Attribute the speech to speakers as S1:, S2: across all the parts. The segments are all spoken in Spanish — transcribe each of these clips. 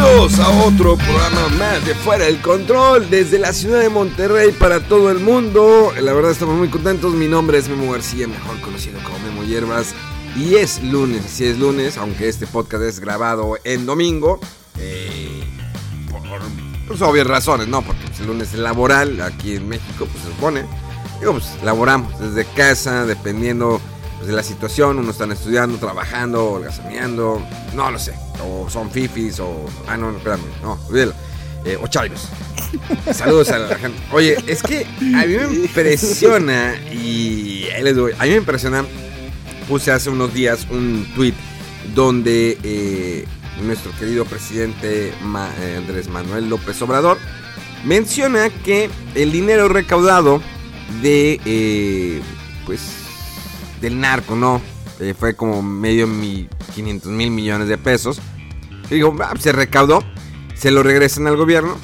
S1: Bienvenidos a otro programa más de Fuera del Control desde la ciudad de Monterrey para todo el mundo. La verdad estamos muy contentos. Mi nombre es Memo García, mejor conocido como Memo Hierbas. Y es lunes, si es lunes, aunque este podcast es grabado en domingo. eh, por pues, obvias razones, ¿no? Porque pues, el lunes es laboral aquí en México, pues se supone. Digo, pues laboramos desde casa, dependiendo pues, de la situación. Unos están estudiando, trabajando, holgazaneando, no lo sé. O son fifis, o. Ah, no, espérame, no, olvídalo. Eh, o. Saludos a la gente. Oye, es que a mí me impresiona, y ahí les doy, a mí me impresiona. Puse hace unos días un tweet donde eh, nuestro querido presidente eh, Andrés Manuel López Obrador menciona que el dinero recaudado de eh, pues del narco, ¿no? Eh, fue como medio mi 500 mil millones de pesos. Y digo, ah, se recaudó, se lo regresan al gobierno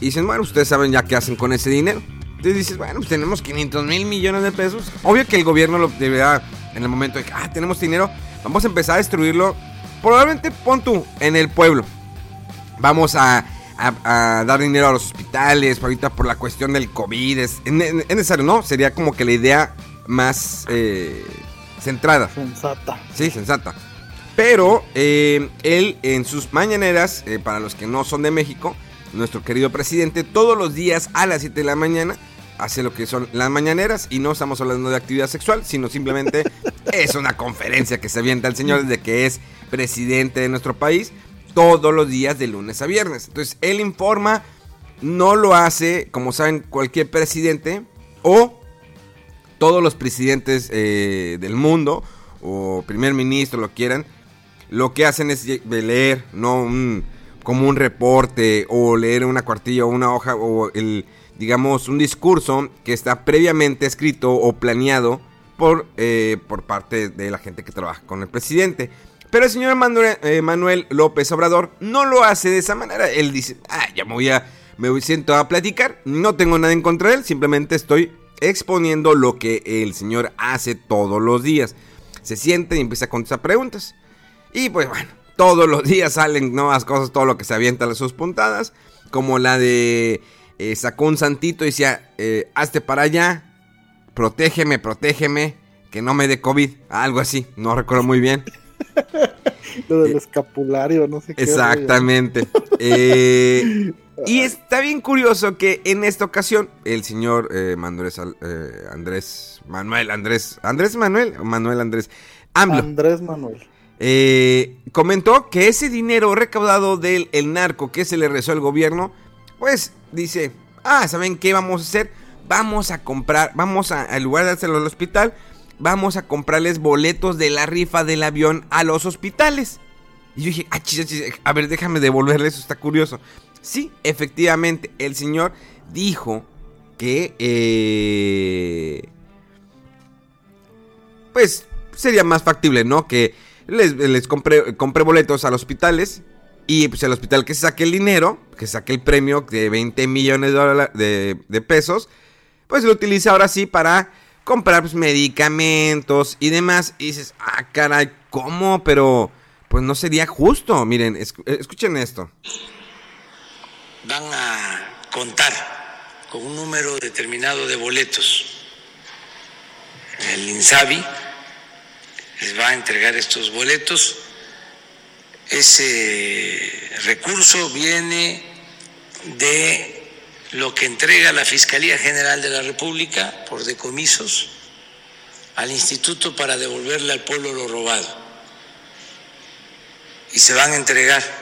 S1: y dicen, bueno, ustedes saben ya qué hacen con ese dinero. Entonces dices, bueno, pues tenemos 500 mil millones de pesos. Obvio que el gobierno lo deberá en el momento de que, ah, tenemos dinero, vamos a empezar a destruirlo. Probablemente pon tú en el pueblo. Vamos a, dar dinero a los hospitales, ahorita por la cuestión del COVID. Es, es necesario, ¿no? Sería como que la idea más eh, centrada.
S2: Sensata.
S1: Sí, sensata. Pero eh, él en sus mañaneras, eh, para los que no son de México, nuestro querido presidente, todos los días a las 7 de la mañana hace lo que son las mañaneras y no estamos hablando de actividad sexual, sino simplemente es una conferencia que se avienta el señor desde que es presidente de nuestro país todos los días de lunes a viernes. Entonces él informa, no lo hace, como saben, cualquier presidente o todos los presidentes eh, del mundo o primer ministro lo quieran, lo que hacen es leer, no un, como un reporte o leer una cuartilla o una hoja o el, digamos, un discurso que está previamente escrito o planeado por, eh, por parte de la gente que trabaja con el presidente. Pero el señor Manuel, eh, Manuel López Obrador no lo hace de esa manera. Él dice, ah, ya me voy a, me siento a platicar. No tengo nada en contra de él, simplemente estoy exponiendo lo que el señor hace todos los días. Se siente y empieza a contestar preguntas. Y pues bueno, todos los días salen nuevas cosas, todo lo que se avienta a sus puntadas. Como la de eh, sacó un santito y decía, eh, hazte para allá, protégeme, protégeme, que no me dé COVID. Algo así, no recuerdo muy bien.
S2: Lo del escapulario, no sé qué.
S1: Exactamente. Eh, y está bien curioso que en esta ocasión el señor eh, Andrés, Al- eh, Andrés Manuel Andrés Andrés Manuel Manuel Andrés AMLO
S2: Andrés Manuel.
S1: eh, comentó que ese dinero recaudado del el narco que se le rezó al gobierno, pues dice, ah, ¿saben qué vamos a hacer? Vamos a comprar, vamos a, en lugar de hacerlo al hospital, vamos a comprarles boletos de la rifa del avión a los hospitales. Y yo dije, ah, chis, chis, a ver, déjame devolverle, eso está curioso. Sí, efectivamente, el señor dijo que, eh, pues, sería más factible, ¿no? Que les, les compre boletos a los hospitales y pues el hospital que saque el dinero, que saque el premio de 20 millones de, de, pesos, pues lo utiliza ahora sí para comprar pues, medicamentos y demás. Y dices, ah, caray, ¿cómo? Pero pues no sería justo. Miren, escu- escuchen esto.
S3: Van a contar con un número determinado de boletos. El INSABI les va a entregar estos boletos. Ese recurso viene de lo que entrega la Fiscalía General de la República por decomisos al instituto para devolverle al pueblo lo robado. Y se van a entregar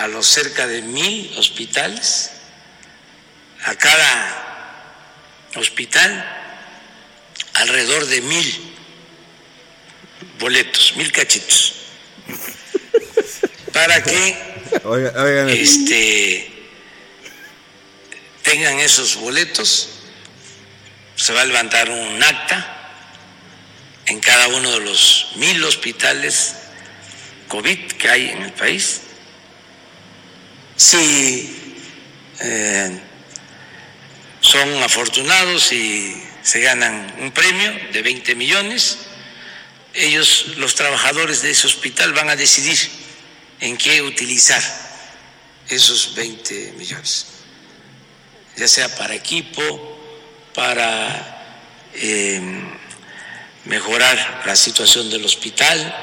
S3: a los cerca de mil hospitales, a cada hospital alrededor de mil boletos, mil cachitos, para que este, tengan esos boletos. Se va a levantar un acta en cada uno de los mil hospitales COVID que hay en el país. Si eh, son afortunados y se ganan un premio de 20 millones, ellos, los trabajadores de ese hospital, van a decidir en qué utilizar esos 20 millones, ya sea para equipo, para eh, mejorar la situación del hospital,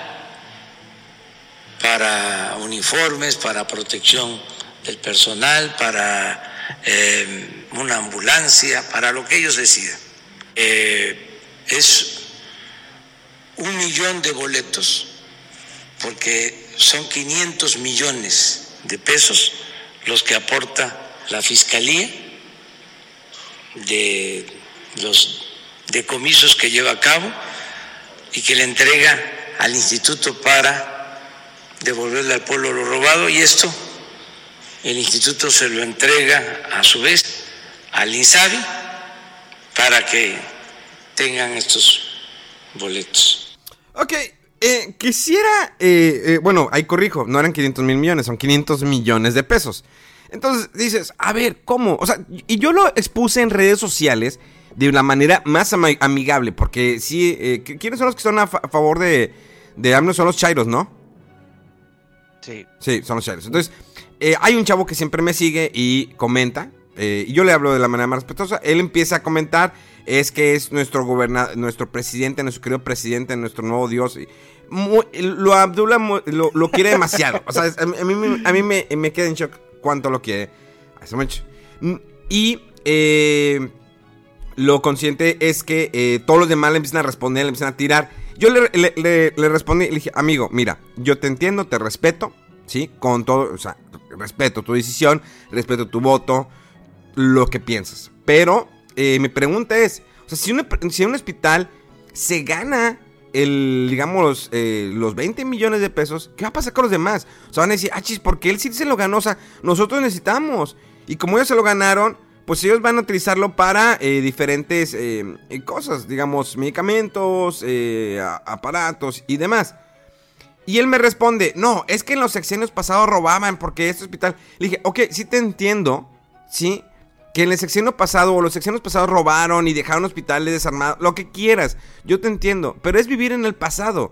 S3: para uniformes, para protección del personal, para eh, una ambulancia, para lo que ellos decidan. Eh, es un millón de boletos, porque son 500 millones de pesos los que aporta la Fiscalía de los decomisos que lleva a cabo y que le entrega al instituto para devolverle al pueblo lo robado y esto el instituto se lo entrega a su vez al INSABI para que tengan estos boletos.
S1: Ok, eh, quisiera, eh, eh, bueno, ahí corrijo, no eran 500 mil millones, son 500 millones de pesos. Entonces dices, a ver, ¿cómo? O sea, y yo lo expuse en redes sociales de una manera más amigable, porque sí, ¿quiénes son los que están a, favor de, de AMLO? Son los chairos, ¿no?
S4: Sí.
S1: Sí, son los chairos. Entonces, hay un chavo que siempre me sigue y comenta, y yo le hablo de la manera más respetuosa, él empieza a comentar es que es nuestro gobernador, nuestro presidente, nuestro querido presidente, nuestro nuevo Dios. lo Abdullah lo, quiere demasiado. o sea, a, mí, mí me, queda en shock cuánto lo quiere. Mucho. Y eh, lo consciente es que eh, todos los demás le empiezan a responder, le empiezan a tirar. Yo le, respondí, le dije, amigo, mira, yo te entiendo, te respeto, ¿sí? Con todo, o sea, respeto tu decisión, respeto tu voto, lo que piensas. Pero eh, mi pregunta es, o sea, si, un hospital se gana el, digamos, eh, los 20 millones de pesos, ¿qué va a pasar con los demás? O sea, van a decir, ah, chis, porque él sí se lo ganó, o sea, nosotros necesitamos. Y como ellos se lo ganaron, pues ellos van a utilizarlo para eh, diferentes cosas, digamos, medicamentos, aparatos y demás. Y él me responde, no, es que en los sexenios pasados robaban porque este hospital... Le dije, ok, sí te entiendo, sí, que en el sexenio pasado o los sexenios pasados robaron y dejaron hospitales desarmados, lo que quieras, yo te entiendo, pero es vivir en el pasado.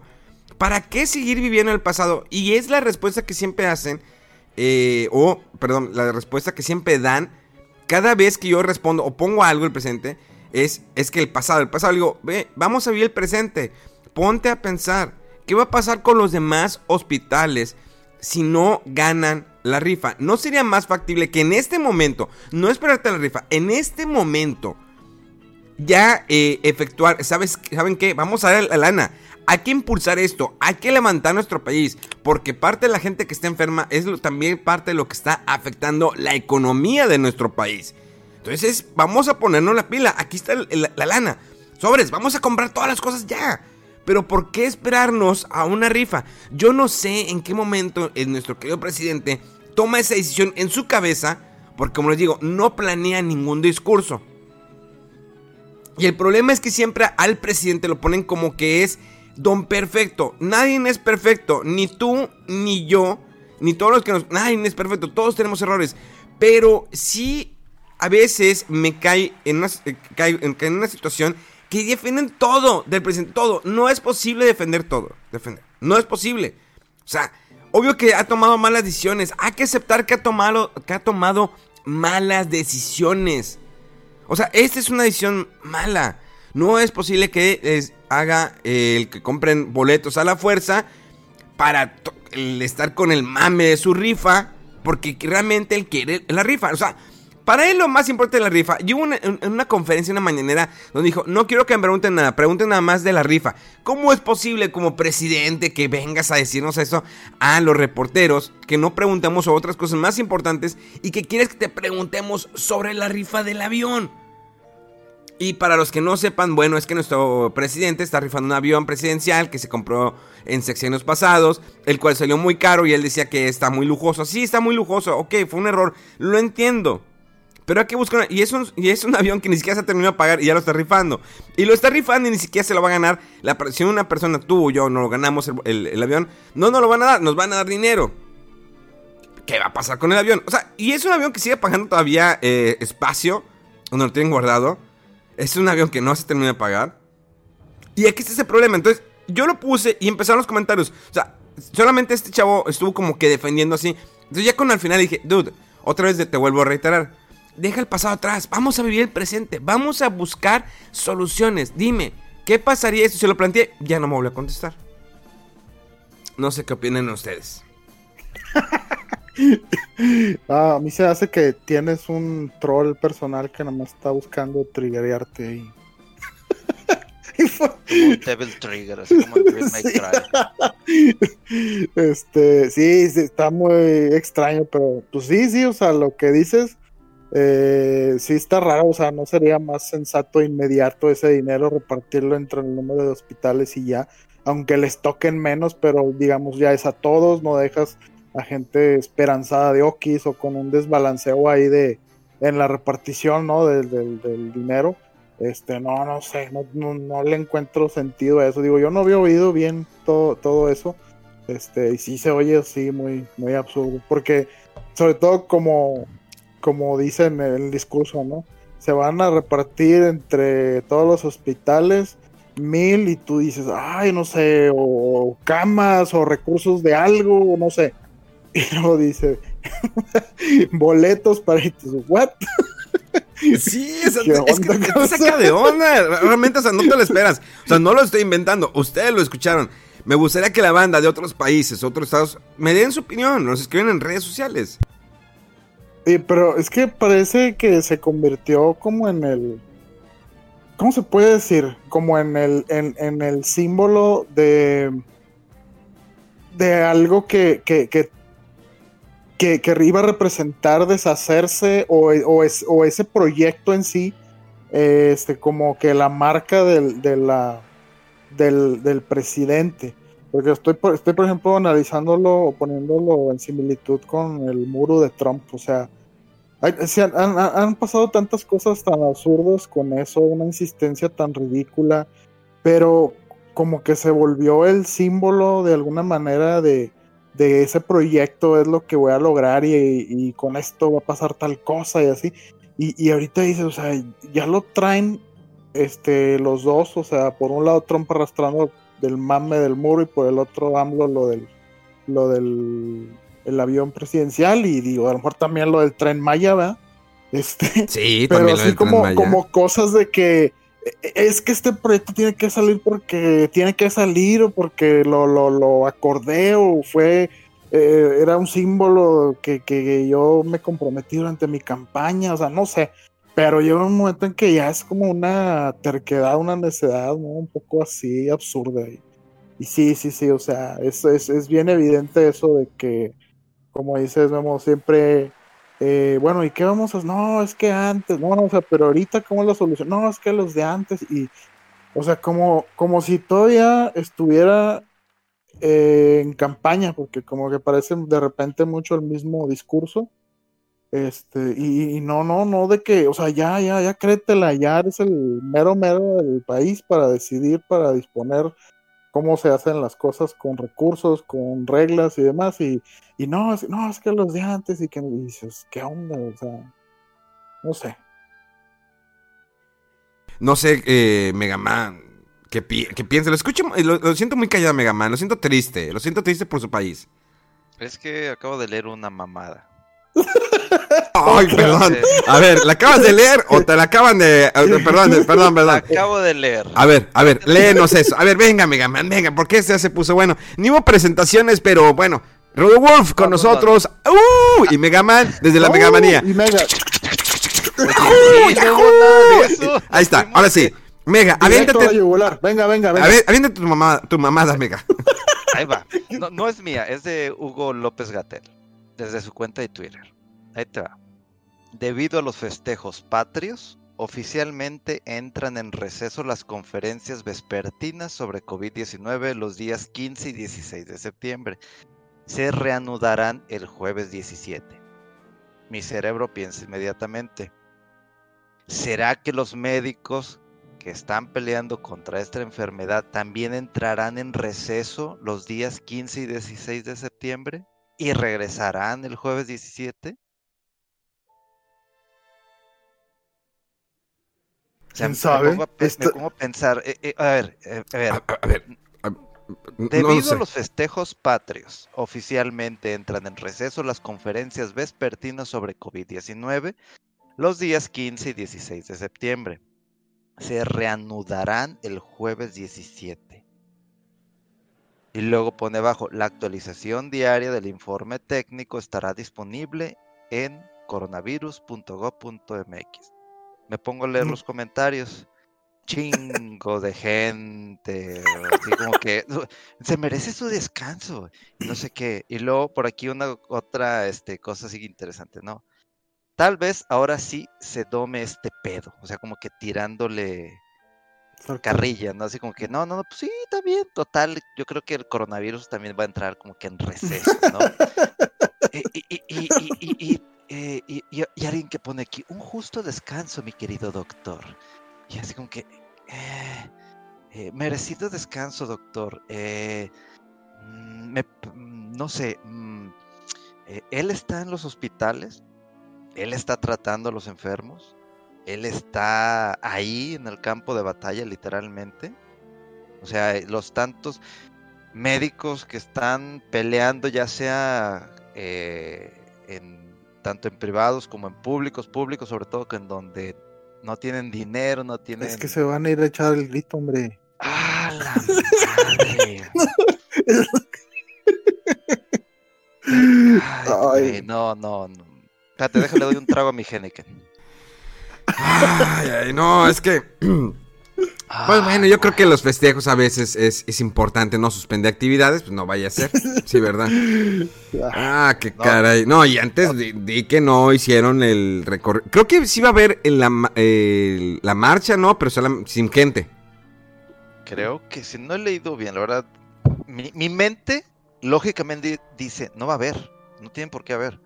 S1: ¿Para qué seguir viviendo en el pasado? Y es la respuesta que siempre hacen, eh, o, perdón, la respuesta que siempre dan cada vez que yo respondo o pongo algo el presente, es, es que el pasado, el pasado, digo, ve, vamos a vivir el presente, ponte a pensar, ¿qué va a pasar con los demás hospitales si no ganan la rifa. ¿No sería más factible que en este momento, no esperarte la rifa, en este momento ya eh, efectuar, ¿sabes? ¿saben qué? Vamos a dar la lana. Hay que impulsar esto, hay que levantar nuestro país, porque parte de la gente que está enferma es también parte de lo que está afectando la economía de nuestro país. Entonces, vamos a ponernos la pila, aquí está la lana. Sobres, vamos a comprar todas las cosas ya. Pero ¿por qué esperarnos a una rifa? Yo no sé en qué momento nuestro querido presidente toma esa decisión en su cabeza, porque como les digo, no planea ningún discurso. Y el problema es que siempre al presidente lo ponen como que es don perfecto. Nadie es perfecto, ni tú, ni yo, ni todos los que nos... Nadie es perfecto, todos tenemos errores. Pero sí, a veces me cae en una, eh, en una situación que defienden todo del presidente, todo. No es posible defender todo, defender. No es posible. O sea, obvio que ha tomado malas decisiones. Hay que aceptar que ha tomado, que ha tomado malas decisiones. O sea, esta es una decisión mala. No es posible que les haga el que compren boletos a la fuerza para estar con el mame de su rifa. Porque realmente él quiere la rifa. O sea, Para él lo más importante es la rifa. Y hubo una, en una conferencia, una mañanera, donde dijo, no quiero que me pregunten nada, pregunten nada más de la rifa. ¿Cómo es posible como presidente que vengas a decirnos eso a los reporteros, que no preguntemos sobre otras cosas más importantes y que quieres que te preguntemos sobre la rifa del avión? Y para los que no sepan, bueno, es que nuestro presidente está rifando un avión presidencial que se compró en secciones pasados, el cual salió muy caro y él decía que está muy lujoso. Sí, está muy lujoso, ok, fue un error, lo entiendo. Pero hay que buscar. Y es, un, y es un avión que ni siquiera se ha terminado de pagar y ya lo está rifando. Y lo está rifando y ni siquiera se lo va a ganar. La, si una persona, tú o yo, no lo ganamos el, avión, no nos lo van a dar, nos van a dar dinero. ¿Qué va a pasar con el avión? O sea, y es un avión que sigue pagando todavía eh, espacio, donde lo tienen guardado. Es un avión que no se termina de pagar. Y aquí está ese problema. Entonces, yo lo puse y empezaron los comentarios. O sea, solamente este chavo estuvo como que defendiendo así. Entonces, ya con al final dije, dude, otra vez te vuelvo a reiterar. Deja el pasado atrás. Vamos a vivir el presente. Vamos a buscar soluciones. Dime, ¿qué pasaría si se lo planteé? Ya no me voy a contestar. No sé qué opinen ustedes.
S2: Ah, a mí se hace que tienes un troll personal que nada más está buscando triggerearte ahí.
S4: un Devil Trigger, así como el sí.
S2: Este, sí, sí, está muy extraño, pero pues sí, sí, o sea, lo que dices, eh, sí está raro, o sea, no sería más sensato inmediato ese dinero repartirlo entre el número de hospitales y ya, aunque les toquen menos, pero digamos ya es a todos, no dejas a gente esperanzada de Okis o con un desbalanceo ahí de en la repartición ¿no? del, dinero. Este, no, no sé, no, le encuentro sentido a eso. Digo, yo no había oído bien todo, todo eso. Este, y sí se oye así muy, muy absurdo. Porque, sobre todo como, como dicen en el discurso, ¿no? Se van a repartir entre todos los hospitales mil y tú dices, ay, no sé, o camas o recursos de algo, no sé. Y luego dice, boletos para ¿what?
S1: Sí, es, que saca de onda. Realmente, o sea, no te lo esperas. O sea, no lo estoy inventando. Ustedes lo escucharon. Me gustaría que la banda de otros países, otros estados, me den su opinión. Nos escriben en redes sociales.
S2: Sí, pero es que parece que se convirtió como en el. ¿Cómo se puede decir? Como en el, en, el símbolo de. de algo que, que, que que, que iba a representar deshacerse o, o, ese proyecto en sí, este, como que la marca del, de la, del, presidente. Porque estoy, estoy, por ejemplo, analizándolo o poniéndolo en similitud con el muro de Trump. O sea, han, pasado tantas cosas tan absurdas con eso, una insistencia tan ridícula, pero como que se volvió el símbolo de alguna manera de, de ese proyecto es lo que voy a lograr y, con esto va a pasar tal cosa y así. Y, ahorita dices, o sea, ya lo traen este, los dos, o sea, por un lado Trump arrastrando del mame del muro y por el otro AMLO lo del, lo del el avión presidencial y digo, a lo mejor también lo del tren Maya, ¿verdad? Este,
S1: sí,
S2: pero así como, como cosas de que es que este proyecto tiene que salir porque tiene que salir o porque lo, lo, lo acordé o fue, eh, era un símbolo que, que, yo me comprometí durante mi campaña, o sea, no sé, pero llega un momento en que ya es como una terquedad, una necedad, un poco así absurda. Y, y sí, sí, sí, o sea, es, es, es bien evidente eso de que, como dices, vemos siempre eh, bueno, ¿y qué vamos a hacer? No, es que antes, no, no, o sea, pero ahorita, ¿cómo es la solución? No, es que los de antes, y, o sea, como, como si todavía estuviera eh, en campaña, porque como que parece de repente mucho el mismo discurso. Este, y, no, no, no, de que, o sea, ya, ya, ya créetela, ya eres el mero mero del país para decidir, para disponer cómo se hacen las cosas con recursos, con reglas y demás, y, y no, es, no, es que los de antes y que dices, ¿qué onda? O sea, no sé.
S1: No sé, eh, Megaman, ¿qué, piensa? Lo escucho, lo, siento muy callado, Megaman, lo siento triste, lo siento triste por su país.
S4: Es que acabo de leer una mamada.
S1: Ay, perdón. A ver, ¿la acabas de leer o te la acaban de.? Perdón, perdón, perdón.
S4: Acabo de leer.
S1: A ver, a ver, léenos eso. A ver, venga, Megaman, venga, ¿por qué se puso bueno? Ni hubo presentaciones, pero bueno. Rudo Wolf con nosotros. ¡Uh! Y Megaman desde la Megamanía.
S2: Y Mega.
S4: Eso.
S1: Ahí está, ahora sí. Mega,
S2: la
S1: aviéntate.
S2: Venga, venga, venga.
S1: Aviéntate tu mamada, tu mamada, Mega.
S4: Ahí va. No, no es mía, es de Hugo López Gatel, desde su cuenta de Twitter. Ahí te va. Debido a los festejos patrios, oficialmente entran en receso las conferencias vespertinas sobre COVID-19 los días 15 y 16 de septiembre. Se reanudarán el jueves 17. Mi cerebro piensa inmediatamente. ¿Será que los médicos que están peleando contra esta enfermedad también entrarán en receso los días 15 y 16 de septiembre y regresarán el jueves 17? Sea,
S2: ¿Quién
S4: me pongo a pe- me
S2: Esto-
S4: pongo a pensar, eh, eh, a ver, eh, a ver,
S1: A, ver. no
S4: Debido
S1: sé.
S4: a los festejos patrios, oficialmente entran en receso las conferencias vespertinas sobre COVID-19 los días 15 y 16 de septiembre. Se reanudarán el jueves 17. Y luego pone abajo, la actualización diaria del informe técnico estará disponible en coronavirus.gov.mx. Me pongo a leer los comentarios. Chingo de gente. Así como que se merece su descanso. No sé qué. Y luego por aquí una otra este, cosa así interesante, ¿no? Tal vez ahora sí se tome este pedo. O sea, como que tirándole carrilla, ¿no? Así como que, no, no, no, pues sí, está bien, total, yo creo que el coronavirus también va a entrar como que en receso, ¿no? y, y- y- y- y- y- eh, y- alguien que pone aquí, un justo descanso, mi querido doctor. Y así como que, eh, eh, merecido descanso, doctor. mm, mm, no sé, mm, él está en los hospitales, él está tratando a los enfermos, él está ahí en el campo de batalla, literalmente. O sea, los tantos médicos que están peleando, ya sea en, tanto en privados como en públicos, públicos sobre todo que en donde no tienen dinero, no tienen...
S2: Es que se van a ir a echar el grito, hombre.
S4: ¡Ah, la madre! Ay,
S2: Ay.
S4: güey, no, no, no. Espérate, déjale doy un trago a mi Henneken.
S1: Ay, ay, no, es que. Pues bueno, yo creo que los festejos a veces es, es importante no suspender actividades, pues no vaya a ser. Sí, ¿verdad? Ah, qué
S4: No.
S1: caray. No, y antes di, di que no hicieron el recorrido. Creo que sí va a haber en la, la marcha, ¿no? Pero solam- sin gente.
S4: Creo que si no he leído bien, la verdad, mi, mi mente lógicamente dice, no va a haber, no tienen por qué haber.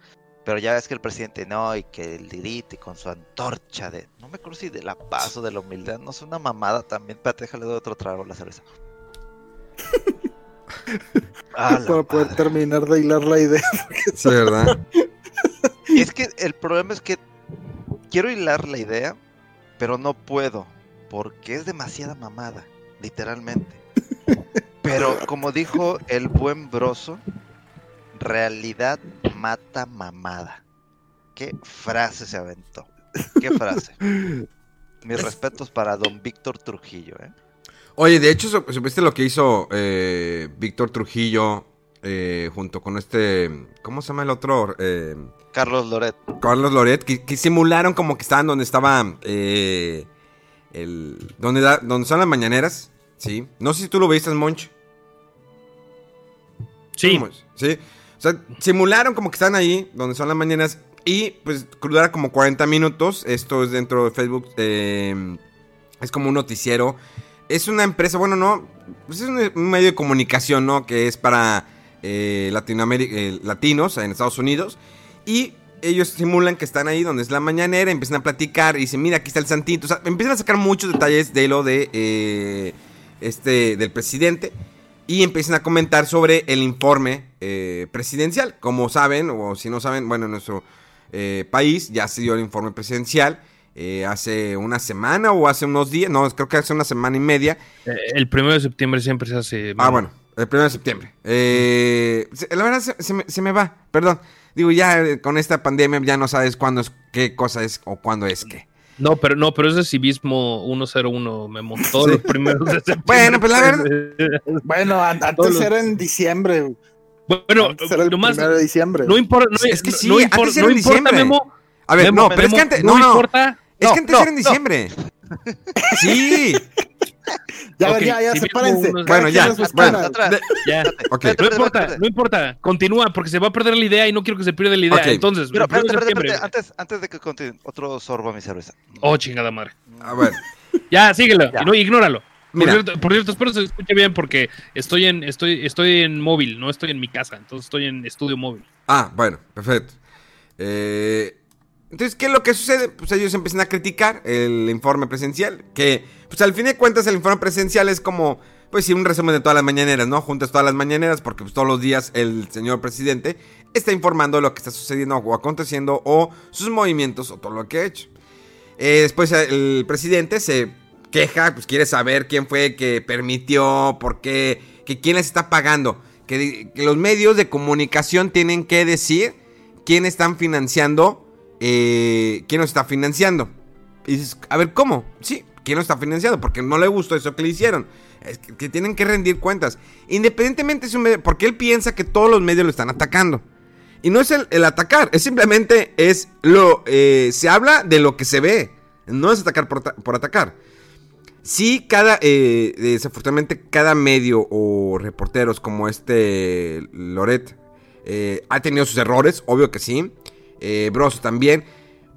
S4: Pero ya ves que el presidente no, y que el dirite con su antorcha de, no me acuerdo si de la paz o de la humildad, no es una mamada también. Espérate, déjale doy otro trago a la cerveza. Ah, la
S2: Para poder
S4: madre.
S2: terminar de hilar la idea.
S1: Sí, ¿verdad?
S4: Es que el problema es que quiero hilar la idea, pero no puedo, porque es demasiada mamada, literalmente. Pero como dijo el buen Broso, realidad mata mamada. ¿Qué frase se aventó? ¿Qué frase? Mis respetos para don Víctor Trujillo, ¿eh?
S1: Oye, de hecho, su- supiste lo que hizo eh, Víctor Trujillo eh, junto con este. ¿Cómo se llama el otro? Eh,
S4: Carlos Loret.
S1: Carlos Loret, que, que simularon como que estaban donde estaba. eh, el, donde, da- donde son las mañaneras. Sí. No sé si tú lo viste, Monch.
S5: Sí.
S1: Sí. O sea, simularon como que están ahí, donde son las mañanas. Y pues dura como 40 minutos. Esto es dentro de Facebook. eh, es como un noticiero. Es una empresa, bueno, no. Pues es un, un medio de comunicación, ¿no? Que es para eh, Latinoamérica, eh, latinos en Estados Unidos. Y ellos simulan que están ahí donde es la mañanera. Empiezan a platicar y dicen, mira, aquí está el santito. O sea, empiezan a sacar muchos detalles de lo de eh, este, del presidente y empiezan a comentar sobre el informe eh, presidencial. Como saben, o si no saben, bueno, en nuestro eh, país ya se dio el informe presidencial eh, hace una semana o hace unos días, no, creo que hace una semana y media.
S5: eh, el primero de septiembre siempre se hace.
S1: Ah, bueno, el 1 de septiembre. Eh, la verdad se, se me, se me va, perdón. Digo, ya con esta pandemia ya no sabes cuándo es qué cosa es o cuándo es qué.
S5: No, pero no, pero es de civismo 101, Memo. Todos
S1: Sí.
S5: los primeros de septiembre.
S1: Bueno, pues la verdad-
S2: Bueno,
S5: Todos
S2: antes
S5: los-
S2: era en diciembre.
S5: Bueno, nomás.
S2: primero de diciembre.
S5: No importa, no,
S1: Es que sí,
S5: no
S1: antes
S5: impor-
S1: era
S5: no
S1: en
S5: importa,
S1: diciembre.
S5: Memo.
S1: A ver,
S5: Memo,
S1: no, pero es
S5: Memo,
S1: que antes.
S5: no,
S1: No,
S5: importa.
S1: Es que antes
S4: no,
S1: era en
S4: no.
S1: diciembre. Sí.
S2: Ya,
S5: Ok,
S2: ya, ya, sepárense.
S5: unos-
S1: Bueno, ya, bueno. De-
S5: Ya. No importa, no importa. Continúa, porque se va a perder la idea y no quiero que se pierda la idea. Entonces,
S4: Pero espérate, espérate, antes, antes de que continúe, otro sorbo a mi cerveza.
S5: Oh, chingada madre.
S1: A ver.
S5: Ya, síguelo.
S4: Ya.
S5: No, ignóralo. Por cierto, por cierto, espero se escuche bien porque estoy en, estoy, estoy en móvil, no estoy en mi casa. Entonces estoy en estudio móvil.
S1: Ah, bueno, perfecto. Eh, entonces, ¿qué es lo que sucede? Pues ellos empiezan a criticar el informe presencial. Que, pues al fin de cuentas, el informe presencial es como, pues sí, un resumen de todas las mañaneras, ¿no? Juntas todas las mañaneras, porque pues, todos los días el señor presidente está informando lo que está sucediendo o aconteciendo, o sus movimientos, o todo lo que ha hecho. Eh, después el presidente se queja, pues quiere saber quién fue que permitió, por qué, que quién les está pagando. Que, que los medios de comunicación tienen que decir quién están financiando, eh, quién nos está financiando. Y dices, a ver, ¿cómo? Sí, ¿quién nos está financiando? Porque no le gustó eso que le hicieron. Es que, tienen que rendir cuentas. Independientemente de su medio, porque él piensa que todos los medios lo están atacando. Y no es el, atacar, es simplemente es lo. eh, se habla de lo que se ve. No es atacar por, ata- por atacar. Sí, cada. eh, desafortunadamente, cada medio o reporteros como este Loret ha tenido sus errores, obvio que sí. Eh, Broso también.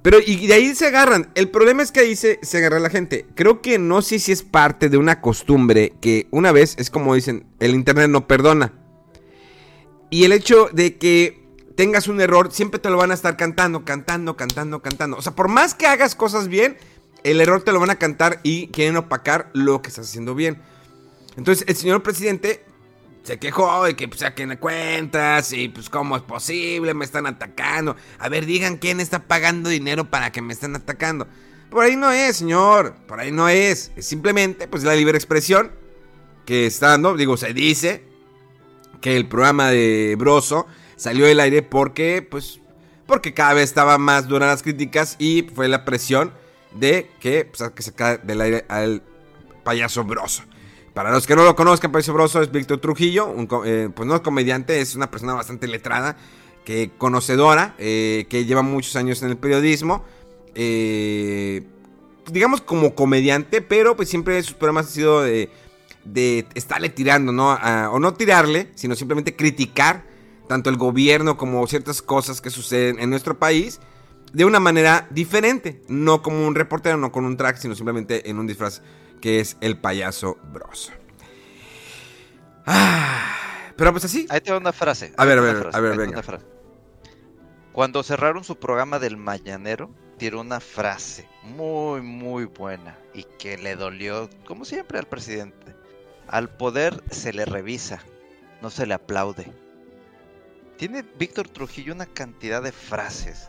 S1: Pero y de ahí se agarran. El problema es que ahí se, se agarra la gente. Creo que no sé si es parte de una costumbre que una vez es como dicen, el internet no perdona. Y el hecho de que tengas un error, siempre te lo van a estar cantando, cantando, cantando, cantando. O sea, por más que hagas cosas bien, el error te lo van a cantar y quieren opacar lo que estás haciendo bien. Entonces, el señor presidente se quejó de que pues, saquen cuentas y pues cómo es posible, me están atacando. A ver, digan quién está pagando dinero para que me estén atacando. Por ahí no es, señor, por ahí no es. Es simplemente pues la libre expresión que está dando, digo, se dice que el programa de Broso salió del aire porque pues porque cada vez estaban más duras las críticas y fue la presión de que pues, que del aire al payaso Broso. Para los que no lo conozcan, Payaso Broso es Víctor Trujillo, un eh, pues no es comediante, es una persona bastante letrada, que conocedora, eh, que lleva muchos años en el periodismo, eh, digamos como comediante, pero pues siempre sus programas han sido de, de estarle tirando, ¿no? O no tirarle, sino simplemente criticar tanto el gobierno como ciertas cosas que suceden en nuestro país de una manera diferente, no como un reportero, no con un track, sino simplemente en un disfraz que es el payaso Bros. Ah, pero pues así.
S4: Ahí te va una frase.
S1: A ver, a ver,
S4: frase,
S1: a ver, venga.
S4: una frase. Cuando cerraron su programa del Mañanero, tiró una frase muy, muy buena y que le dolió, como siempre, al presidente. Al poder se le revisa, no se le aplaude. Tiene Víctor Trujillo una cantidad de frases,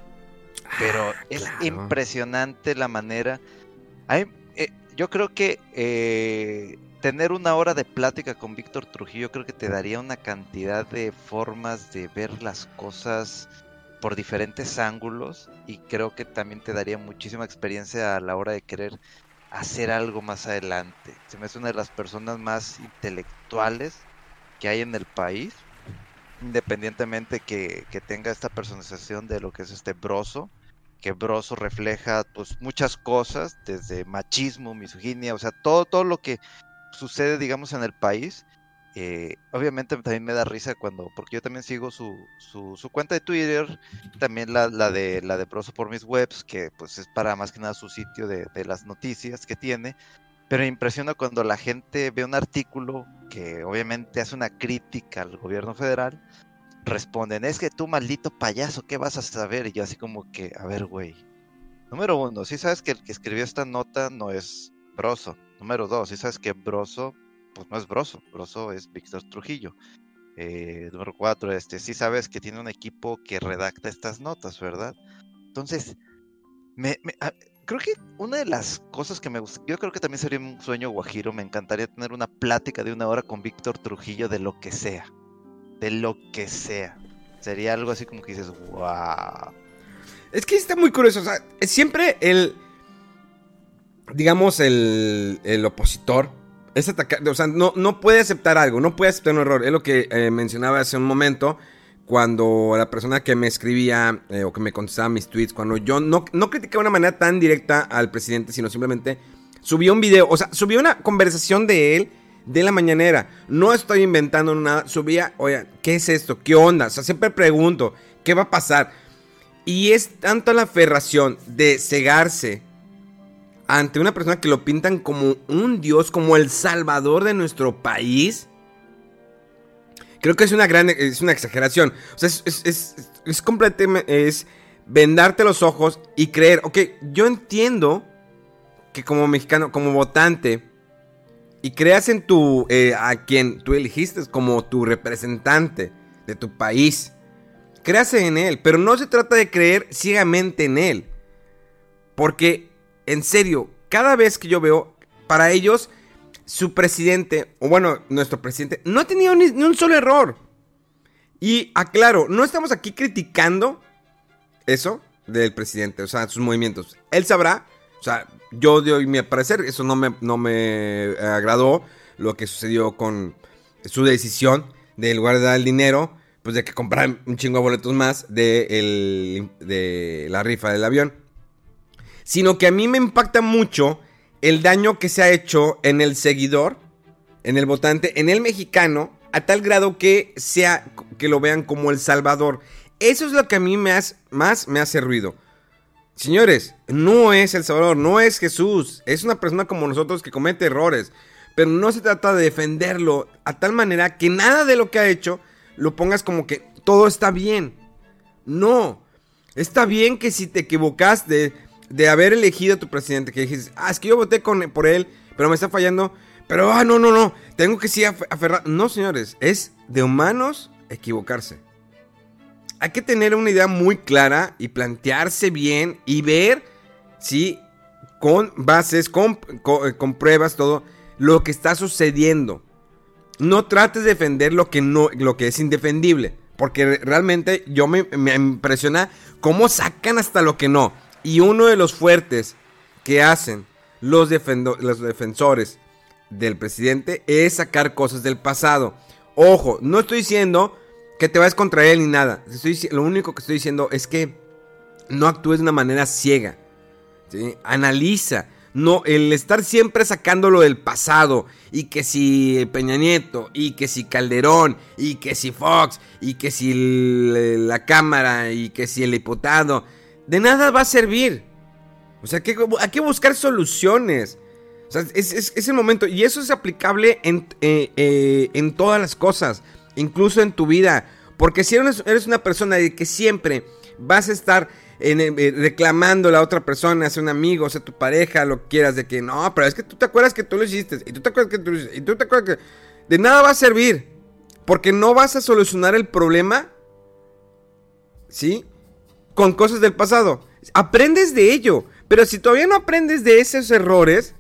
S4: pero es
S1: claro.
S4: impresionante la manera. Hay- yo creo que eh, tener una hora de plática con Víctor Trujillo creo que te daría una cantidad de formas de ver las cosas por diferentes ángulos y creo que también te daría muchísima experiencia a la hora de querer hacer algo más adelante. Se me hace una de las personas más intelectuales que hay en el país, independientemente que, que tenga esta personización de lo que es este broso, que broso refleja pues muchas cosas, desde machismo, misoginia, o sea, todo, todo lo que sucede, digamos, en el país. Eh, obviamente también me da risa cuando, porque yo también sigo su, su, cuenta de Twitter, también la, la de la de Broso por mis webs, que pues es para más que nada su sitio de, de las noticias que tiene. Pero me impresiona cuando la gente ve un artículo que obviamente hace una crítica al gobierno federal, responden, es que tú maldito payaso, ¿qué vas a saber? Y yo así como que, a ver, güey. Número uno, si sabes que el que escribió esta nota no es Broso. Número dos, si sabes que Broso, pues no es Broso, Broso es Víctor Trujillo. Eh, número cuatro, este, sí sabes que tiene un equipo que redacta estas notas, ¿verdad? Entonces, me, me- ah, creo que una de las cosas que me gusta, yo creo que también sería un sueño guajiro, me encantaría tener una plática de una hora con Víctor Trujillo de lo que sea, de lo que sea. Sería algo así como que dices, wow.
S1: Es que está muy curioso. O sea, siempre el. Digamos, el, el opositor. Es atacar. O sea, no, no puede aceptar algo. No puede aceptar un error. Es lo que eh, mencionaba hace un momento. cuando la persona que me escribía eh, o que me contestaba mis tweets, cuando yo no, no criticaba de una manera tan directa al presidente, sino simplemente subía un video, o sea, subía una conversación de él de la mañanera. No estoy inventando nada, subía, oye, ¿qué es esto? ¿Qué onda? O sea, siempre pregunto, ¿qué va a pasar? Y es tanto la aferración de cegarse ante una persona que lo pintan como un dios, como el salvador de nuestro país Creo que es una gran, es una exageración. O sea, es, es, es, completamente, es vendarte los ojos y creer, ok, yo entiendo que como mexicano, como votante, y creas en tu, eh, a quien tú elegiste como tu representante de tu país, creas en él, pero no se trata de creer ciegamente en él. Porque, en serio, cada vez que yo veo, para ellos, su presidente, o bueno, nuestro presidente, no ha tenido ni, un solo error. Y aclaro, no estamos aquí criticando eso del presidente, o sea, sus movimientos. Él sabrá, o sea, yo doy mi parecer, eso no me, no me agradó lo que sucedió con su decisión de lugar de dar el dinero, pues de que comprar un chingo de boletos más de, de la rifa del avión. Sino que a mí me impacta mucho el daño que se ha hecho en el seguidor, en el votante, en el mexicano, a tal grado que sea que lo vean como el salvador. Eso es lo que a mí me más me hace ruido. Señores, no es el Salvador, no es Jesús, es una persona como nosotros que comete errores, pero no se trata de defenderlo a tal manera que nada de lo que ha hecho lo pongas como que todo está bien. No, está bien que si te equivocaste, de haber elegido a tu presidente, que dijiste, ah, es que yo voté con, por él, pero me está fallando, pero, ah, no, no, no, tengo que sí aferrar. No, señores, es de humanos equivocarse. Hay que tener una idea muy clara y plantearse bien y ver, sí, con bases, con, con, pruebas, todo, lo que está sucediendo. No trates de defender lo que, no, lo que es indefendible. Porque realmente yo me, me impresiona cómo sacan hasta lo que no. Y uno de los fuertes que hacen los, los defensores del presidente es sacar cosas del pasado. Ojo, no estoy diciendo que te vayas contra él ni nada. lo único que estoy diciendo es que no actúes de una manera ciega. Analiza. No, el estar siempre sacándolo del pasado. Y que si Peña Nieto, y que si Calderón, y que si Fox, y que si la Cámara, y que si el diputado de nada va a servir. O sea, hay que buscar soluciones. O sea, es, el momento. Y eso es aplicable en, eh, eh, en todas las cosas. Incluso en tu vida. Porque si eres, una persona de que siempre vas a estar eh, reclamando a la otra persona, sea un amigo, sea tu pareja, lo que quieras, de que no, pero es que tú te acuerdas que tú lo hiciste. Y tú te acuerdas que tú lo hiciste. Y tú te acuerdas que. De nada va a servir. Porque no vas a solucionar el problema. ¿Sí? con cosas del pasado. Aprendes de ello. Pero si todavía no aprendes de esos errores,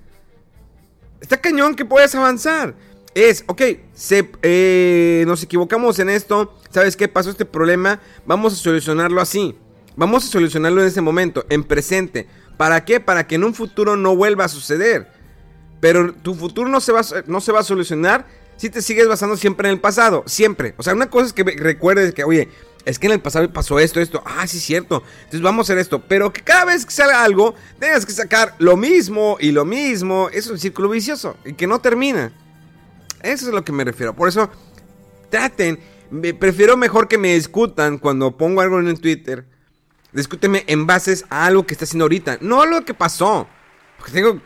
S1: está cañón que puedas avanzar. Es, ok, se, eh, nos equivocamos en esto. ¿Sabes qué pasó este problema? Vamos a solucionarlo así. Vamos a solucionarlo en ese momento, en presente. ¿Para qué? Para que en un futuro no vuelva a suceder. Pero tu futuro no se va, no se va a solucionar si te sigues basando siempre en el pasado. Siempre. O sea, una cosa es que recuerdes que, oye, es que en el pasado pasó esto, esto. Ah, sí, cierto. Entonces vamos a hacer esto. Pero que cada vez que salga algo, tengas que sacar lo mismo y lo mismo. Es un círculo vicioso y que no termina. Eso es a lo que me refiero. Por eso, traten. prefiero mejor que me discutan cuando pongo algo en Twitter. Discúteme en bases a algo que está haciendo ahorita. No a lo que pasó. Porque tengo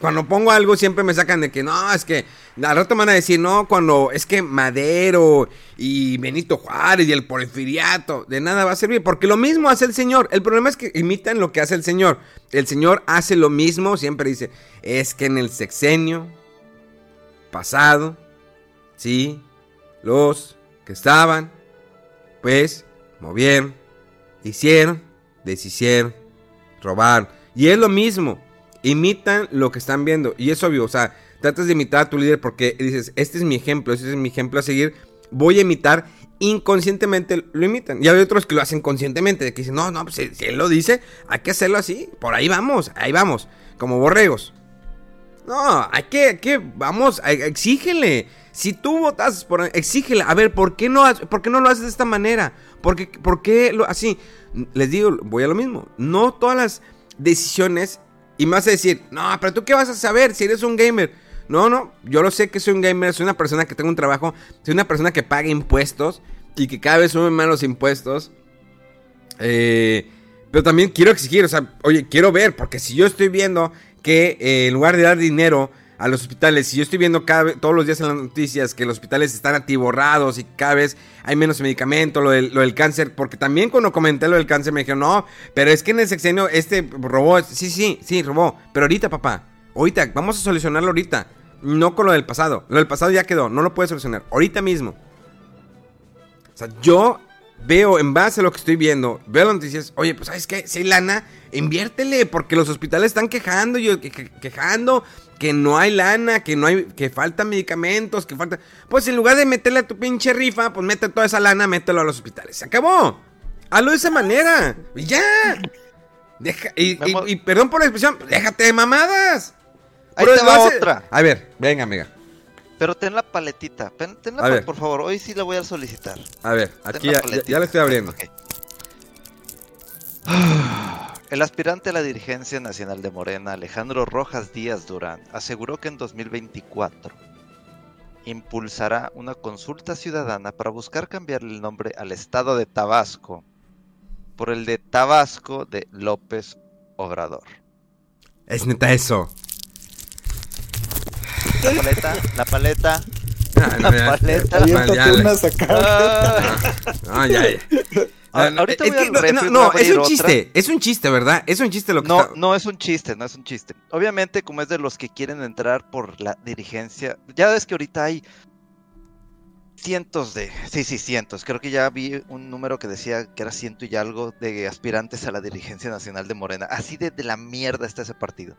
S1: cuando pongo algo siempre me sacan de que no, es que al rato me van a decir, no, cuando es que Madero y Benito Juárez y el Porfiriato, de nada va a servir, porque lo mismo hace el Señor. El problema es que imitan lo que hace el Señor. El Señor hace lo mismo, siempre dice, es que en el sexenio pasado, sí, los que estaban, pues, movieron, hicieron, deshicieron, robaron. Y es lo mismo imitan lo que están viendo. Y es obvio, o sea, tratas de imitar a tu líder porque dices, este es mi ejemplo, este es mi ejemplo a seguir. Voy a imitar, inconscientemente lo imitan. Y hay otros que lo hacen conscientemente, de que dicen, no, no, pues si, él lo dice, hay que hacerlo así. Por ahí vamos, ahí vamos, como borregos. No, hay que, que vamos, exígele. Si tú votas por exígela, a ver, ¿por qué no, por qué no lo haces de esta manera? ¿Por qué, por qué lo, así? Les digo, voy a lo mismo. No todas las decisiones y vas a decir, "No, pero tú qué vas a saber si eres un gamer?" No, no, yo lo sé que soy un gamer, soy una persona que tengo un trabajo, soy una persona que paga impuestos y que cada vez suben más los impuestos. Eh, pero también quiero exigir, o sea, oye, quiero ver, porque si yo estoy viendo que eh, en lugar de dar dinero a los hospitales, si yo estoy viendo cada todos los días en las noticias que los hospitales están atiborrados y cada vez hay menos medicamento, lo del, lo del cáncer, porque también cuando comenté lo del cáncer me dijeron, no, pero es que en el sexenio este robó, sí, sí, sí, robó, pero ahorita, papá, ahorita, vamos a solucionarlo ahorita, no con lo del pasado, lo del pasado ya quedó, no lo puedes solucionar, ahorita mismo. O sea, yo veo en base a lo que estoy viendo, veo las noticias, oye, pues sabes qué, si hay lana, inviértele, porque los hospitales están quejando, y que- que- quejando que no hay lana, que no hay, que faltan medicamentos, que falta. Pues en lugar de meterle a tu pinche rifa, pues mete toda esa lana, mételo a los hospitales. Se acabó. Hazlo de esa manera. Y ya. Deja, y, y- y perdón por la expresión, déjate de mamadas.
S4: Ahí
S1: Pero
S4: te va
S1: hace-
S4: otra.
S1: A ver, venga, amiga.
S4: Pero ten la paletita. pen- Tenla,
S1: A
S4: pa-
S1: ver.
S4: por favor. Hoy sí la voy a solicitar.
S1: A ver,
S4: Ten
S1: aquí
S4: la
S1: ya, ya- ya le estoy abriendo.
S4: El aspirante a la dirigencia nacional de Morena, Alejandro Rojas Díaz Durán, aseguró que en 2024 impulsará una consulta ciudadana para buscar cambiarle el nombre al estado de Tabasco por el de Tabasco de López Obrador.
S1: Es neta eso.
S4: La paleta, la paleta.
S1: Ah, no,
S4: La paleta.
S2: una sacada.
S4: Ah,
S1: Ah, ya, Ah, no,
S4: ahorita voy
S1: no,
S4: refri,
S1: no,
S4: voy a
S1: no, es un
S4: otra.
S1: chiste, es un chiste, ¿verdad? Es un chiste lo que
S4: No,
S1: está...
S4: no es un chiste, no es un chiste. Obviamente, como es de los que quieren entrar por la dirigencia, ya ves que ahorita hay cientos de, sí, sí, cientos. Creo que ya vi un número que decía que era ciento y algo de aspirantes a la dirigencia nacional de Morena. Así de, de la mierda está ese partido.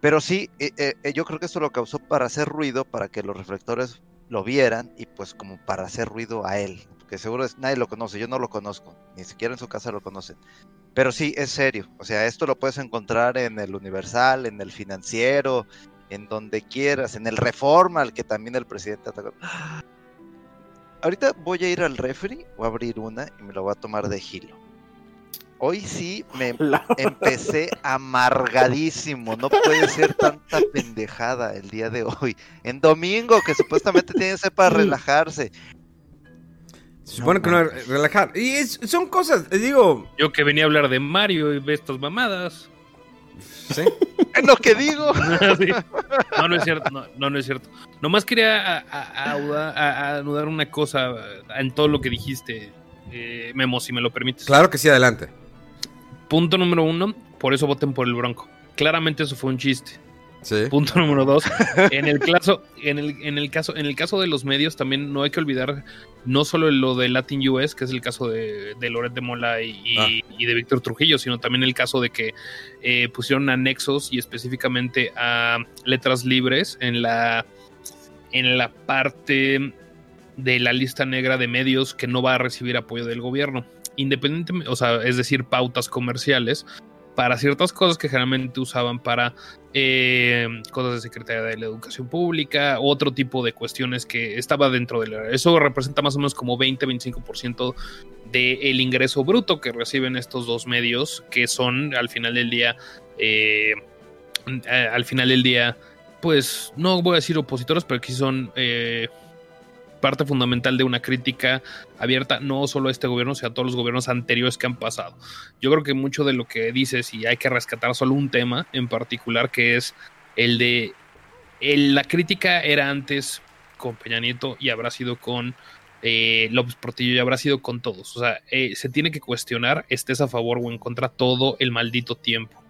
S4: Pero sí, eh, eh, eh, yo creo que esto lo causó para hacer ruido, para que los reflectores lo vieran y pues como para hacer ruido a él. Que seguro es, nadie lo conoce, yo no lo conozco, ni siquiera en su casa lo conocen. Pero sí, es serio. O sea, esto lo puedes encontrar en el Universal, en el Financiero, en donde quieras, en el Reforma, al que también el presidente atacó. Ahorita voy a ir al refri, voy a abrir una y me lo voy a tomar de gilo. Hoy sí me
S2: La-
S4: empecé amargadísimo. No puede ser tanta pendejada el día de hoy. En domingo, que supuestamente tiene que ser para relajarse.
S1: Se supone que no es relajar. Y es- son cosas, les digo...
S6: Yo que venía a hablar de Mario y ve estas mamadas.
S1: ¿sí?
S4: Es lo que digo.
S6: Sí. No, no es cierto, no, no, no es cierto. Nomás quería anudar una cosa en todo lo que dijiste, eh, Memo, si me lo permites.
S1: Claro que sí, adelante.
S6: Punto número uno, por eso voten por el Bronco. Claramente eso fue un chiste.
S1: Sí.
S6: Punto número dos, en el caso, en el, en el caso, en el caso de los medios también no hay que olvidar no solo lo de Latin US, que es el caso de, de Loret de Mola y,
S1: Ah.
S6: y de Víctor Trujillo, sino también el caso de que eh, pusieron anexos y específicamente a letras libres en la en la parte de la lista negra de medios que no va a recibir apoyo del gobierno. Independientemente, o sea, es decir, pautas comerciales para ciertas cosas que generalmente usaban para eh, cosas de Secretaría de la Educación Pública, otro tipo de cuestiones que estaba dentro del... Eso representa más o menos como 20-25% del ingreso bruto que reciben estos dos medios, que son al final del día, eh, al final del día, pues no voy a decir opositores, pero sí son eh, parte fundamental de una crítica abierta no solo a este gobierno, sino a todos los gobiernos anteriores que han pasado. Yo creo que mucho de lo que dices, y hay que rescatar solo un tema en particular, que es el de la crítica era antes con Peña Nieto y habrá sido con eh, López Portillo y habrá sido con todos. O sea, eh, se tiene que cuestionar, estés a favor o en contra todo el maldito tiempo.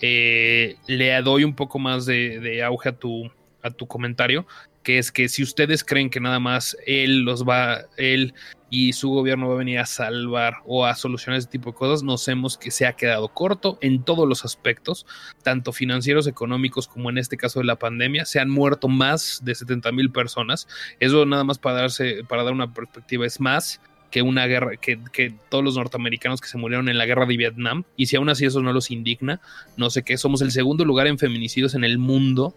S6: Eh, le doy un poco más de, de auge a tu, a tu comentario, que es que si ustedes creen que nada más él los va, él y su gobierno va a venir a salvar o a solucionar ese tipo de cosas, nos vemos que se ha quedado corto en todos los aspectos, tanto financieros, económicos, como en este caso de la pandemia. Se han muerto más de 70 mil personas. Eso nada más para darse, para dar una perspectiva, es más que una guerra, que, que todos los norteamericanos que se murieron en la guerra de Vietnam. Y si aún así eso no los indigna, no sé qué, somos el segundo lugar en feminicidios en el mundo.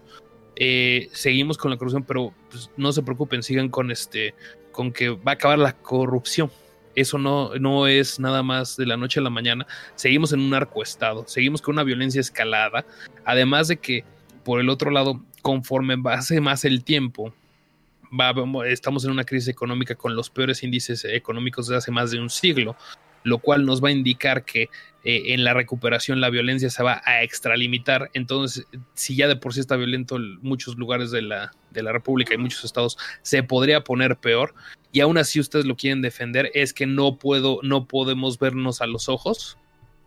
S6: Eh, seguimos con la corrupción, pero pues, no se preocupen, sigan con este, con que va a acabar la corrupción. Eso no, no es nada más de la noche a la mañana. Seguimos en un arcoestado, seguimos con una violencia escalada. Además de que, por el otro lado, conforme pase más el tiempo, estamos en una crisis económica con los peores índices económicos de hace más de un siglo, lo cual nos va a indicar que eh, en la recuperación la violencia se va a extralimitar. Entonces, si ya de por sí está violento en muchos lugares de la, de la República y muchos estados, se podría poner peor. Y aún así ustedes lo quieren defender, es que no puedo, no podemos vernos a los ojos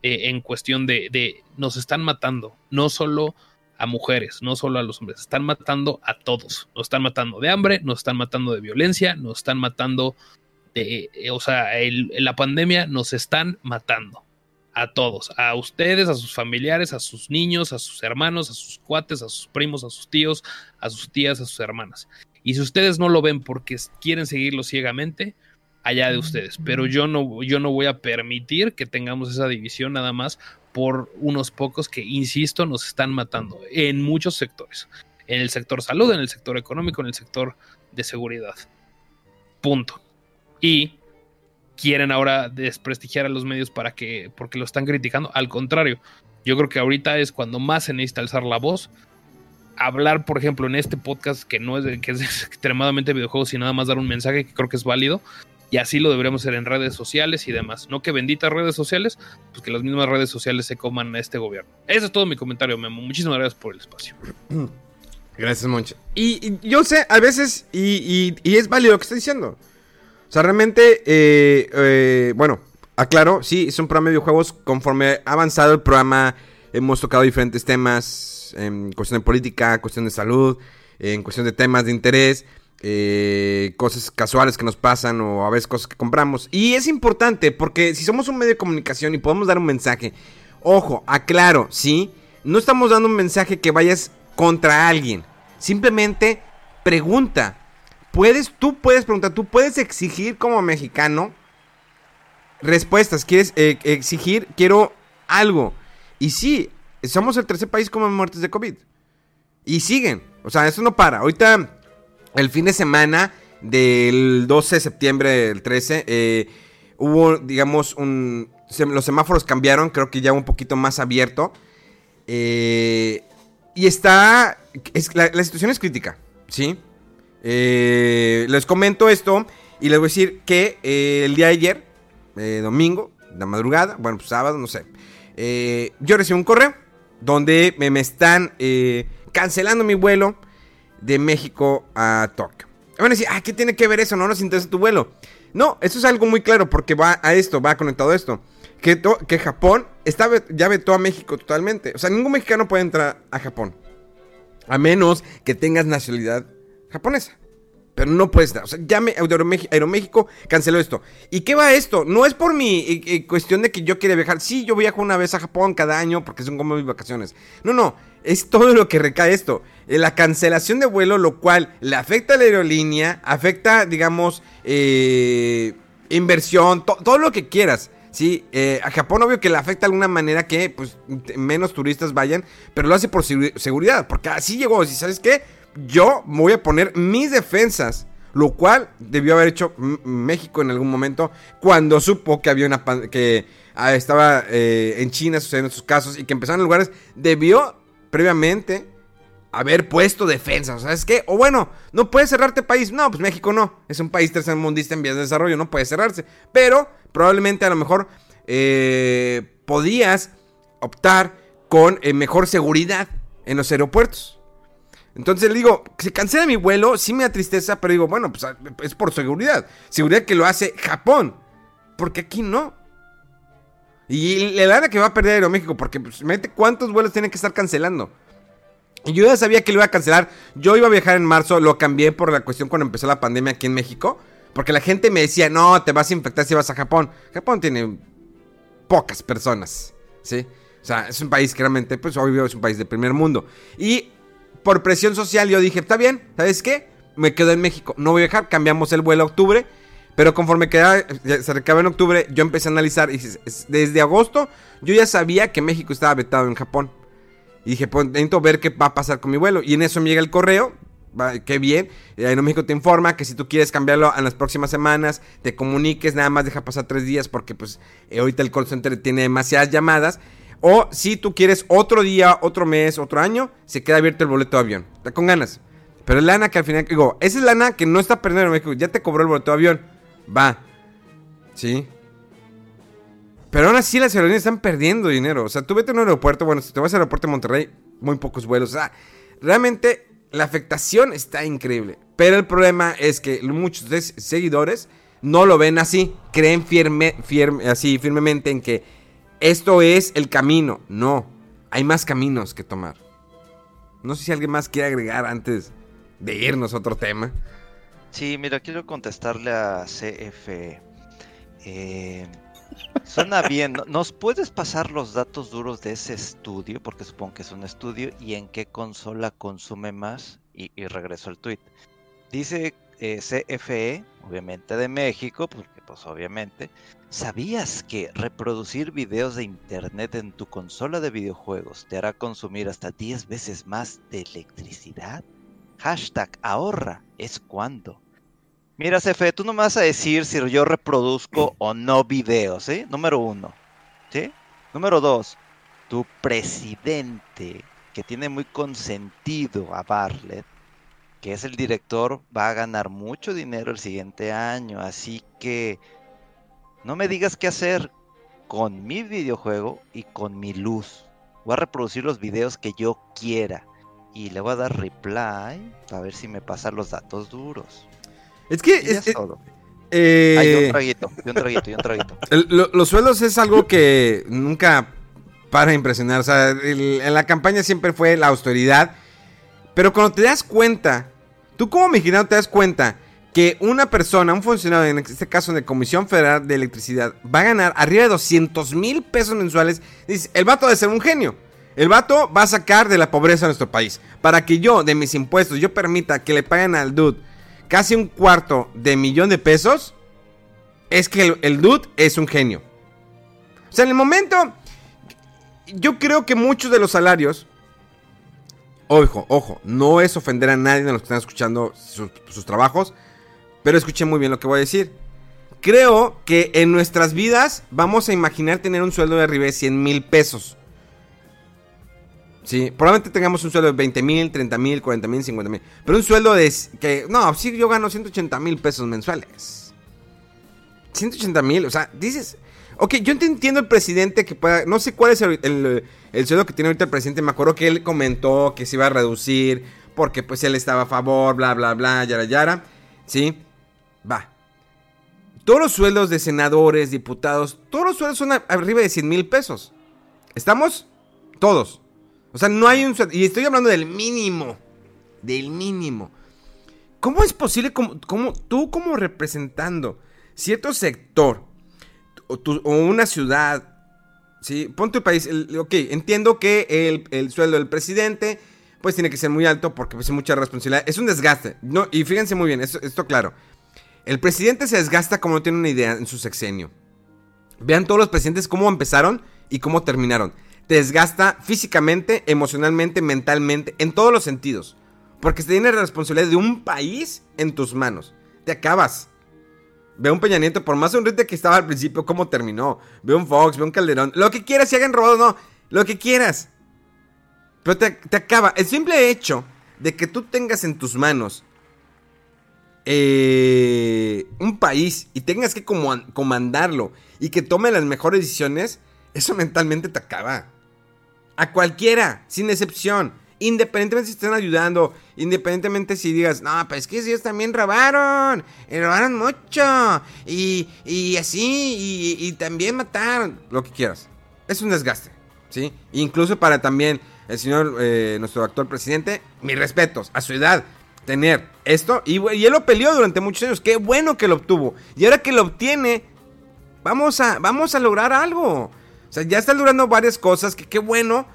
S6: eh, en cuestión de, nos están matando, no solo a mujeres, no solo a los hombres, están matando a todos, nos están matando de hambre, nos están matando de violencia, nos están matando de, eh, o sea, la pandemia nos están matando a todos, a ustedes, a sus familiares, a sus niños, a sus hermanos, a sus cuates, a sus primos, a sus tíos, a sus tías, a sus hermanas. Y si ustedes no lo ven porque quieren seguirlo ciegamente, allá de ustedes. Pero yo no, yo no voy a permitir que tengamos esa división nada más por unos pocos que, insisto, nos están matando en muchos sectores. En el sector salud, en el sector económico, en el sector de seguridad. Punto. Y quieren ahora desprestigiar a los medios para que, porque lo están criticando. Al contrario, yo creo que ahorita es cuando más se necesita alzar la voz. Hablar, por ejemplo, en este podcast que no es, que es extremadamente videojuegos y nada más dar un mensaje que creo que es válido y así lo deberíamos hacer en redes sociales y demás. No que benditas redes sociales, pues que las mismas redes sociales se coman a este gobierno. Ese es todo mi comentario, Memo. Muchísimas gracias por el espacio.
S1: Gracias, Moncho. Y, yo sé, a veces, y, es válido lo que estoy diciendo. O sea, realmente, eh, eh, bueno, aclaro, sí, es un programa de videojuegos. Conforme ha avanzado el programa, hemos tocado diferentes temas en cuestión de política, cuestión de salud, en cuestión de temas de interés. Eh, cosas casuales que nos pasan o a veces cosas que compramos. Y es importante porque si somos un medio de comunicación y podemos dar un mensaje, ojo, aclaro, ¿sí? No estamos dando un mensaje que vayas contra alguien. Simplemente pregunta. Puedes, tú puedes preguntar, tú puedes exigir como mexicano respuestas. ¿Quieres eh, exigir? Quiero algo. Y sí, somos el tercer país con muertes de COVID. Y siguen. O sea, eso no para. Ahorita el fin de semana del 12 de septiembre del 13 eh, hubo, digamos, un... los semáforos cambiaron, creo que ya un poquito más abierto. Eh, y está... la, situación es crítica, ¿sí? Eh, les comento esto y les voy a decir que el día de ayer, domingo, la madrugada, bueno, pues sábado, no sé. yo recibí un correo donde me están cancelando mi vuelo de México a Tokio. Van a decir, ah, ¿qué tiene que ver eso? No nos interesa tu vuelo. No, eso es algo muy claro porque va a esto, va conectado a esto. Que, que Japón está, ya vetó a México totalmente. O sea, ningún mexicano puede entrar a Japón. A menos que tengas nacionalidad japonesa. Pero no puedes. O sea, ya me, Aeroméxico, canceló esto. ¿Y qué va esto? No es por mi eh, eh, cuestión de que yo quiera viajar. Sí, yo viajo una vez a Japón cada año porque son como mis vacaciones. No, no. Es todo lo que recae esto. Eh, la cancelación de vuelo, lo cual le afecta a la aerolínea, afecta, digamos, inversión, todo lo que quieras. Sí, a Japón obvio que le afecta de alguna manera que pues menos turistas vayan, pero lo hace por seguridad, porque así llegó. ¿Y sabes qué? Yo voy a poner mis defensas. Lo cual debió haber hecho México en algún momento cuando supo que había una que ah, estaba eh, en China sucediendo sus casos y que empezaron lugares. Debió previamente haber puesto defensas. ¿Sabes qué? O bueno, no puede cerrarte país. No, pues México no. Es un país tercermundista en vías de desarrollo. No puede cerrarse. Pero probablemente a lo mejor eh, podías optar con eh, mejor seguridad en los aeropuertos. Entonces le digo, se cancela mi vuelo, sí me da tristeza, pero digo, bueno, pues es por seguridad. Seguridad que lo hace Japón. Porque aquí no. Y la verdad que va a perder Aeroméxico, porque pues, mete cuántos vuelos tienen que estar cancelando. Y yo ya sabía que lo iba a cancelar. Yo iba a viajar en marzo, lo cambié por la cuestión cuando empezó la pandemia aquí en México. Porque la gente me decía, no, te vas a infectar si vas a Japón. Japón tiene pocas personas, ¿sí? O sea, es un país que realmente, pues obvio, es un país de primer mundo. Y por presión social yo dije, está bien, ¿sabes qué? Me quedo en México, no voy a viajar, cambiamos el vuelo a octubre. Pero conforme queda, se recaba en octubre, yo empecé a analizar y desde agosto yo ya sabía que México estaba vetado en Japón. Y dije, pues necesito ver qué va a pasar con mi vuelo. Y en eso me llega el correo, qué bien. Aeroméxico te informa que si tú quieres cambiarlo en las próximas semanas, te comuniques, nada más deja pasar tres días porque pues eh, ahorita el call center tiene demasiadas llamadas. O si tú quieres otro día, otro mes, otro año, se queda abierto el boleto de avión. Está con ganas. Pero es lana que al final, digo, esa es lana que no está perdiendo México. Ya te cobró el boleto de avión. Va. Sí. Pero aún así las aerolíneas están perdiendo dinero. O sea, tú vete a un aeropuerto, bueno, si te vas al aeropuerto de Monterrey, muy pocos vuelos. O sea, realmente la afectación está increíble. Pero el problema es que muchos de seguidores no lo ven así. Creen firme, firme, así firmemente en que esto es el camino. No, hay más caminos que tomar. No sé si alguien más quiere agregar antes de irnos a otro tema.
S4: Sí, mira, quiero contestarle a CFE. Eh, suena bien. ¿no- ¿Nos puedes pasar los datos duros de ese estudio? Porque supongo que es un estudio. ¿Y en qué consola consume más? Y, y regreso al tweet. Dice eh, CFE, obviamente de México, porque pues obviamente. ¿Sabías que reproducir videos de internet en tu consola de videojuegos te hará consumir hasta 10 veces más de electricidad? Hashtag ahorra es cuando. Mira, Cefe, tú no me vas a decir si yo reproduzco o no videos, ¿eh? Número uno. ¿Sí? Número dos, tu presidente, que tiene muy consentido a Bartlett, que es el director, va a ganar mucho dinero el siguiente año. Así que no me digas qué hacer con mi videojuego y con mi luz. Voy a reproducir los videos que yo quiera. Y le voy a dar reply para ver si me pasan los datos duros.
S1: Es que...
S4: Y
S1: es-
S4: es todo.
S1: eh,
S4: Ay, un traguito, un traguito, un traguito.
S1: El- lo- los sueldos es algo que nunca para impresionar. O sea, el- en la campaña siempre fue la austeridad. Pero cuando te das cuenta, tú como mexicano te das cuenta que una persona, un funcionario, en este caso de Comisión Federal de Electricidad, va a ganar arriba de 200 mil pesos mensuales. Dices, el vato debe ser un genio. El vato va a sacar de la pobreza a nuestro país. Para que yo, de mis impuestos, yo permita que le paguen al dude casi un cuarto de millón de pesos, es que el, dude es un genio. O sea, en el momento, yo creo que muchos de los salarios, ojo, ojo, no es ofender a nadie de los que están escuchando sus trabajos, pero escuchen muy bien lo que voy a decir. Creo que en nuestras vidas vamos a imaginar tener un sueldo de arriba de 100 mil pesos. Sí, probablemente tengamos un sueldo de 20 mil, 30 mil, 40 mil, 50 mil. Pero un sueldo de... que No, sí, yo gano 180 mil pesos mensuales. 180 mil, o sea, dices... Ok, yo entiendo el presidente que pueda... No sé cuál es el, el sueldo que tiene ahorita el presidente. Me acuerdo que él comentó que se iba a reducir porque pues él estaba a favor, bla, bla, bla, yara, yara. Sí, va. Todos los sueldos de senadores, diputados, todos los sueldos son arriba de 100 mil pesos. ¿Estamos? Todos. O sea, no hay un... sueldo- Y estoy hablando del mínimo. Del mínimo. ¿Cómo es posible, como, como- tú como representando cierto sector o, una ciudad, ¿sí? Pon tu país, el- ok, entiendo que el, el sueldo del presidente pues tiene que ser muy alto porque pues, es mucha responsabilidad. Es un desgaste. No, y fíjense muy bien, esto, esto claro. El presidente se desgasta como no tiene una idea en su sexenio. Vean todos los presidentes cómo empezaron y cómo terminaron. Te desgasta físicamente, emocionalmente, mentalmente, en todos los sentidos. Porque se tiene la responsabilidad de un país en tus manos. Te acabas. Ve un Peña Nieto, por más sonriente que estaba al principio, cómo terminó. Ve un Fox, ve un Calderón. Lo que quieras, si hagan robado no. Lo que quieras. Pero te, te acaba. El simple hecho de que tú tengas en tus manos eh, un país y tengas que comandarlo y que tome las mejores decisiones, eso mentalmente te acaba. A cualquiera, sin excepción. Independientemente si estén ayudando, independientemente si digas, no, pues es que ellos también robaron, y robaron mucho, y, y así, y, y también mataron, lo que quieras. Es un desgaste, ¿sí? Incluso para también el señor, eh, nuestro actual presidente, mis respetos a su edad, tener esto, y, él lo peleó durante muchos años, qué bueno que lo obtuvo, y ahora que lo obtiene, vamos a, vamos a lograr algo. O sea, ya están logrando varias cosas, que qué bueno,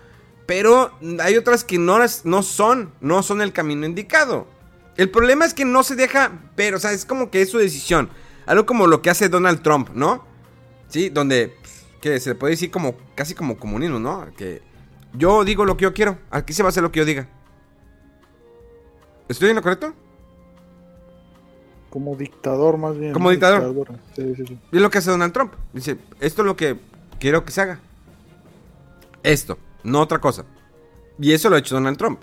S1: pero hay otras que no, no son, no son el camino indicado. El problema es que no se deja ver, o sea, es como que es su decisión. Algo como lo que hace Donald Trump, ¿no? Sí, donde, que se puede decir como, casi como comunismo, ¿no? Que Yo digo lo que yo quiero. Aquí se va a hacer lo que yo diga. ¿Estoy en lo correcto?
S2: Como dictador, más bien.
S1: Como dictador.
S2: Dictadura. Sí, sí, sí.
S1: Y es lo que hace Donald Trump. Dice, esto es lo que quiero que se haga. Esto, no otra cosa. Y eso lo ha hecho Donald Trump.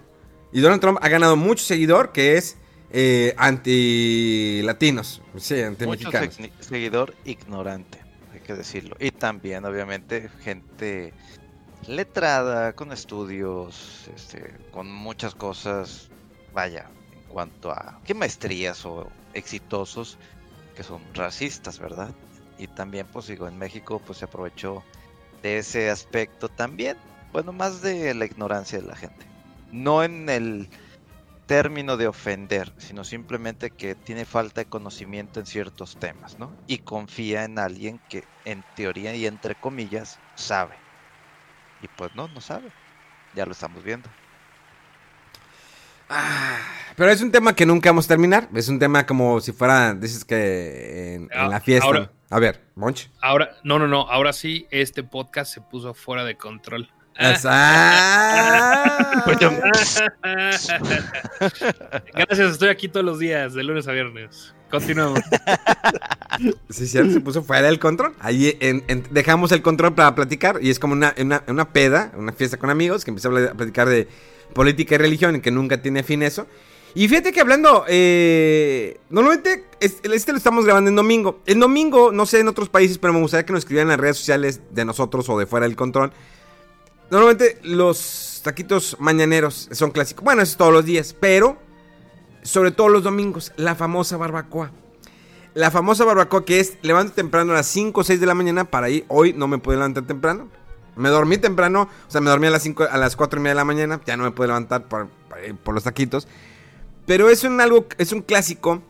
S1: Y Donald Trump ha ganado mucho seguidor que es eh, anti-latinos. Sí,
S4: Mucho
S1: anti-mexicanos.
S4: segui- seguidor ignorante, hay que decirlo. Y también, obviamente, gente letrada, con estudios, este, con muchas cosas, vaya, cuanto a qué maestrías o exitosos que son racistas, ¿verdad? Y también, pues digo, en México, pues se aprovechó de ese aspecto también, bueno, más de la ignorancia de la gente. No en el término de ofender, sino simplemente que tiene falta de conocimiento en ciertos temas, ¿no? Y confía en alguien que en teoría y entre comillas sabe. Y pues no, no sabe. Ya lo estamos viendo.
S1: Ah, pero es un tema que nunca vamos a terminar. Es un tema como si fuera, dices que en, en
S5: Ah,
S1: la fiesta.
S5: ahora-
S1: A ver, Monch.
S5: Ahora, no, no, no. Ahora sí, este podcast se puso fuera de control.
S1: Ah.
S5: Gracias, estoy aquí todos los días, de lunes a viernes. Continuamos.
S1: Sí, cierto, se puso fuera del control. Ahí en- en- dejamos el control para platicar y es como una, una, una peda, una fiesta con amigos que empieza a platicar de política y religión que nunca tiene fin eso. Y fíjate que hablando, eh, normalmente es- este lo estamos grabando en domingo. El domingo, no sé en otros países, pero me gustaría que nos escribieran en las redes sociales de nosotros o de fuera del control. Normalmente los taquitos mañaneros son clásicos. Bueno, es todos los días, pero sobre todo los domingos, la famosa barbacoa. La famosa barbacoa que es levanto temprano a las 5 o 6 de la mañana para ir. Hoy no me pude levantar temprano. Me dormí temprano, o sea, me dormí a las 5, a las 4 y media de la mañana. Ya no me pude levantar por, por- por los taquitos. Pero es un algo, es un clásico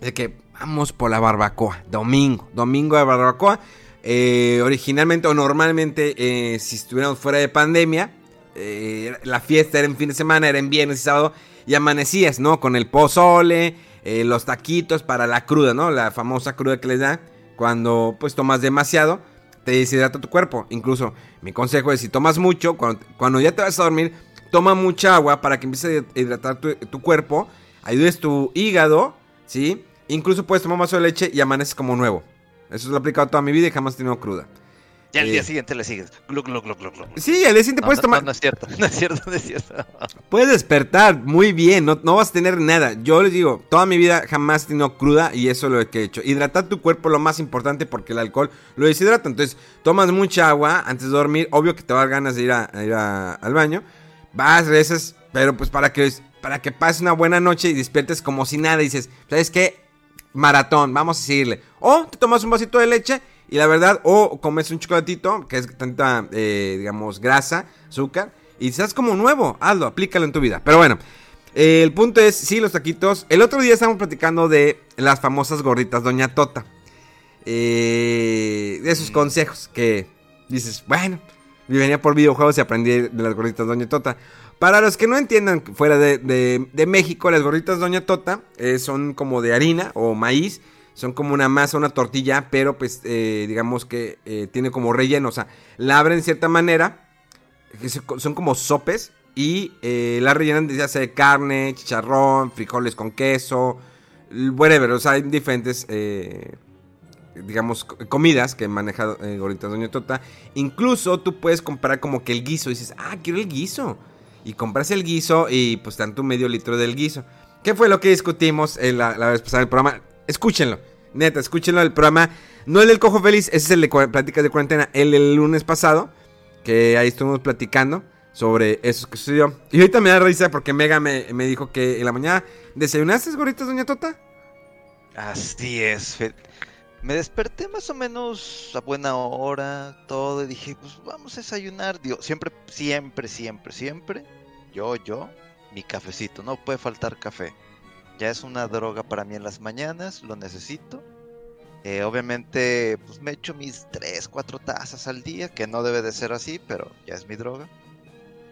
S1: de que vamos por la barbacoa. Domingo, domingo de barbacoa. Eh, originalmente o normalmente, eh, si estuviéramos fuera de pandemia, eh, la fiesta era en fin de semana, era en viernes y sábado, y amanecías, ¿no? Con el pozole, eh, los taquitos para la cruda, ¿no? La famosa cruda que les da cuando pues tomas demasiado, te deshidrata tu cuerpo. Incluso mi consejo es si tomas mucho, cuando, ya te vas a dormir, toma mucha agua para que empiece a hidratar tu, tu cuerpo, ayudes tu hígado, ¿sí? Incluso puedes tomar más de leche y amaneces como nuevo. Eso lo he aplicado toda mi vida y jamás he tenido cruda.
S4: Ya
S1: Eh.
S4: día siguiente le sigues. Glu, glu, glu, glu, glu.
S1: Sí, al día siguiente
S4: No,
S1: puedes
S4: no,
S1: tomar...
S4: no, no es cierto, no es cierto, no es cierto.
S1: Puedes despertar muy bien, no, no vas a tener nada. Yo les digo, toda mi vida jamás he tenido cruda y eso es lo que he hecho. Hidratar tu cuerpo lo más importante porque el alcohol lo deshidrata. Entonces, tomas mucha agua antes de dormir. Obvio que te va a dar ganas de ir, a, a ir a- al baño. Vas, rezas, pero pues para que, para que pases una buena noche y despiertes como si nada. Y dices, ¿sabes qué? Maratón, vamos a seguirle. O te tomas un vasito de leche y la verdad, o comes un chocolatito, que es tanta, eh, digamos, grasa, azúcar, y estás como nuevo. Hazlo, aplícalo en tu vida. Pero bueno, eh, el punto es, sí, los taquitos. El otro día estábamos platicando de las famosas gorritas Doña Tota. Eh, de esos consejos que dices, bueno, yo venía por videojuegos y aprendí de las gorritas Doña Tota. Para los que no entiendan, fuera de, de- de México, las gorritas Doña Tota eh, son como de harina o maíz. Son como una masa, una tortilla, pero pues eh, digamos que eh, tiene como relleno. O sea, la abren de cierta manera, son como sopes, y eh, la rellenan ya sea de carne, chicharrón, frijoles con queso, whatever. O sea, hay diferentes, digamos, co- comidas que maneja Gorditas Doña Tota. Incluso tú puedes comprar como que el guiso. Y dices, ah, quiero el guiso. Y compras el guiso y pues tanto medio litro del guiso. ¿Qué fue lo que discutimos en la, vez pasada del programa? Escúchenlo. Neta, escúchenlo el programa. No el del Cojo Feliz, ese es el de Pláticas de Cuarentena. El lunes pasado. Que ahí estuvimos platicando sobre eso que sucedió. Y ahorita me da risa porque Mega me, me dijo que en la mañana desayunaste gorritas, doña Tota.
S4: Así es. Me desperté más o menos a buena hora, todo, y dije, pues vamos a desayunar. Digo, siempre, siempre, siempre, siempre, yo, yo, mi cafecito, no puede faltar café. Ya es una droga para mí en las mañanas, lo necesito. Eh, obviamente, pues me echo mis 3, 4 tazas al día, que no debe de ser así, pero ya es mi droga.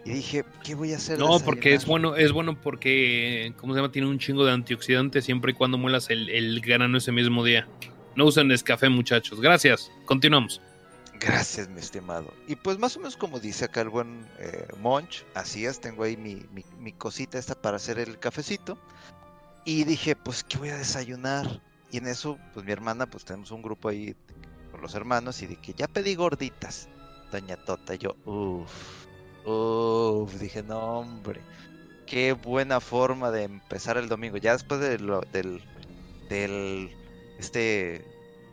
S4: Y dije, ¿qué voy a hacer?
S5: No, porque es
S4: desayunar?
S5: bueno, es bueno porque, ¿cómo se llama? Tiene un chingo de antioxidantes siempre y cuando muelas el, el grano ese mismo día. No usen Nescafé, muchachos. Gracias. Continuamos.
S4: Gracias, mi estimado. Y pues más o menos como dice acá el buen eh, Monch, así es, tengo ahí mi, mi, mi cosita esta para hacer el cafecito. Y dije, pues, ¿qué voy a desayunar? Y en eso, pues mi hermana, pues tenemos un grupo ahí con los hermanos y que ya pedí gorditas, doña Tota. Yo, uff, uff, dije, no, hombre, qué buena forma de empezar el domingo. Ya después de lo- del, del, este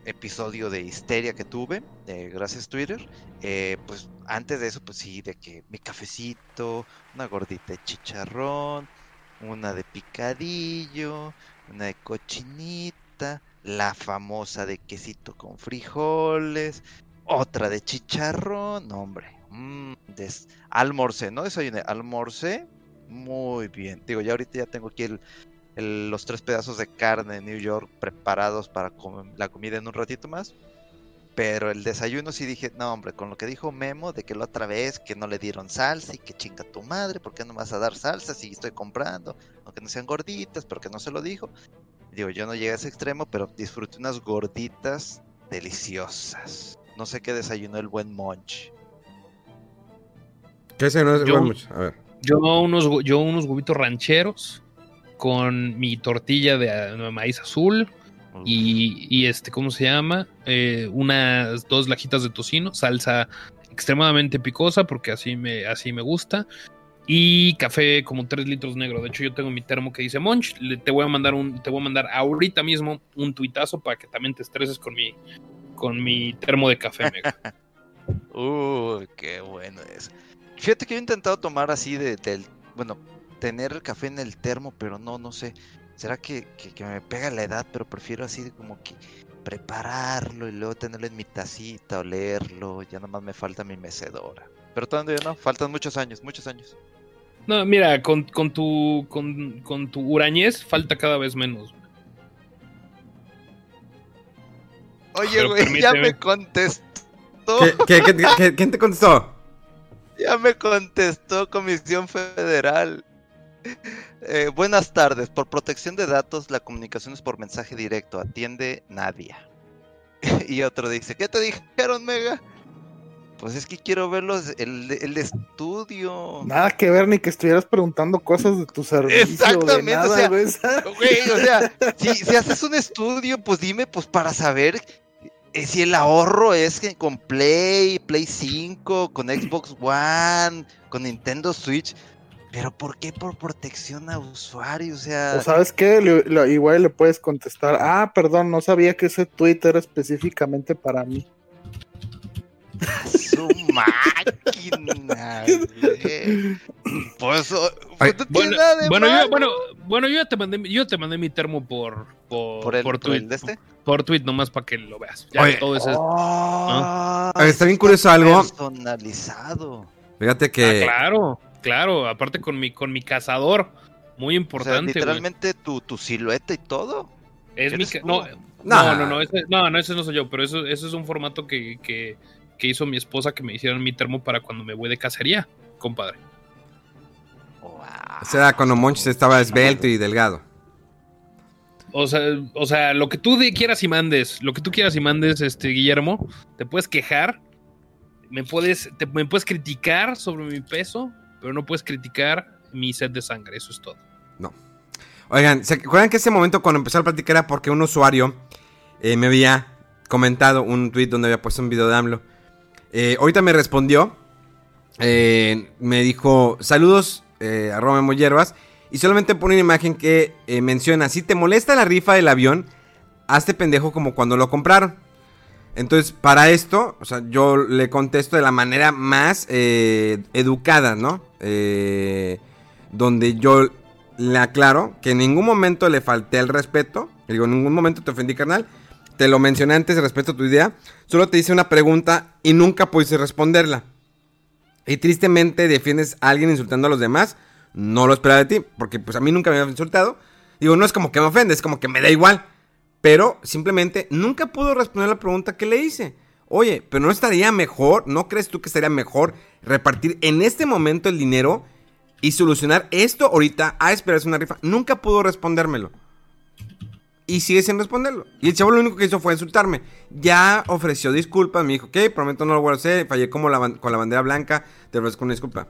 S4: episodio de histeria que tuve, eh, gracias Twitter, eh, pues antes de eso, pues sí, de que mi cafecito, una gordita de chicharrón, una de picadillo, una de cochinita, la famosa de quesito con frijoles, otra de chicharrón, hombre, mm, des- almorcé, no desayuné, almorcé muy bien. Digo, ya ahorita ya tengo aquí los tres pedazos de carne de New York preparados para la comida en un ratito más. Pero el desayuno sí dije, no hombre, con lo que dijo Memo de que la otra vez que no le dieron salsa y que chinga tu madre, ¿por qué no me vas a dar salsa si estoy comprando? Aunque no sean gorditas, pero que no se lo dijo. Digo, yo no llegué a ese extremo, pero disfruté unas gorditas deliciosas. No sé qué desayunó el buen Monch.
S1: ¿Qué se no es
S6: Yo-
S1: igual mucho? A ver.
S6: Yo unos, yo unos huevitos rancheros con mi tortilla de, maíz azul y, y este, ¿cómo se llama? Eh, unas dos lajitas de tocino, salsa extremadamente picosa porque así me, así me gusta. Y café como 3 litros negro. De hecho, yo tengo mi termo que dice Monch. Le- te voy a mandar un, te voy a mandar ahorita mismo un tuitazo para que también te estreses con mi, con mi termo de café, mega.
S4: Uy, qué bueno es. Fíjate que yo he intentado tomar así de, del, bueno, tener el café en el termo, pero no, no sé. ¿Será que, que, que me pega la edad? Pero prefiero así como que prepararlo y luego tenerlo en mi tacita, olerlo. Ya nada más me falta mi mecedora. Pero todavía no, faltan muchos años, muchos años.
S6: No, mira, con, con tu con, con tu hurañez falta cada vez menos.
S4: Oye, güey, ya me contestó.
S1: ¿Qué, qué- qué- qué- quién te contestó?
S4: Ya me contestó Comisión Federal. Eh, buenas tardes. Por protección de datos, la comunicación es por mensaje directo. Atiende Nadia. y otro dice, ¿qué te dijeron, Mega? Pues es que quiero verlos, el, el estudio.
S2: Nada que ver ni que estuvieras preguntando cosas de tu servicio.
S4: Exactamente,
S2: de nada,
S4: o sea,
S2: güey.
S4: Güey, o sea, si, si haces un estudio, pues dime, pues para saber eh, si el ahorro es que con Play, Play 5, con Xbox One, con Nintendo Switch. Pero ¿por qué por protección a usuarios? O sea,
S2: O sabes qué, Le- le- igual le puedes contestar, ah, perdón, no sabía que ese tweet era específicamente para mí.
S4: su máquina. güey. Pues, pues no
S6: Bueno,
S4: de
S6: bueno, yo, bueno, bueno, yo ya te mandé, yo te mandé mi termo por por,
S4: por el,
S6: por
S4: por el
S6: tweet,
S4: de este.
S6: por tweet nomás para que lo veas. Ya
S1: Oye.
S6: todo eso es-
S4: Ah,
S1: A ver, está bien curioso algo.
S4: Personalizado.
S1: Fíjate
S6: Ah,
S1: que.
S6: claro, claro, aparte con mi con mi cazador, muy
S4: O sea,
S6: importante, güey.
S4: literalmente tu, tu silueta y todo.
S6: Es mi no,
S1: Nah.
S6: no, no, no, ese, no, no, ese no soy yo, pero eso, eso es un formato que, que, que hizo mi esposa que me hicieron mi termo para cuando me voy de cacería, compadre.
S4: Wow.
S1: O sea, cuando Monch estaba esbelto y delgado.
S6: O sea, o sea, lo que tú de- quieras y mandes, lo que tú quieras y mandes, este Guillermo, te puedes quejar, me puedes, te- me puedes criticar sobre mi peso, pero no puedes criticar mi sed de sangre, eso es todo.
S1: Oigan, ¿se acuerdan que ese momento cuando empezó a platicar era porque un usuario eh, me había comentado un tweet donde había puesto un video de AMLO? Eh, ahorita me respondió. eh, me dijo, saludos, eh, arroba Memo Hierbas", Y solamente pone una imagen que menciona, si te molesta la rifa del avión, hazte pendejo como cuando lo compraron. Entonces, para esto, o sea, yo le contesto de la manera más eh, educada, ¿no? Eh, donde yo le aclaro que en ningún momento le falté el respeto. Digo, en ningún momento te ofendí, carnal. Te lo mencioné antes, respeto a tu idea. Solo te hice una pregunta y nunca pudiste responderla. Y tristemente defiendes a alguien insultando a los demás. No lo esperaba de ti, porque pues a mí nunca me había insultado. Digo, no es como que me ofende, es como que me da igual. Pero simplemente nunca pudo responder la pregunta que le hice. Oye, pero no estaría mejor, ¿no crees tú que estaría mejor repartir en este momento el dinero y solucionar esto ahorita a esperarse una rifa? Nunca pudo respondérmelo. Y sigue sin responderlo. Y el chavo lo único que hizo fue insultarme. Ya ofreció disculpas, me dijo, ok, prometo no lo voy a hacer, fallé como la con la bandera blanca, te ofrezco una disculpa.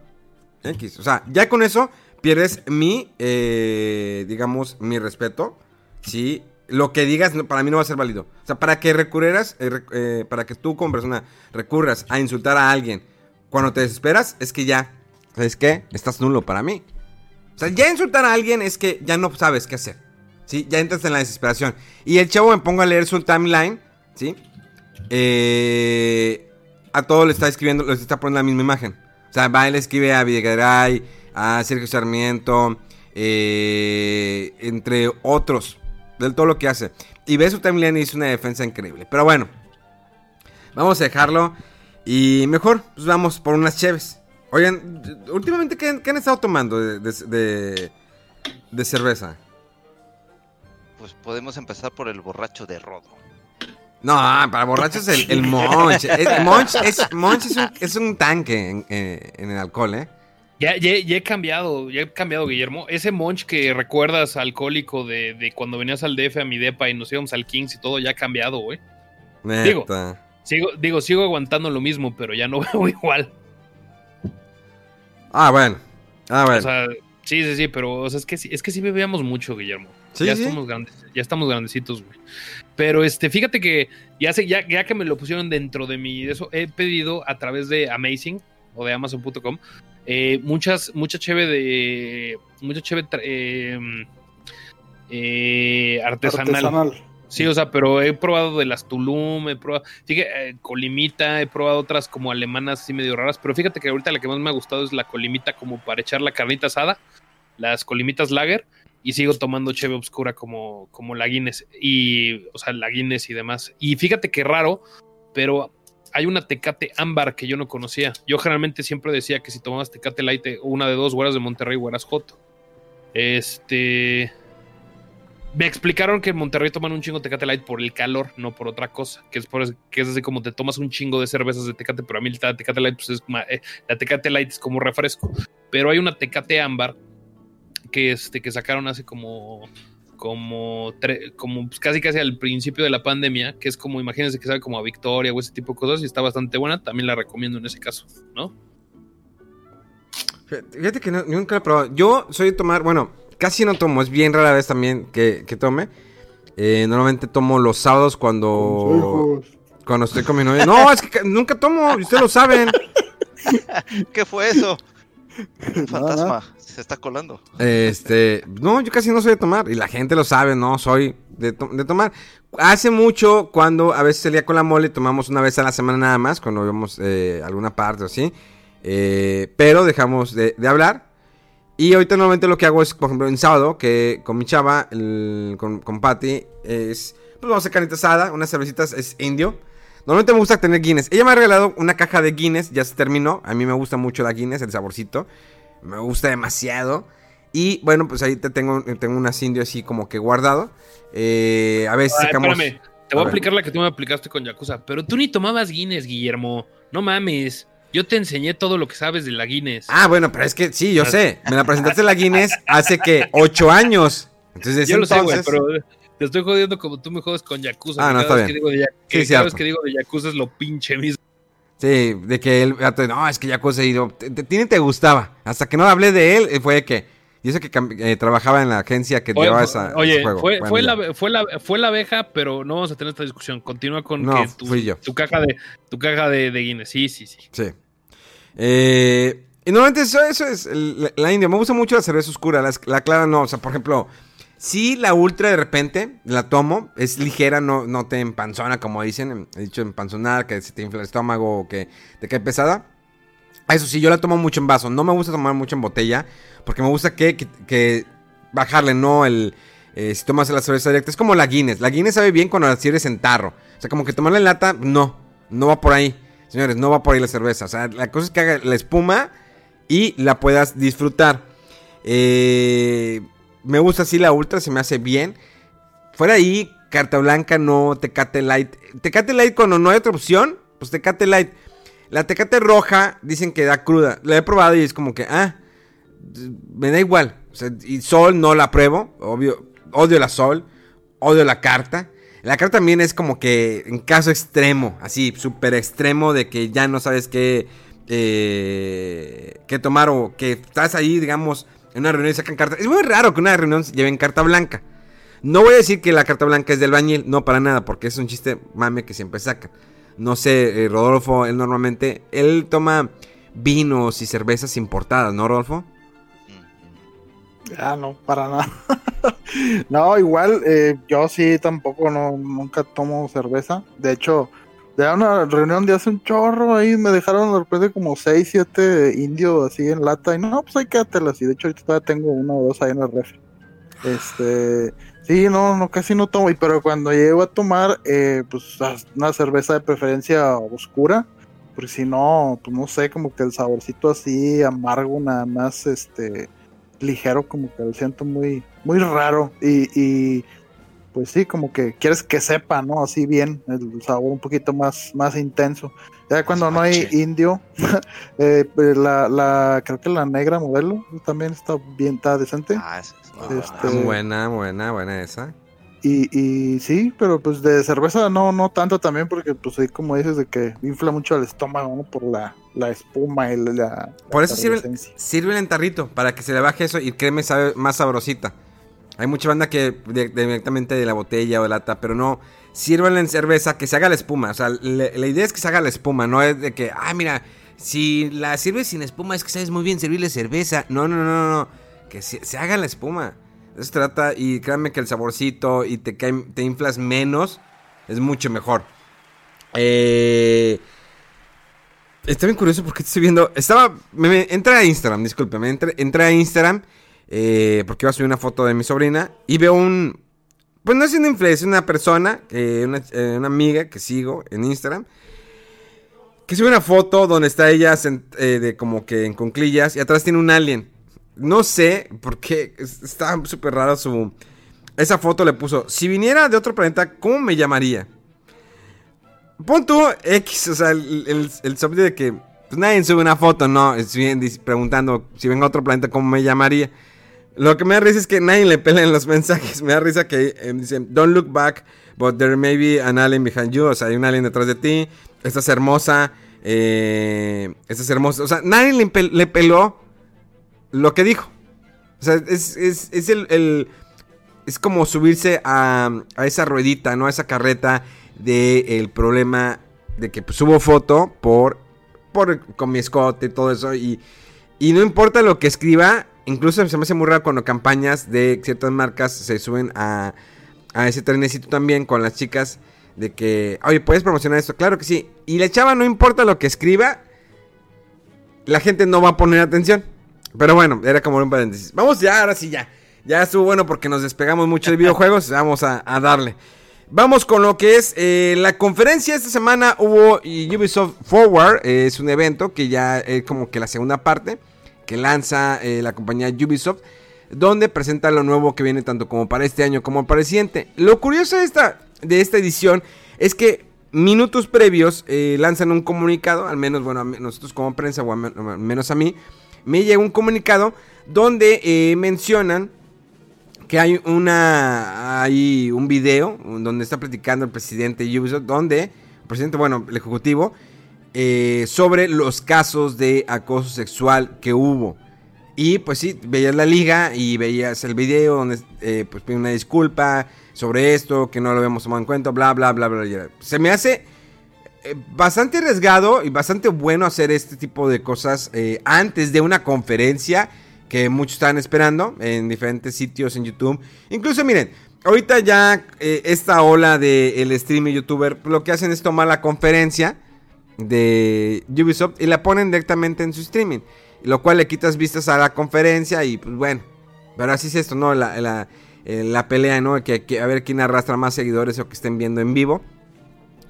S1: X. O sea, ya con eso pierdes mi, eh, digamos, mi respeto. Sí, lo que digas para mí no va a ser válido. O sea, para que recurrieras, eh, eh, para que tú como persona recurras a insultar a alguien cuando te desesperas, es que ya, ¿sabes qué? Estás nulo para mí. O sea, ya insultar a alguien es que ya no sabes qué hacer. ¿Sí? Ya entras en la desesperación. Y el chavo me pongo a leer su timeline, ¿sí? Eh, a todo le está escribiendo, le está poniendo la misma imagen. O sea, va, él escribe a Videgaray, a Sergio Sarmiento, entre otros, de todo lo que hace. Y ve su timeline y hizo una defensa increíble. Pero bueno, vamos a dejarlo. Y mejor, pues vamos por unas cheves. Oigan, últimamente, ¿qué, qué han estado tomando de, de- de- de cerveza?
S4: Pues podemos empezar por el borracho de Rodo.
S1: No, para borrachos el, el Monch. El Monch es, Monch es, un, es un tanque en, eh, en el alcohol, ¿eh?
S6: Ya, ya, ya he cambiado, ya he cambiado, Guillermo. Ese Monch que recuerdas alcohólico de, de cuando venías al DF a mi depa y nos íbamos al Kings y todo, ya ha cambiado, güey. Digo. Sigo, digo, sigo aguantando lo mismo, pero ya no veo igual.
S1: Ah, bueno. Ah, bueno.
S6: O sea, sí, sí, sí, pero o sea, es que sí, es que sí bebíamos mucho, Guillermo.
S1: Sí,
S6: ya
S1: sí.
S6: estamos grandes, ya estamos grandecitos, güey. Pero este, fíjate que ya sé, ya, ya que me lo pusieron dentro de mi eso, he pedido a través de Amazing o de Amazon.com eh, muchas, mucha cheve de. Mucha cheve eh, eh, artesanal.
S2: Artesanal.
S6: Sí, o sea, pero he probado de las Tulum, he probado, fíjate, eh, Colimita, he probado otras como alemanas así medio raras, pero fíjate que ahorita la que más me ha gustado es la Colimita como para echar la carnita asada, las Colimitas Lager, y sigo tomando cheve obscura como, como la Guinness, y, o sea, la Guinness y demás. Y fíjate que raro, pero hay una Tecate ámbar que yo no conocía. Yo generalmente siempre decía que si tomabas Tecate Light, eh, una de dos, o de Monterrey o eras Joto. Este... Me explicaron que en Monterrey toman un chingo de Tecate Light por el calor, no por otra cosa. Que es, por, que es así como te tomas un chingo de cervezas de Tecate, pero a mí la Tecate Light, pues es eh, como refresco. Pero hay una Tecate ámbar que, este, que sacaron hace como, como, tre- como pues, casi casi al principio de la pandemia, que es como, imagínense que sabe como a Victoria o ese tipo de cosas y está bastante buena. También la recomiendo en ese caso, ¿no?
S1: Fíjate que no- nunca lo he probado. Yo soy de tomar, bueno, casi no tomo, es bien rara vez también que, que tome. Eh, normalmente tomo los sábados cuando, cuando estoy con mi novia. No, es que ca- nunca tomo, y ustedes lo saben.
S4: ¿Qué fue eso? Un fantasma. Se está colando.
S1: Este, no, yo casi no soy de tomar y la gente lo sabe, no soy de, to- tomar. Hace mucho cuando a veces salía con la mole tomamos una vez a la semana nada más cuando íbamos eh, alguna parte o así, Eh, pero dejamos de, de hablar. Y ahorita normalmente lo que hago es, por ejemplo, en sábado, que con mi chava, el- con, con Patty, es, pues vamos a hacer carnita asada, unas cervecitas, es indio. Normalmente me gusta tener Guinness. Ella me ha regalado una caja de Guinness, ya se terminó. A mí me gusta mucho la Guinness, el saborcito. Me gusta demasiado. Y bueno, pues ahí te tengo, tengo unas indio así como que guardado. Eh, a veces sacamos.
S6: espérame, te voy
S1: A
S6: aplicar la que tú me aplicaste con Yakuza, pero tú ni tomabas Guinness, Guillermo. No mames. Yo te enseñé todo lo que sabes de la Guinness.
S1: Ah, bueno, pero es que sí, yo sé. Me la presentaste la Guinness hace que ocho años. Entonces,
S6: Yo lo sé, güey,
S1: entonces-
S6: pero te estoy jodiendo como tú me jodes con Yakuza.
S1: Ah, no,
S6: cada
S1: está
S6: vez
S1: bien.
S6: Que digo de, Ya-
S1: Sí,
S6: que
S1: cierto.
S6: cada vez que digo de Yakuza es lo pinche mismo.
S1: Sí, de que él, no, es que ya te- tiene te gustaba. Hasta que no hablé de él, eh, fue que, y eso que eh, trabajaba en la agencia que
S6: Oye,
S1: llevaba esa,
S6: oye,
S1: ese juego.
S6: fue,
S1: Bueno,
S6: fue, la, fue, la, fue la abeja, pero no vamos a tener esta discusión. Continúa con
S1: No,
S6: que tu,
S1: fui yo.
S6: tu caja de tu caja de, de Guinness. Sí, sí, sí.
S1: Sí. Eh, y normalmente eso, eso es el- la, la india. Me gusta mucho la cerveza oscura. La, la clara no. O sea, por ejemplo, si la ultra de repente la tomo, es ligera, no, no te empanzona, como dicen. He dicho empanzonar, que se te infla el estómago o que te cae pesada. Eso sí, yo la tomo mucho en vaso. No me gusta tomar mucho en botella. Porque me gusta que, que, que bajarle, no el. eh, si tomas la cerveza directa, es como la Guinness. La Guinness sabe bien cuando la sirves en tarro. O sea, como que tomarla en lata, no. No va por ahí. Señores, no va por ahí la cerveza. O sea, la cosa es que haga la espuma y la puedas disfrutar. Eh, me gusta así la ultra, se me hace bien. Fuera ahí, carta blanca, no, Tecate Light. Tecate Light cuando no hay otra opción, pues Tecate Light. La Tecate roja dicen que da cruda. La he probado y es como que, ah, me da igual. Y Sol no la pruebo, obvio, odio la Sol. odio la carta. La carta también es como que en caso extremo, así, súper extremo, de que ya no sabes qué, eh, qué tomar o que estás ahí, digamos, en una reunión sacan carta. Es muy raro que una reunión lleven carta blanca. No voy a decir que la carta blanca es del bañil, no para nada, porque es un chiste mame que siempre sacan. No sé, eh, Rodolfo, él normalmente, él toma vinos y cervezas importadas, ¿no, Rodolfo?
S2: Ah, no, para nada. no, igual, eh, yo sí tampoco no, nunca tomo cerveza. De hecho, de una reunión de hace un chorro ahí, me dejaron de repente como 6, 7 indios así en lata. Y no, pues que quédatelas. Y de hecho, ahorita todavía tengo uno o dos ahí en el refri. Este, sí, no, no, casi no tomo. Pero cuando llego a tomar, eh, pues una cerveza de preferencia oscura. Porque si no, pues no sé, como que el saborcito así amargo, nada más, este ligero, como que lo siento muy, muy raro. Y, y, pues sí, como que quieres que sepa, ¿no? Así bien, el sabor un poquito más, más intenso. Ya cuando no hay indio, eh, pues la, la, creo que la negra modelo también está bien, está decente.
S4: Ah, es,
S1: este, buena, buena, buena esa.
S2: Y, y sí, pero pues de cerveza no, no tanto también, porque pues ahí como dices de que infla mucho el estómago, ¿no? Por la, la espuma y la...
S1: Por eso sirve, sirve en tarrito, para que se le baje eso y créeme sabe más sabrosita. Hay mucha banda que directamente de la botella o de lata, pero no, sirven en cerveza que se haga la espuma. O sea, la idea es que se haga la espuma, no es de que, ah, mira, si la sirves sin espuma es que sabes muy bien servirle cerveza. No, no, no, no, no. que se, se haga la espuma. Eso se trata y créanme que el saborcito y te, te inflas menos es mucho mejor. Eh, está bien curioso porque estoy viendo. Estaba. Me, entré a Instagram, discúlpeme. Entré a Instagram eh, porque iba a subir una foto de mi sobrina y veo un. Pues no es una influencer, una persona, eh, una, una, amiga que sigo en Instagram. Que sube una foto donde está ella de como que en conclillas y atrás tiene un alien. No sé por qué. Está súper raro su. Esa foto le puso. Si viniera de otro planeta, ¿cómo me llamaría? Pon tú X, o sea, el, el, de que. Pues nadie sube una foto, ¿no? Preguntando si venga a otro planeta, ¿cómo me llamaría? Lo que me da risa es que nadie le pela en los mensajes. Me da risa que eh, dicen, don't look back, but there may be an alien behind you. O sea, hay un alien detrás de ti. Estás hermosa. Eh, estás hermosa. O sea, nadie le, peló lo que dijo. O sea, es, el, Es como subirse a, a, esa ruedita, ¿no? A esa carreta del problema de que pues, subo foto por, por con mi escote y todo eso. Y, y no importa lo que escriba, incluso se me hace muy raro cuando campañas de ciertas marcas se suben a, a ese trenecito también con las chicas. De que, oye, ¿puedes promocionar esto? Claro que sí. Y la chava, no importa lo que escriba, la gente no va a poner atención. Pero bueno, era como un paréntesis. Vamos ya, ahora sí ya. Ya estuvo bueno porque nos despegamos mucho de videojuegos. Vamos a, darle. Vamos con lo que es eh, la conferencia. Esta semana hubo Ubisoft Forward. es un evento que ya es como que la segunda parte que lanza eh, la compañía Ubisoft. Donde presenta lo nuevo que viene tanto como para este año como para el siguiente. Lo curioso de esta, de esta edición es que minutos previos eh, lanzan un comunicado. Al menos, bueno, nosotros como prensa o al menos a mí me llega un comunicado donde eh, mencionan que hay una hay un video donde está platicando el presidente Ubisoft, donde presidente, bueno, el ejecutivo, eh, sobre los casos de acoso sexual que hubo. Y pues sí, veías la liga y veías el video donde eh, pues pide una disculpa sobre esto, que no lo habíamos tomado en cuenta, bla, bla, bla, bla. Se me hace eh, bastante arriesgado y bastante bueno hacer este tipo de cosas eh, antes de una conferencia que muchos están esperando en diferentes sitios en YouTube. Incluso miren, ahorita ya esta ola del de streaming youtuber lo que hacen es tomar la conferencia de Ubisoft y la ponen directamente en su streaming. Lo cual le quitas vistas a la conferencia y pues bueno. Pero así es esto, ¿no? La, la, pelea, ¿no? Que, que, a ver quién arrastra más seguidores o que estén viendo en vivo.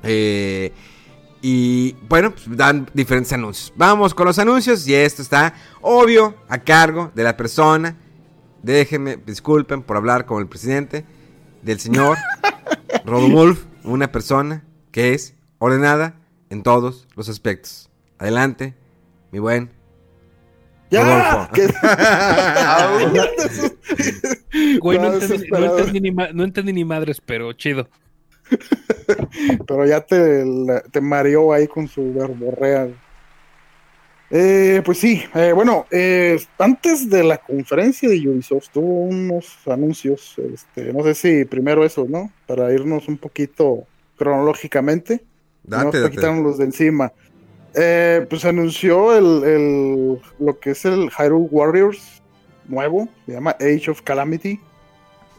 S1: Eh, y bueno, pues dan diferentes anuncios. Vamos con los anuncios y esto está obvio a cargo de la persona. Déjenme, disculpen por hablar con el presidente del señor Rodolfo, una persona que es ordenada en todos los aspectos. Adelante, mi buen
S2: ¡Ya!
S1: Rodolfo.
S2: ¿Qué?
S5: Güey, no entendí, no, entendí ni ma- no entendí ni madres, pero chido.
S2: Pero ya te, te mareó ahí con su verborrea. Eh, pues sí, eh, bueno, eh, antes de la conferencia de Ubisoft tuvo unos anuncios, este, no sé si primero eso, ¿no? Para irnos un poquito cronológicamente,
S1: Date, date.
S2: quitarnos de encima. Eh, pues anunció el, el- lo que es el Hyrule Warriors nuevo, se llama Age of Calamity,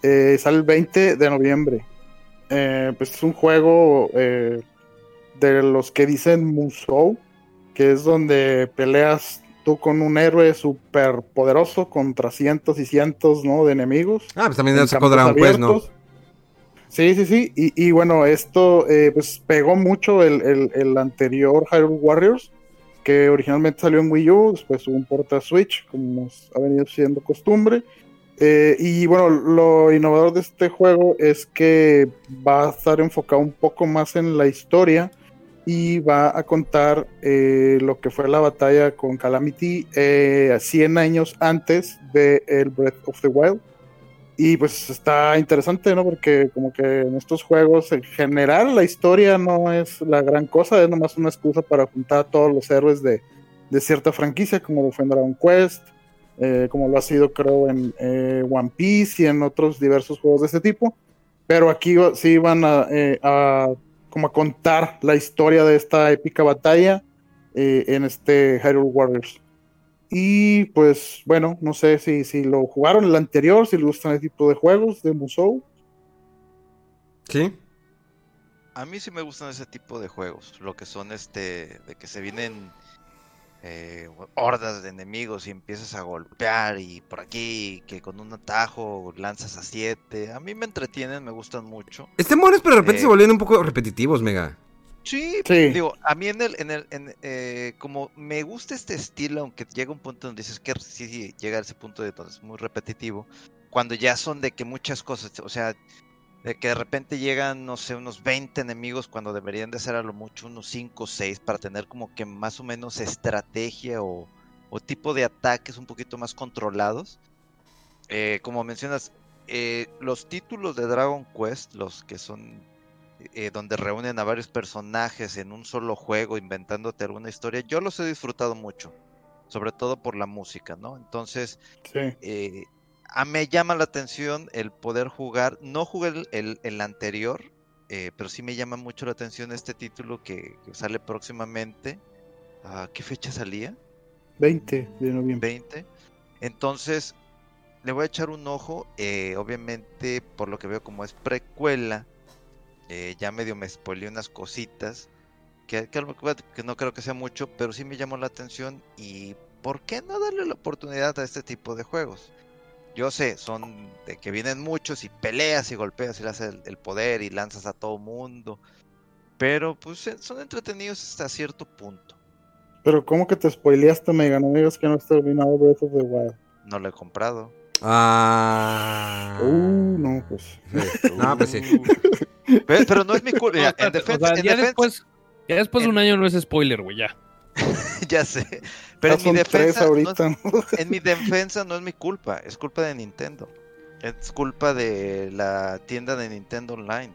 S2: Eh, sale el 20 de noviembre. Eh, pues es un juego eh, de los que dicen Musou, que es donde peleas tú con un héroe súper poderoso contra cientos y cientos ¿no? de enemigos.
S1: Ah, pues también sacó Dragon Quest, ¿no?
S2: Sí, sí, sí. Y, y bueno, esto eh, pues pegó mucho el, el- el anterior Hyrule Warriors, que originalmente salió en Wii U, después hubo un porta Switch, como ha venido siendo costumbre. Eh, y bueno, lo innovador de este juego es que va a estar enfocado un poco más en la historia y va a contar eh, lo que fue la batalla con Calamity eh, 100 años antes de el Breath of the Wild. Y pues está interesante, ¿no? Porque como que en estos juegos en general la historia no es la gran cosa, es nomás una excusa para juntar a todos los héroes de, de cierta franquicia, como lo fue en Dragon Quest, eh, como lo ha sido creo en eh, One Piece y en otros diversos juegos de ese tipo. Pero aquí sí van a, eh, como a contar la historia de esta épica batalla eh, en este Hyrule Warriors. Y pues bueno, no sé si, si lo jugaron el anterior, si les gustan ese tipo de juegos de Musou.
S1: Sí.
S4: A mí sí me gustan ese tipo de juegos, lo que son este, de que se vienen eh, hordas de enemigos y empiezas a golpear y por aquí que con un atajo lanzas a siete. A mí me entretienen, me gustan mucho.
S1: Estén buenos, pero de repente
S4: Eh.
S1: se volvieron un poco repetitivos, Mega.
S4: Sí,
S2: Sí.
S4: digo, a mí en el, en el, en, eh, como me gusta este estilo, aunque llega un punto donde dices que sí, sí, llega a ese punto de donde es muy repetitivo, cuando ya son de que muchas cosas, o sea, de que de repente llegan, no sé, unos 20 enemigos cuando deberían de ser a lo mucho unos 5 o 6 para tener como que más o menos estrategia o, o tipo de ataques un poquito más controlados. Eh, como mencionas, eh, los títulos de Dragon Quest, los que son eh, donde reúnen a varios personajes en un solo juego, inventándote alguna historia, yo los he disfrutado mucho, sobre todo por la música, ¿no? Entonces,
S2: Sí.
S4: eh, a me llama la atención el poder jugar, no jugué el, el- el anterior, eh, pero sí me llama mucho la atención este título que, que sale próximamente. ¿A qué fecha salía?
S2: 20 de noviembre.
S4: 20. Entonces, le voy a echar un ojo. obviamente, por lo que veo, como es precuela, eh, ya medio me spoileé unas cositas. Que, no creo que sea mucho, pero sí me llamó la atención. Y ¿por qué no darle la oportunidad a este tipo de juegos? Yo sé, son de que vienen muchos y peleas y golpeas y le haces el, el poder y lanzas a todo mundo. Pero pues eh, son entretenidos hasta cierto punto.
S2: Pero ¿cómo que te spoileaste, Mega? No digas que no has terminado Breath of the Wild.
S4: No lo he comprado.
S1: Ah.
S2: Uh, no, pues.
S1: No, pues sí.
S4: Pero, pero no es mi culpa.
S5: No,
S4: Mira, en
S5: o
S4: defensa,
S5: sea, ya después, ya después de un año no es spoiler, güey, ya.
S4: ya sé. Pero en mi defensa, no es- en mi defensa no es mi culpa, es culpa de Nintendo. Es culpa de la tienda de Nintendo Online.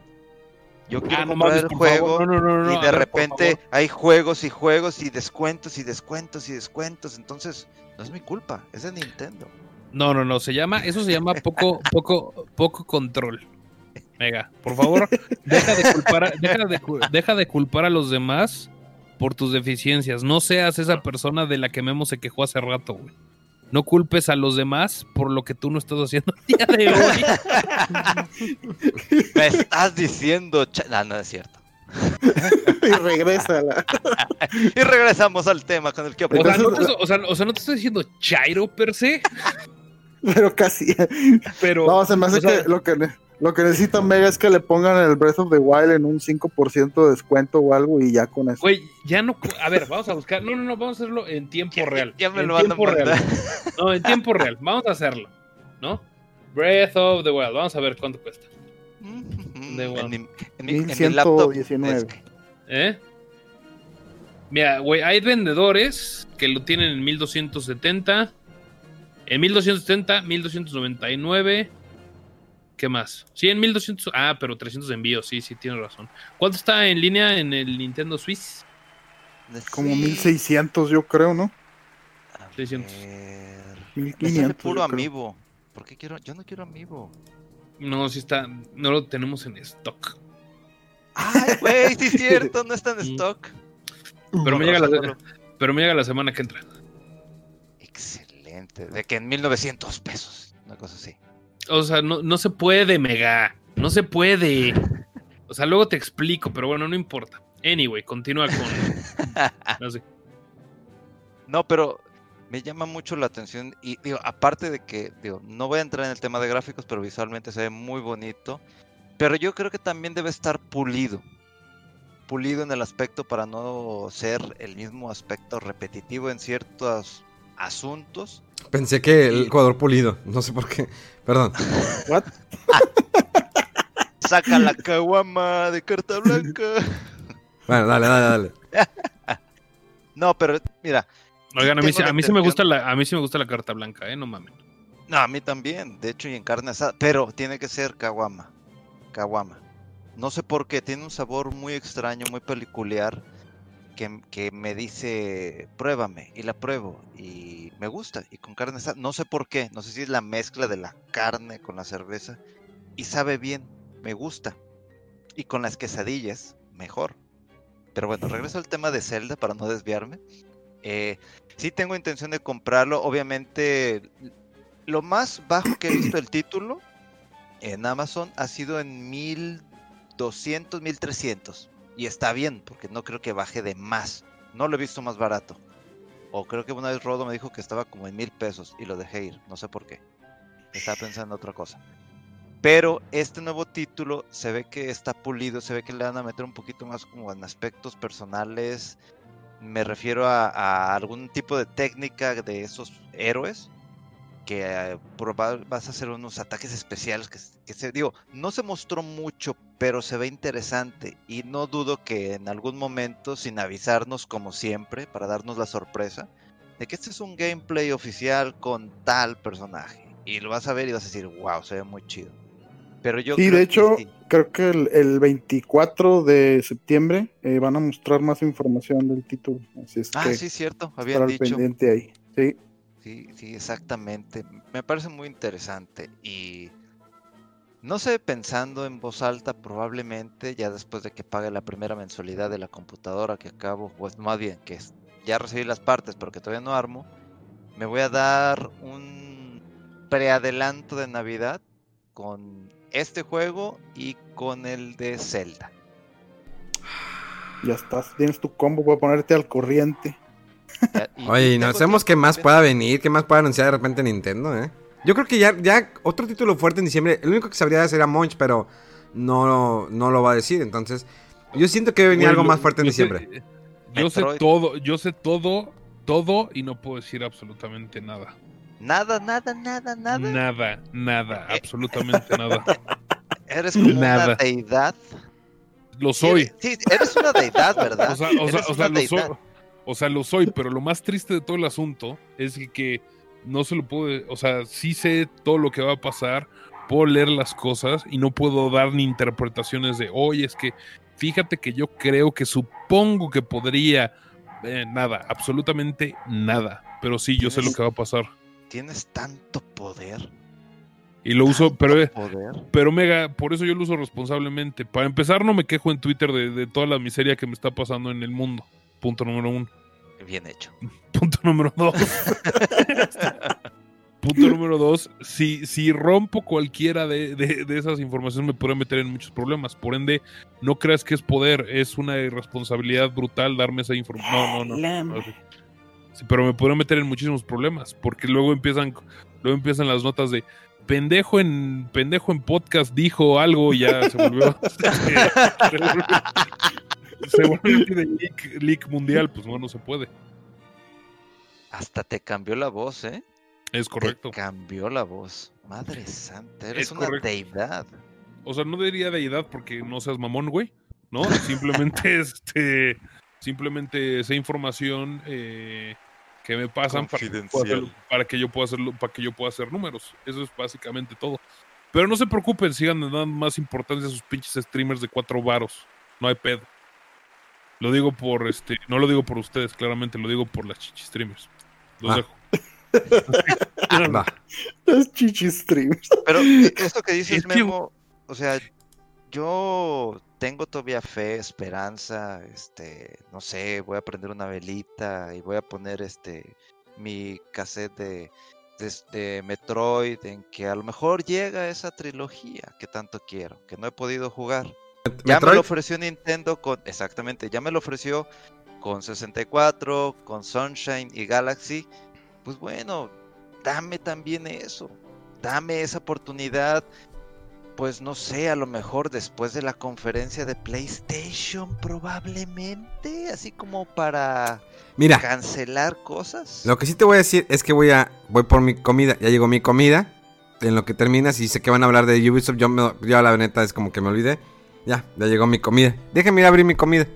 S4: Yo quiero
S5: Ah, no
S4: comprar
S5: mames,
S4: el juego
S5: favor. No, no, no, no,
S4: y de
S5: ver,
S4: repente hay juegos y juegos y descuentos y descuentos y descuentos. Entonces, no es mi culpa, es de Nintendo.
S5: No, no, no, se llama, eso se llama poco, poco, poco control. Mega, por favor, deja de culpar, a, deja de, cu- deja de culpar a los demás por tus deficiencias. No seas esa persona de la que Memo se quejó hace rato, güey. No culpes a los demás por lo que tú no estás haciendo el día de hoy.
S4: Me estás diciendo... No, no es cierto.
S2: y regresa la...
S4: Y regresamos al tema con el que
S5: O sea, no te, o, sea, o sea, no te estoy diciendo Chairo per se,
S2: Pero casi.
S5: pero.
S2: No, se me hace
S5: o sea,
S2: que lo que lo que necesita Mega es que le pongan el Breath of the Wild en un 5% de descuento o algo y ya con eso.
S5: Güey, ya no. A ver, vamos a buscar. No, no, no, vamos a hacerlo en tiempo
S4: Ya-
S5: real.
S4: ya me
S5: en
S4: lo van a
S5: tiempo real. No, en tiempo real. Vamos a hacerlo. ¿No? Breath of the Wild. Vamos a ver cuánto cuesta. De
S4: en, en mi- en mi laptop.
S2: 1119.
S4: es que-
S5: ¿Eh? Mira, güey, hay vendedores
S6: que lo tienen en 1270. En 1270, 1299. ¿Qué más? Sí, en 1200. Ah, pero 300 de envío. Sí, sí, tienes razón. ¿Cuánto está en línea en el Nintendo Swiss?
S2: Como
S4: Sí.
S2: 1600, yo creo, ¿no?
S4: A
S6: 600.
S4: ver. Me
S2: 1500.
S4: sale puro amiibo. ¿Por qué quiero? Yo no quiero amiibo.
S6: No, sí está. No lo tenemos en stock.
S4: Ay, güey, sí es cierto, no está en
S6: Mm.
S4: stock.
S6: Pero me,
S4: Con
S6: llega
S4: razón
S6: la,
S4: no lo-
S6: pero me llega la semana que entra.
S4: De que en 1900 pesos. Una cosa así.
S6: O sea, no, no se puede, Mega. No se puede. O sea, luego te explico, pero bueno, no importa. Anyway, continúa con. No sé.
S4: No, pero me llama mucho la atención y digo, aparte de que, digo, no voy a entrar en el tema de gráficos, pero visualmente se ve muy bonito, pero yo creo que también debe estar pulido. Pulido en el aspecto para no ser el mismo aspecto repetitivo en ciertos asuntos.
S1: Pensé que el
S4: Sí.
S1: jugador pulido, no sé por qué. Perdón.
S2: What?
S4: Saca la caguama de carta blanca.
S1: Bueno, dale, dale, dale.
S4: No, pero mira,
S6: Oigan, a mí, a mí sí me gusta la, a mí sí me gusta la carta blanca, eh, no mames.
S4: No, a mí también, de hecho, y en carne asada, pero tiene que ser caguama. Caguama. No sé por qué, tiene un sabor muy extraño, muy peculiar, que, me dice, pruébame, y la pruebo, y me gusta, y con carne no sé por qué, no sé si es la mezcla de la carne con la cerveza, y sabe bien, me gusta. Y con las quesadillas, mejor. Pero bueno, regreso al tema de Zelda para no desviarme. Eh, sí tengo intención de comprarlo, obviamente lo más bajo que he visto el título en Amazon ha sido en 1200, 1300. Y está bien, porque no creo que baje de más. No lo he visto más barato. O creo que una vez Rodo me dijo que estaba como en mil pesos y lo dejé ir. No sé por qué. Estaba pensando en otra cosa. Pero este nuevo título se ve que está pulido, se ve que le van a meter un poquito más como en aspectos personales. Me refiero a, a algún tipo de técnica de esos héroes que eh, vas a hacer unos ataques especiales que, se digo, no se mostró mucho, pero se ve interesante y no dudo que en algún momento, sin avisarnos como siempre, para darnos la sorpresa, de que este es un gameplay oficial con tal personaje. Y lo vas a ver y vas a decir, wow, se ve muy chido. Pero yo
S2: Sí,
S4: creo
S2: de
S4: que
S2: hecho,
S4: sí.
S2: creo que el, el 24 de septiembre eh, van a mostrar más información del título. Así es
S4: Ah,
S2: que
S4: sí, cierto,
S2: estar
S4: habían
S2: al
S4: dicho.
S2: pendiente ahí. Sí.
S4: Sí, sí, exactamente. Me parece muy interesante y no sé, pensando en voz alta, probablemente ya después de que pague la primera mensualidad de la computadora que acabo, pues más bien que ya recibí las partes, pero que todavía no armo, me voy a dar un preadelanto de Navidad con este juego y con el de Zelda.
S2: Ya estás, tienes tu combo para ponerte al corriente.
S4: Ya- y- y
S1: Oye, y no sabemos qué más pueda venir, qué más pueda anunciar de repente Nintendo, ¿eh? Yo creo que ya, ya otro título fuerte en diciembre, el único que sabría sería Monch, pero no, no lo va a decir, entonces yo siento que venía algo más fuerte en
S6: sé-
S1: diciembre.
S6: yo sé
S4: Metroid.
S6: todo, yo sé todo, todo y no puedo decir absolutamente nada.
S4: Nada, nada, nada, nada.
S6: Nada, nada,
S4: Eh.
S6: absolutamente nada.
S4: Eres como una deidad.
S6: Lo soy.
S4: Sí, eres una deidad, ¿verdad?
S6: O sea, o sea,
S4: Eres
S6: o sea,
S4: una
S6: lo soy. O sea, lo soy, pero lo más triste de todo el asunto es que, que no se lo puedo. O sea, sí sé todo lo que va a pasar, puedo leer las cosas y no puedo dar ni interpretaciones de, oye, es que fíjate que yo creo que supongo que podría. Eh, nada, absolutamente nada. Pero sí, yo sé lo que va a pasar.
S4: Tienes tanto poder.
S6: Y lo uso, pero,
S4: poder.
S6: pero mega, por eso yo lo uso responsablemente. Para empezar, no me quejo en Twitter de, de toda la miseria que me está pasando en el mundo. Punto número uno.
S4: Bien hecho.
S6: Punto número dos. Punto número dos. Si, si rompo cualquiera de, de- de esas informaciones me podría meter en muchos problemas. Por ende, no creas que es poder. Es una irresponsabilidad brutal darme esa información. No, no, no. no. Sí, pero me podría meter en muchísimos problemas. Porque luego empiezan, luego empiezan las notas de pendejo en, pendejo en podcast dijo algo y ya se volvió. se volvió, se volvió así de leak, leak mundial. Pues no, no se puede.
S4: Hasta te cambió la voz, ¿eh?
S6: Es correcto.
S4: Te cambió la voz. Madre santa, eres
S6: Es
S4: una
S6: correcto.
S4: deidad.
S6: O sea, no diría deidad porque no seas mamón, güey. ¿No? Simplemente, este. Simplemente esa información. eh, que me pasan para que, para que yo pueda hacerlo, para que yo pueda hacer números. Eso es básicamente todo. Pero no se preocupen, sigan dando más importancia a sus pinches streamers de cuatro varos. No hay pedo. Lo digo por este, no lo digo por ustedes, claramente, lo digo por las chichi streamers. Los
S1: Ah.
S6: dejo.
S1: Va.
S2: Es chichi streams.
S4: Pero esto que dices, Memo, o sea, yo tengo todavía fe, esperanza, este, no sé, voy a prender una velita y voy a poner este mi cassette de, de, de Metroid en que a lo mejor llega esa trilogía que tanto quiero, que no he podido jugar. Ya me lo ofreció Nintendo con, exactamente, ya me lo ofreció con 64, con Sunshine y Galaxy. Pues bueno, dame también eso. Dame esa oportunidad. Pues no sé, a lo mejor después de la conferencia de PlayStation, probablemente, así como para
S1: Mira,
S4: cancelar cosas.
S1: lo que sí te voy a decir es que voy a voy por mi comida. Ya llegó mi comida. En lo que terminas y sé que van a hablar de Ubisoft, yo, me, yo la neta es como que me olvidé. Ya, ya llegó mi comida. Déjenme ir a abrir mi comida.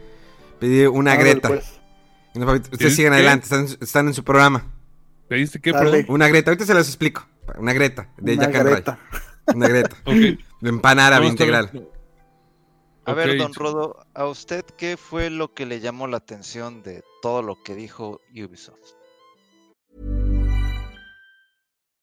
S1: Pedí una
S2: Ándale,
S1: greta.
S2: pues.
S1: Papitos. Ustedes
S6: ¿Tienes
S1: siguen
S6: qué?
S1: adelante, están, están en su programa.
S6: ¿Pediste qué,
S2: Dale.
S6: perdón?
S1: Una greta, ahorita se los explico. Una greta de
S2: Una
S1: Jack and Ray.
S2: greta.
S1: Una greta.
S6: Ok.
S1: De empan árabe
S6: No, está bien.
S1: integral.
S4: A ver,
S6: Ok,
S4: don Rodo, ¿a usted qué fue lo que le llamó la atención de todo lo que dijo Ubisoft?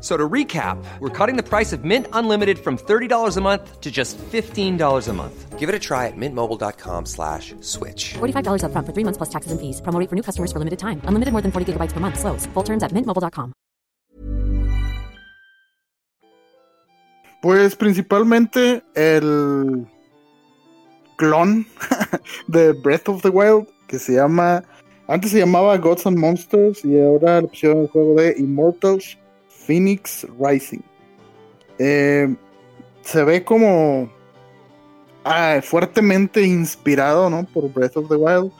S7: F- So to recap, we're cutting the price of Mint Unlimited from $30 a month to just $15 a month. Give it a try at mintmobile.com slash switch.
S8: $45 upfront for three months plus taxes and fees. Promo for new customers for limited time. Unlimited more than 40 gigabytes per month. Slows. Full terms at mintmobile.com.
S2: Pues principalmente el clon de Breath of the Wild que se llama antes se llamaba Gods and Monsters y ahora le pusieron el juego de Immortals Phoenix Rising. Eh, se ve como ah, fuertemente inspirado ¿no? por Breath of the Wild.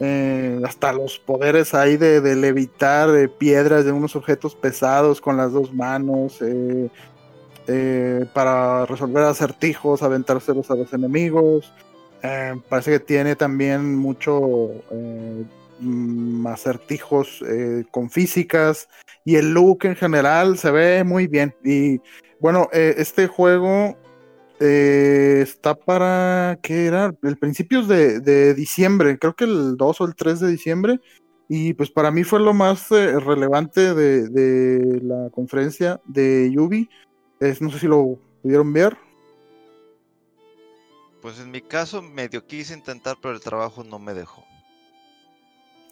S2: Eh, hasta los poderes ahí de, levitar piedras de unos objetos pesados con las dos manos. eh, para resolver acertijos, aventárselos a los enemigos. Parece que tiene también mucho eh, mm, acertijos eh, con físicas y el look en general se ve muy bien. Y bueno, eh, este juego eh, está para, ¿qué era? El principios de, de diciembre, creo que el 2 o el 3 de diciembre. Y pues para mí fue lo más relevante de, de la conferencia de Yubi. Es, no sé si lo pudieron ver.
S4: Pues en mi caso medio quise intentar, pero el trabajo no me dejó.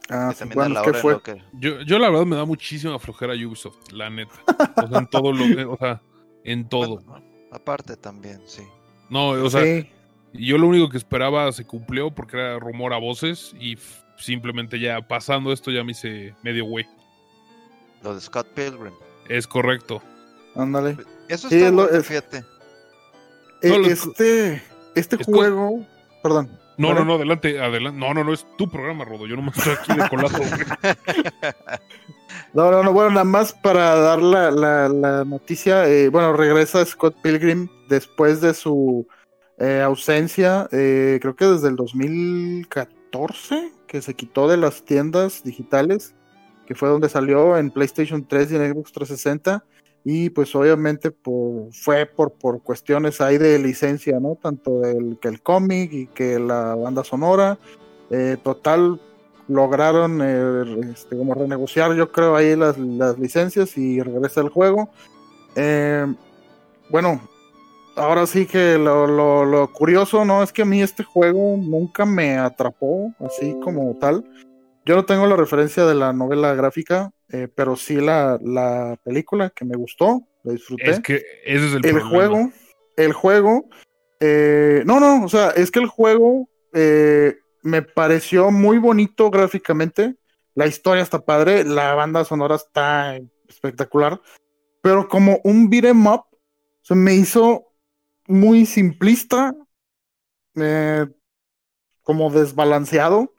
S2: Ah,
S4: a
S2: bueno,
S4: la
S2: ¿qué
S4: hora en
S2: fue?
S4: lo que...
S6: Yo, yo la verdad me da muchísima flojera Ubisoft, la neta. O sea, en todo lo que, o sea, en todo.
S4: Bueno, aparte también, sí.
S6: No, o sea,
S2: Sí.
S6: yo lo único que esperaba se cumplió porque era rumor a voces y simplemente ya pasando esto ya me hice medio güey.
S4: Lo de Scott Pilgrim.
S6: Es correcto.
S2: Ándale.
S4: Eso está
S2: es lo-
S4: bueno,
S2: es-
S4: fíjate.
S2: Eh,
S6: No,
S2: este este juego. Perdón.
S6: No, no, no, adelante, adelante. No, no, no, es tu programa, Rodo. Yo no me estoy aquí de colazo.
S2: No, no, no, bueno, nada más para dar la, la- la noticia, eh, bueno, regresa Scott Pilgrim después de su eh, ausencia, eh, creo que desde el 2014, que se quitó de las tiendas digitales, que fue donde salió en PlayStation 3 y en Xbox 360, y pues obviamente fue por, por cuestiones ahí de licencia, ¿no? Tanto del, que el cómic y que la banda sonora, eh, total, lograron eh, este, como renegociar yo creo ahí las, las licencias y regresa el juego. Eh, bueno, ahora sí que lo, lo- lo curioso, ¿no? Es que a mí este juego nunca me atrapó así como tal. Yo no tengo la referencia de la novela gráfica, eh, pero sí la, la película que me gustó, la disfruté.
S6: Es que ese es el,
S2: el
S6: problema.
S2: juego, el juego, eh, no, no, o sea, es que el juego eh, me pareció muy bonito gráficamente, la historia está padre, la banda sonora está espectacular, pero como un beat 'em up, se me hizo muy simplista, como desbalanceado,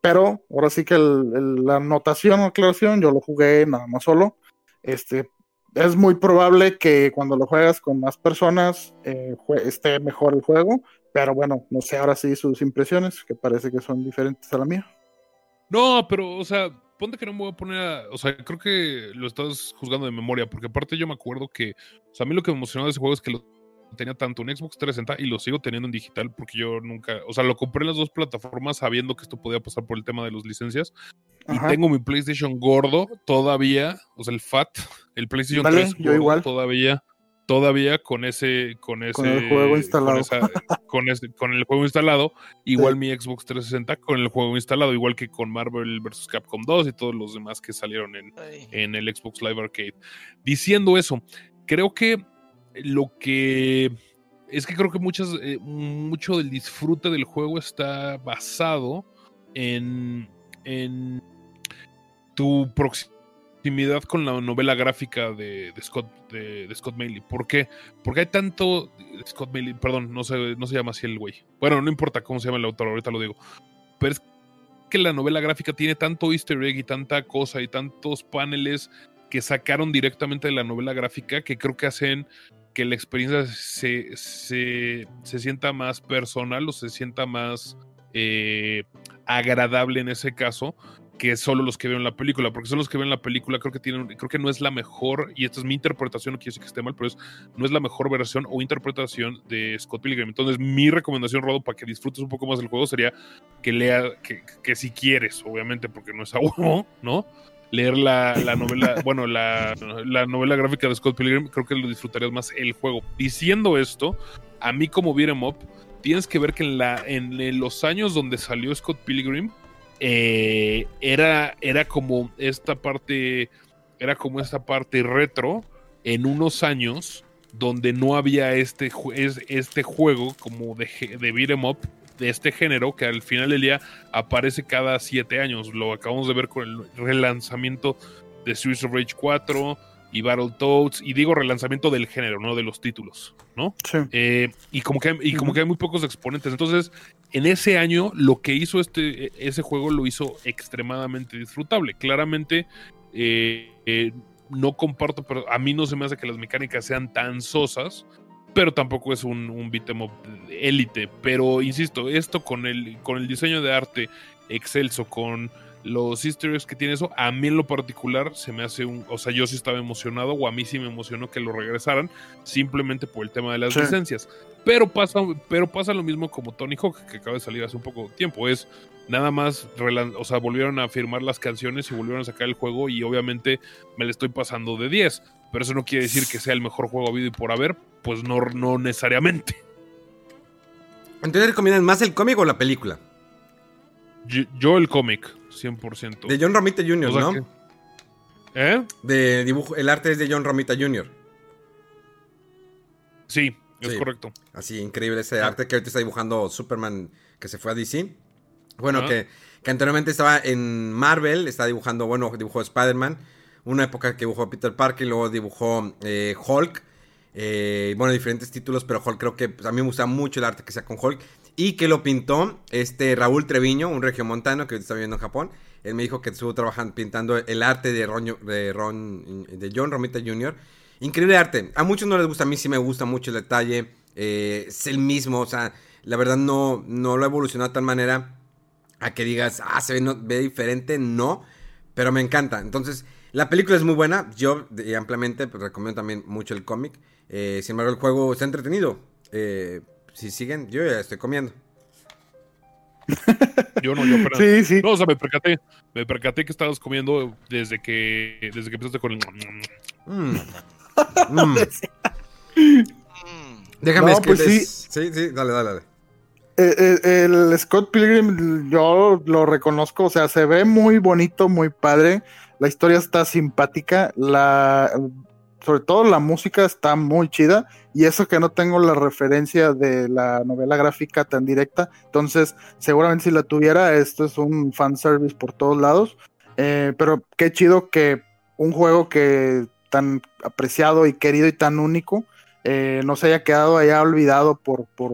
S2: pero ahora sí que el- el- la anotación o aclaración yo lo jugué nada más solo. Este, es muy probable que cuando lo juegas con más personas eh, esté mejor el juego, pero bueno, no sé ahora sí sus impresiones, que parece que son diferentes a la mía.
S6: No, pero, o sea, ponte que no me voy a poner a. O sea, creo que lo estás juzgando de memoria, porque aparte yo me acuerdo que. O sea, a mí lo que me emocionó de ese juego es que lo tenía tanto en Xbox 360 y lo sigo teniendo en digital porque yo nunca. O sea, lo compré en las dos plataformas sabiendo que esto podía pasar por el tema de las licencias.
S2: Ajá.
S6: Y tengo mi PlayStation gordo todavía, o sea, el FAT, el PlayStation
S2: Dale,
S6: 3
S2: yo
S6: gordo
S2: igual.
S6: todavía. Todavía con ese, con ese,
S2: Con el juego instalado.
S6: con, esa- con ese- con el juego instalado, igual mi Xbox 360 con el juego instalado, igual que con Marvel vs. Capcom 2 y todos los demás que salieron en, en el Xbox Live Arcade. Diciendo eso, creo que lo que es que creo que muchas, eh, mucho del disfrute del juego está basado en, en tu proximidad con la novela gráfica de, de Scott de, Scott. ¿Por qué? Porque hay tanto Scott Maley, perdón, no se, no se llama así el güey. Bueno, no importa cómo se llama el autor, ahorita lo digo. Pero es que la novela gráfica tiene tanto easter egg y tanta cosa y tantos paneles que sacaron directamente de la novela gráfica que creo que hacen que la experiencia se, se, se sienta más personal o se sienta más eh, agradable en ese caso que solo los que veo en la película, porque son los que ven la película, creo que tienen, creo que no es la mejor, y esta es mi interpretación, no quiere decir que esté mal, pero es, no es la mejor versión o interpretación de Scott Pilgrim. Entonces, mi recomendación, Rodo, para que disfrutes un poco más del juego, sería que lea, que, que si quieres, obviamente, porque no es a huevo, ¿no? Leer la, la novela, bueno, la, la novela gráfica de Scott Pilgrim, creo que lo disfrutarías más el juego. Diciendo esto, a mí como beat'em up, tienes que ver que en, la, en los años donde salió Scott Pilgrim, eh, era, era como esta parte, era como esta parte retro en unos años donde no había este, este juego como de, de beat'em up de este género que al final del día aparece cada siete años. Lo acabamos de ver con el relanzamiento de Streets of Rage 4 y Battletoads. Y digo relanzamiento del género, no de los títulos, ¿no?
S2: Sí.
S6: Eh, y como, que, y como que hay muy pocos exponentes. Entonces, en ese año, lo que hizo este, ese juego lo hizo extremadamente disfrutable. Claramente, eh, eh, no comparto, pero a mí no se me hace que las mecánicas sean tan sosas, pero tampoco es un, un beat'em up élite. Pero insisto, esto con el, con el diseño de arte excelso, con los easter eggs que tiene eso, a mí en lo particular se me hace un, o sea, yo sí estaba emocionado o a mí sí me emocionó que lo regresaran simplemente por el tema de las
S2: Sí.
S6: licencias. Pero pasa, pero pasa lo mismo como Tony Hawk, que acaba de salir hace un poco de tiempo. Es nada más, o sea, volvieron a firmar las canciones y volvieron a sacar el juego y obviamente me le estoy pasando de 10. Pero eso no quiere decir que sea el mejor juego habido y por haber, pues no, no necesariamente.
S1: Entonces recomiendan más el cómic o la película.
S6: Yo, yo el cómic, 100%.
S1: De John Romita Jr.,
S6: O sea
S1: ¿no?
S6: que- ¿Eh?
S1: De dibujo, el arte es de John Romita Jr.
S6: Sí, es
S1: Sí.
S6: correcto.
S1: Así, increíble ese arte que ahorita está dibujando Superman que se fue a DC. Bueno, que, que anteriormente estaba en Marvel, está dibujando, bueno, dibujó Spider-Man. Una época que dibujó Peter Parker y luego dibujó eh, Hulk. Eh, bueno, diferentes títulos, pero Hulk creo que pues, a mí me gusta mucho el arte que sea con Hulk. Y que lo pintó este Raúl Treviño, un regiomontano que está viviendo en Japón. Él me dijo que estuvo trabajando, pintando el arte de Ron, de, Ron- de John Romita Jr. Increíble arte. A muchos no les gusta, a mí sí me gusta mucho el detalle. Eh, es el mismo, o sea, la verdad no, no lo ha evolucionado de tal manera a que digas, ah, se no- ve diferente, no, pero me encanta. Entonces, la película es muy buena, yo de- ampliamente pues, recomiendo también mucho el cómic. Eh, sin embargo, el juego está entretenido. Eh, si siguen, yo ya estoy comiendo.
S6: Yo no, yo apenas-
S2: Sí, sí.
S6: No, o sea, me percaté. Me percaté que estabas comiendo desde que desde que empezaste con el.
S1: Mm. Mm. Déjame
S2: No, pues
S1: sí, sí, dale, dale, dale.
S2: Eh, eh, el Scott Pilgrim yo lo reconozco, o sea, se ve muy bonito, muy padre, la historia está simpática, la sobre todo la música está muy chida y eso que no tengo la referencia de la novela gráfica tan directa, entonces seguramente si la tuviera esto es un fanservice por todos lados, Eh, pero qué chido que un juego que tan apreciado y querido y tan único eh, no se haya quedado allá olvidado por, por,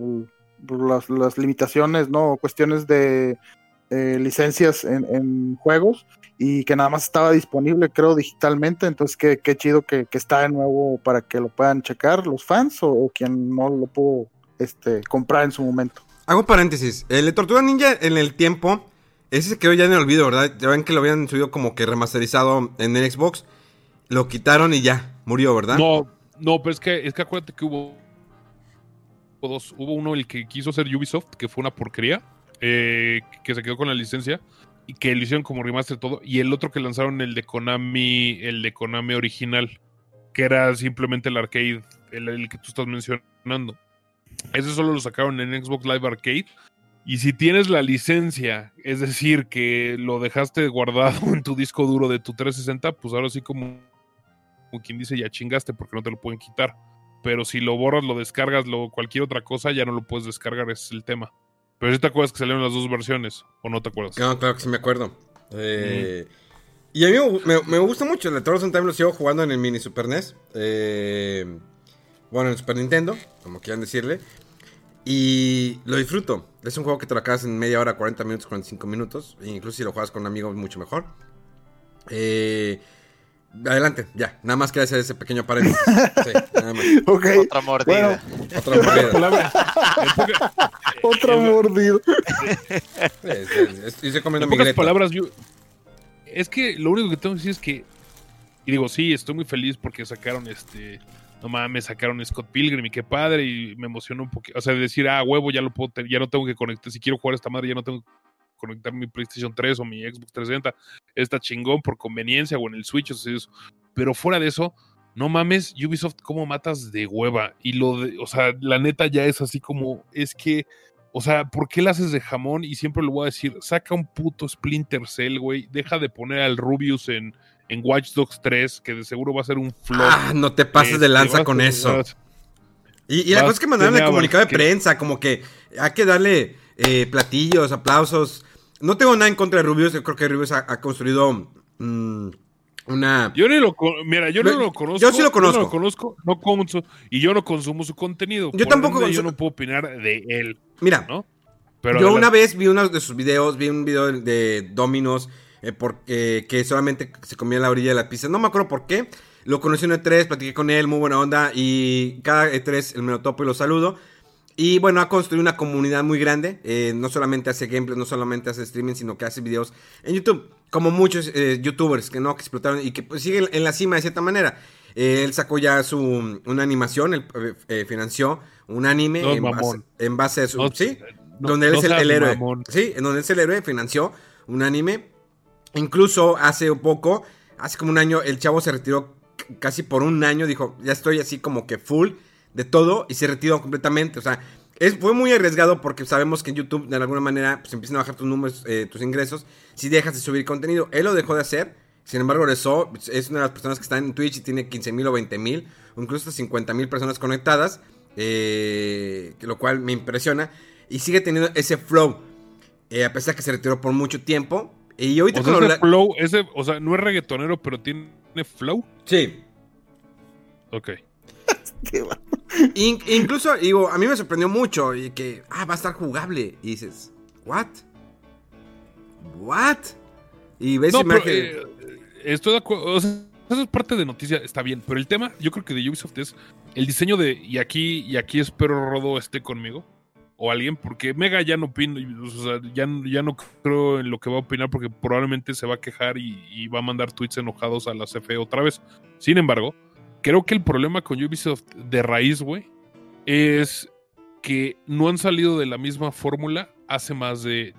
S2: las, las limitaciones, ¿no? Cuestiones de, eh, licencias en, en juegos y que nada más estaba disponible, creo, digitalmente. Entonces, qué, qué chido que, que está de nuevo para que lo puedan checar los fans o, o quien no lo pudo este, comprar en su momento.
S1: Hago paréntesis. El de Tortuga Ninja en el tiempo, ese se quedó ya en el olvido, ¿verdad? Ya ven que lo habían subido como que remasterizado en el Xbox. Lo quitaron y ya, murió, ¿verdad?
S6: No, no, pero es que, es que acuérdate que hubo, hubo dos. Hubo uno el que quiso hacer Ubisoft, que fue una porquería, eh, que se quedó con la licencia y que lo hicieron como remaster todo. Y el otro que lanzaron, el de Konami, el de Konami original, que era simplemente el arcade, el, que tú estás mencionando. Ese solo lo sacaron en Xbox Live Arcade. Y si tienes la licencia, es decir, que lo dejaste guardado en tu disco duro de tu 360, pues ahora sí como, como quien dice, ya chingaste porque no te lo pueden quitar. Pero si lo borras, lo descargas, lo, cualquier otra cosa, ya no lo puedes descargar, ese es el tema. Pero si te acuerdas que salieron las dos versiones, o no te acuerdas.
S1: No, claro que sí me acuerdo. Eh, Y a mí me, me gusta mucho. El de Torres Time lo sigo jugando en el mini Super NES. Eh, bueno, en el Super Nintendo, como quieran decirle. Y lo disfruto. Es un juego que te lo acabas en media hora, 40 minutos, 45 minutos. E incluso si lo juegas con un amigo, mucho mejor. Eh, adelante, ya. Nada más quería hacer ese pequeño paréntesis. Sí, nada más.
S4: Otra mordida.
S1: Otra mordida.
S2: Otra mordida.
S1: Estoy comiendo
S6: En
S1: mi
S6: pocas
S1: Greta.
S6: palabras, yo. Es que lo único que tengo que decir es que. Y digo, sí, estoy muy feliz porque sacaron este. No mames, sacaron Scott Pilgrim y qué padre. Y me emocionó un poquito. O sea, de decir, ah, huevo, ya lo puedo tener, ya no tengo que conectar. Si quiero jugar esta madre, ya no tengo que conectar mi PlayStation 3 o mi Xbox 360. Está chingón por conveniencia o en el Switch o sea, eso. Pero fuera de eso, no mames, Ubisoft, ¿cómo matas de hueva? Y lo de, o sea, la neta ya es así como, es que, o sea, ¿por qué la haces de jamón? Y siempre lo voy a decir, saca un puto Splinter Cell, güey, deja de poner al Rubius en, en Watch Dogs 3, que de seguro va a ser un flop.
S1: Ah, no te pases de
S6: Este,
S1: lanza con eso.
S6: vas-
S1: Y, y la cosa es que mandaron el comunicado de
S6: que-
S1: prensa, como que hay que darle eh, platillos, aplausos. No tengo nada en contra de Rubius, yo creo que Rubius ha, ha construido mm, una...
S6: Yo ni lo mira, yo no lo conozco.
S1: yo sí lo conozco.
S6: no lo conozco, no consu- y yo no consumo su contenido.
S1: Yo
S6: por
S1: tampoco
S6: ende, Yo no puedo opinar de él,
S1: Mira,
S6: ¿no? Pero
S1: yo una vez vi uno de sus videos, vi un video de, Dominos eh, porque, que solamente se comía en la orilla de la pista. No me acuerdo por qué. Lo conocí en E3, platiqué con él, muy buena onda. Y cada E3 el me lo topo y lo saludo. Y bueno, ha construido una comunidad muy grande. eh, no solamente hace gameplay, no solamente hace streaming, sino que hace videos en YouTube. Como muchos eh, youtubers que no, que explotaron y que pues, siguen en la cima de cierta manera. Eh, él sacó ya su una animación, él financió un anime
S6: No,
S1: en, base,
S6: mamón.
S1: en base a su.
S6: No,
S1: sí,
S6: no-
S1: donde él es el, el héroe. Sí, en donde es el héroe, financió un anime. Incluso hace poco, hace como un año, el chavo se retiró casi por un año. Dijo, ya estoy así como que full de todo y se retiró completamente. O sea, es, fue muy arriesgado porque sabemos que en YouTube de alguna manera pues, empiezan a bajar tus números, eh, tus ingresos, si dejas de subir contenido. Él lo dejó de hacer. Sin embargo, regresó. Es una de las personas que están en Twitch y tiene 15 mil o 20 mil, o incluso hasta 50 mil personas conectadas, eh, lo cual me impresiona. Y sigue teniendo ese flow, eh, a pesar que se retiró por mucho tiempo. Y ahorita
S6: O sea, ese flow, ese, o sea, no es reggaetonero, pero tiene flow.
S1: Sí.
S6: Ok.
S1: In- incluso, digo, a mí me sorprendió mucho y que, ah, va a estar jugable. Y dices, ¿what? ¿What? Y ves
S6: No, pero,
S1: imagen-
S6: eh, estoy de acuerdo. O sea, eso es parte de noticia, está bien. Pero el tema, yo creo que de Ubisoft es el diseño de. Y aquí, y aquí espero Rodo esté conmigo. O alguien, porque Mega ya no opino, o sea, ya, ya no creo en lo que va a opinar porque probablemente se va a quejar y, y va a mandar tweets enojados a la CFE otra vez. Sin embargo, creo que el problema con Ubisoft de raíz, güey, es que no han salido de la misma fórmula hace más de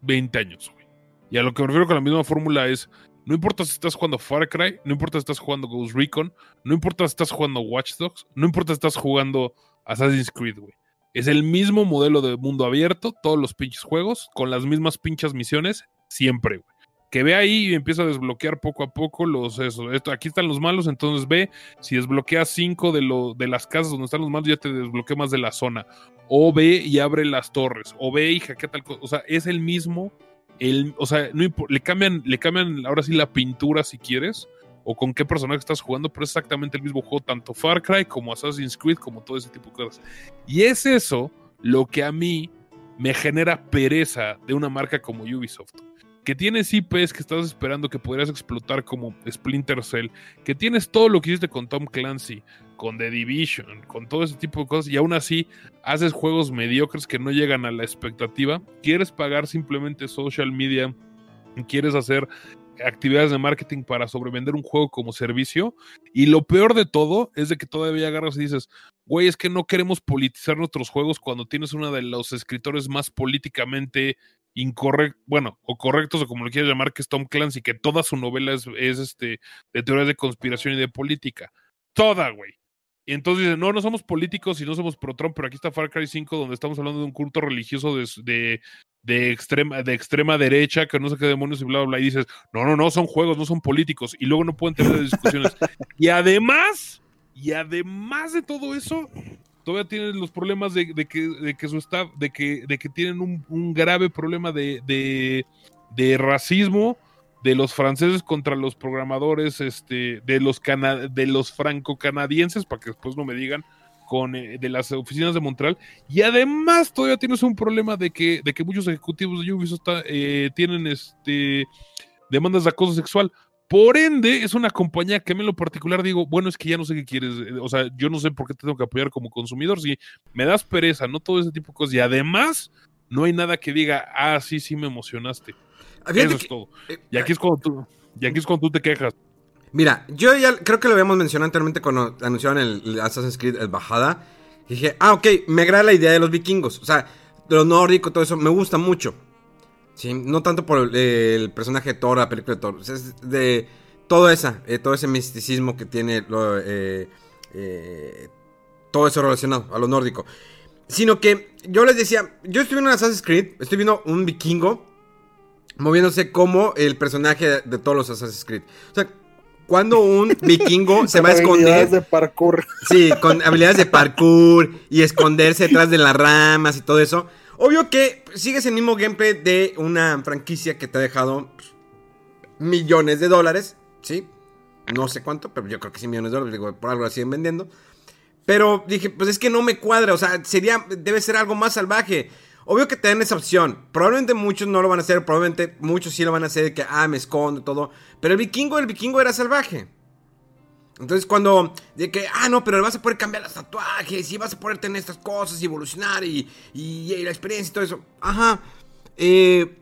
S6: 20 años, güey. Y a lo que me refiero con la misma fórmula es, no importa si estás jugando Far Cry, no importa si estás jugando Ghost Recon, no importa si estás jugando Watch Dogs, no importa si estás jugando Assassin's Creed, güey. Es el mismo modelo de mundo abierto, todos los pinches juegos, con las mismas pinches misiones, siempre, güey. Que ve ahí y empieza a desbloquear poco a poco los eso. Esto, aquí están los malos, entonces ve, si desbloqueas cinco de, lo, de las casas donde están los malos, ya te desbloquea más de la zona. O ve y abre las torres. O ve y hackea tal cosa. O sea, es el mismo. El, o sea, no le cambian, le cambian ahora sí la pintura si quieres. O con qué personaje estás jugando, pero es exactamente el mismo juego, tanto Far Cry como Assassin's Creed, como todo ese tipo de cosas. Y es eso lo que a mí me genera pereza de una marca como Ubisoft. Que tienes IPs que estás esperando que podrías explotar como Splinter Cell, que tienes todo lo que hiciste con Tom Clancy, con The Division, con todo ese tipo de cosas, y aún así haces juegos mediocres que no llegan a la expectativa. Quieres pagar simplemente social media, quieres hacer actividades de marketing para sobrevender un juego como servicio. Y lo peor de todo es de que todavía agarras y dices, güey, es que no queremos politizar nuestros juegos cuando tienes uno de los escritores más políticamente incorrectos, bueno, o correctos, o como lo quieras llamar, que es Tom Clancy, que toda su novela es, es este, de teorías de conspiración y de política. Toda, güey. Y entonces dicen, no, no somos políticos y no somos pro-Trump, pero aquí está Far Cry 5, donde estamos hablando de un culto religioso de, de, de, extrema, de extrema derecha, que no sé qué demonios y bla, bla, bla. Y dices, no, no, no, son juegos, no son políticos. Y luego no pueden tener discusiones. y además, y además de todo eso, todavía tienen los problemas de, que, su staff, de que, tienen un, grave problema de, racismo de los franceses contra los programadores este, de los, cana de los franco-canadienses, para que después no me digan, con, eh, de las oficinas de Montreal. Y además todavía tienes un problema de que, muchos ejecutivos de Ubisoft eh, tienen este, demandas de acoso sexual. Por ende, es una compañía que a mí en lo particular digo, bueno, es que ya no sé qué quieres, eh, o sea, yo no sé por qué te tengo que apoyar como consumidor, si me das pereza, no todo ese tipo de cosas. Y además, no hay nada que diga, ah, sí, sí me emocionaste.
S1: Fíjate
S6: Eso es todo.
S1: eh,
S6: Y aquí es cuando tú, y aquí es cuando tú te quejas.
S1: Mira, yo ya creo que lo habíamos mencionado anteriormente cuando anunciaron el, el Assassin's Creed el Bajada. Dije, ah, ok, me agrada la idea de los vikingos. O sea, de lo nórdico, todo eso, me gusta mucho. Sí, no tanto por el, el personaje de Thor, la película de Thor. o sea, es de todo esa, eh, todo ese misticismo que tiene lo, eh, eh, todo eso relacionado a lo nórdico. Sino que yo les decía, yo estoy viendo un Assassin's Creed, estoy viendo un vikingo moviéndose como el personaje de todos los Assassin's Creed. O sea, cuando un vikingo se va a
S2: Habilidades
S1: esconder,
S2: de parkour.
S1: sí, con habilidades de parkour y esconderse detrás de las ramas y todo eso, obvio que sigues el mismo gameplay de una franquicia que te ha dejado pues, millones de dólares, ¿sí? No sé cuánto, pero yo creo que sí millones de dólares, por algo la siguen vendiendo. Pero dije, pues es que no me cuadra, o sea, sería, debe ser algo más salvaje. Obvio que te dan esa opción. Probablemente muchos no lo van a hacer, probablemente muchos sí lo van a hacer, que, ah, me escondo, todo. Pero el vikingo, el vikingo era salvaje. Entonces cuando, de que, ah, no, pero vas a poder cambiar los tatuajes y vas a poder tener estas cosas y evolucionar y, y- la experiencia y todo eso. Ajá. Eh,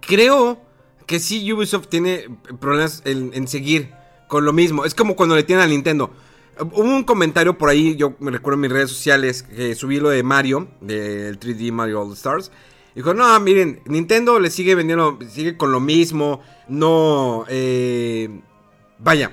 S1: creo que sí Ubisoft tiene problemas en, en seguir con lo mismo. Es como cuando le tienen a Nintendo. Hubo un comentario por ahí, yo me recuerdo en mis redes sociales, que subí lo de Mario, del 3D Mario All Stars. Dijo, no, miren, Nintendo le sigue vendiendo, sigue con lo mismo, no, eh, vaya.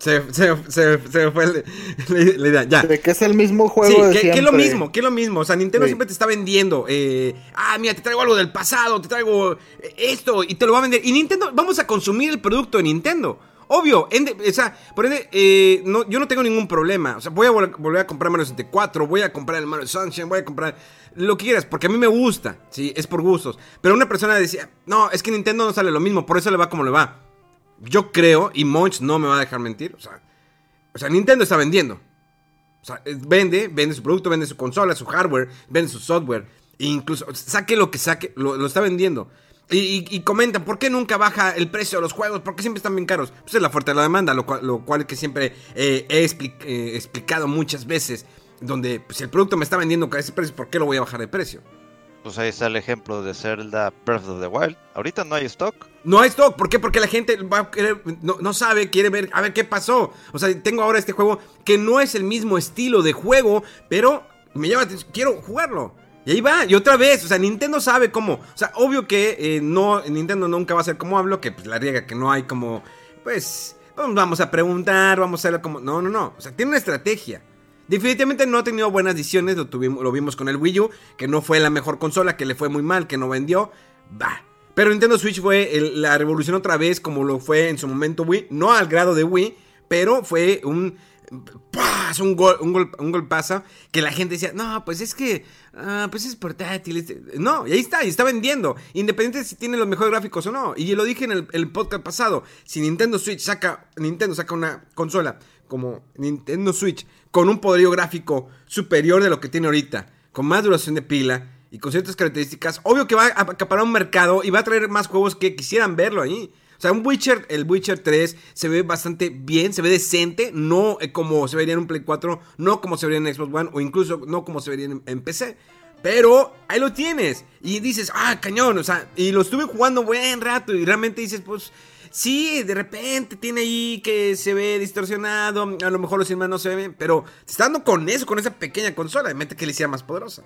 S1: Se, se, se, se fue la- idea, ya.
S2: De que es el mismo juego
S1: Sí,
S2: de
S1: que, que es lo mismo, que es lo mismo. O sea, Nintendo
S2: Sí.
S1: siempre te está vendiendo. eh, ah, mira, te traigo algo del pasado, te traigo eh, esto y te lo va a vender. Y Nintendo, vamos a consumir el producto de Nintendo. Obvio, ende- o sea, por ende, eh, no, yo no tengo ningún problema. O sea, voy a vol- volver a comprar Mario 64, voy a comprar el Mario Sunshine, voy a comprar lo que quieras, porque a mí me gusta, sí, es por gustos. Pero una persona decía, no, es que Nintendo no sale lo mismo, por eso le va como le va. Yo creo, y Monch no me va a dejar mentir, o sea, o sea, Nintendo está vendiendo. O sea, vende, vende su producto, vende su consola, su hardware, vende su software. E incluso, saque lo que saque, lo, está vendiendo. Y, y, y comentan, ¿por qué nunca baja el precio de los juegos? ¿Por qué siempre están bien caros? Pues es la fuerte de la demanda, lo cual, lo cual que siempre eh, he eh, explicado muchas veces. Donde, pues, si el producto me está vendiendo a ese precio, ¿por qué lo voy a bajar de precio?
S4: Pues ahí está el ejemplo de Zelda Breath of the Wild. Ahorita no hay stock.
S1: No hay stock, ¿por qué? Porque la gente va a querer- no, no sabe, quiere ver, a ver qué pasó. O sea, tengo ahora este juego que no es el mismo estilo de juego, pero me llama, quiero jugarlo. Y ahí va, y otra vez, o sea, Nintendo sabe cómo. O sea, obvio que eh, no, Nintendo nunca va a ser como hablo, que pues la riega que no hay como, pues, vamos a preguntar, vamos a hacerlo como. No, no, no. O sea, tiene una estrategia. Definitivamente no ha tenido buenas decisiones, lo, tuvimos, lo vimos con el Wii U, que no fue la mejor consola, que le fue muy mal, que no vendió. Bah. Pero Nintendo Switch fue la revolución otra vez, como lo fue en su momento Wii, no al grado de Wii, pero fue un... ¡paz! Un gol, un gol, un golpazo que la gente decía, no, pues es que, ah, pues es portátil. este-". No, y ahí está, y está vendiendo. Independiente de si tiene los mejores gráficos o no. Y yo lo dije en el, el podcast pasado, si Nintendo Switch saca, Nintendo saca una consola como Nintendo Switch con un poderío gráfico superior de lo que tiene ahorita, con más duración de pila y con ciertas características, obvio que va a acaparar un mercado y va a traer más juegos que quisieran verlo ahí. O sea, un Witcher, el Witcher 3 se ve bastante bien, se ve decente, no eh, como se vería en un Play 4, no como se vería en Xbox One o incluso no como se vería en, en PC. Pero ahí lo tienes y dices, ah, cañón, o sea, y lo estuve jugando buen rato y realmente dices, pues, sí, de repente tiene ahí que se ve distorsionado, a lo mejor los imanes no se ven, pero te está dando con eso, con esa pequeña consola, de mente que le hiciera más poderosa.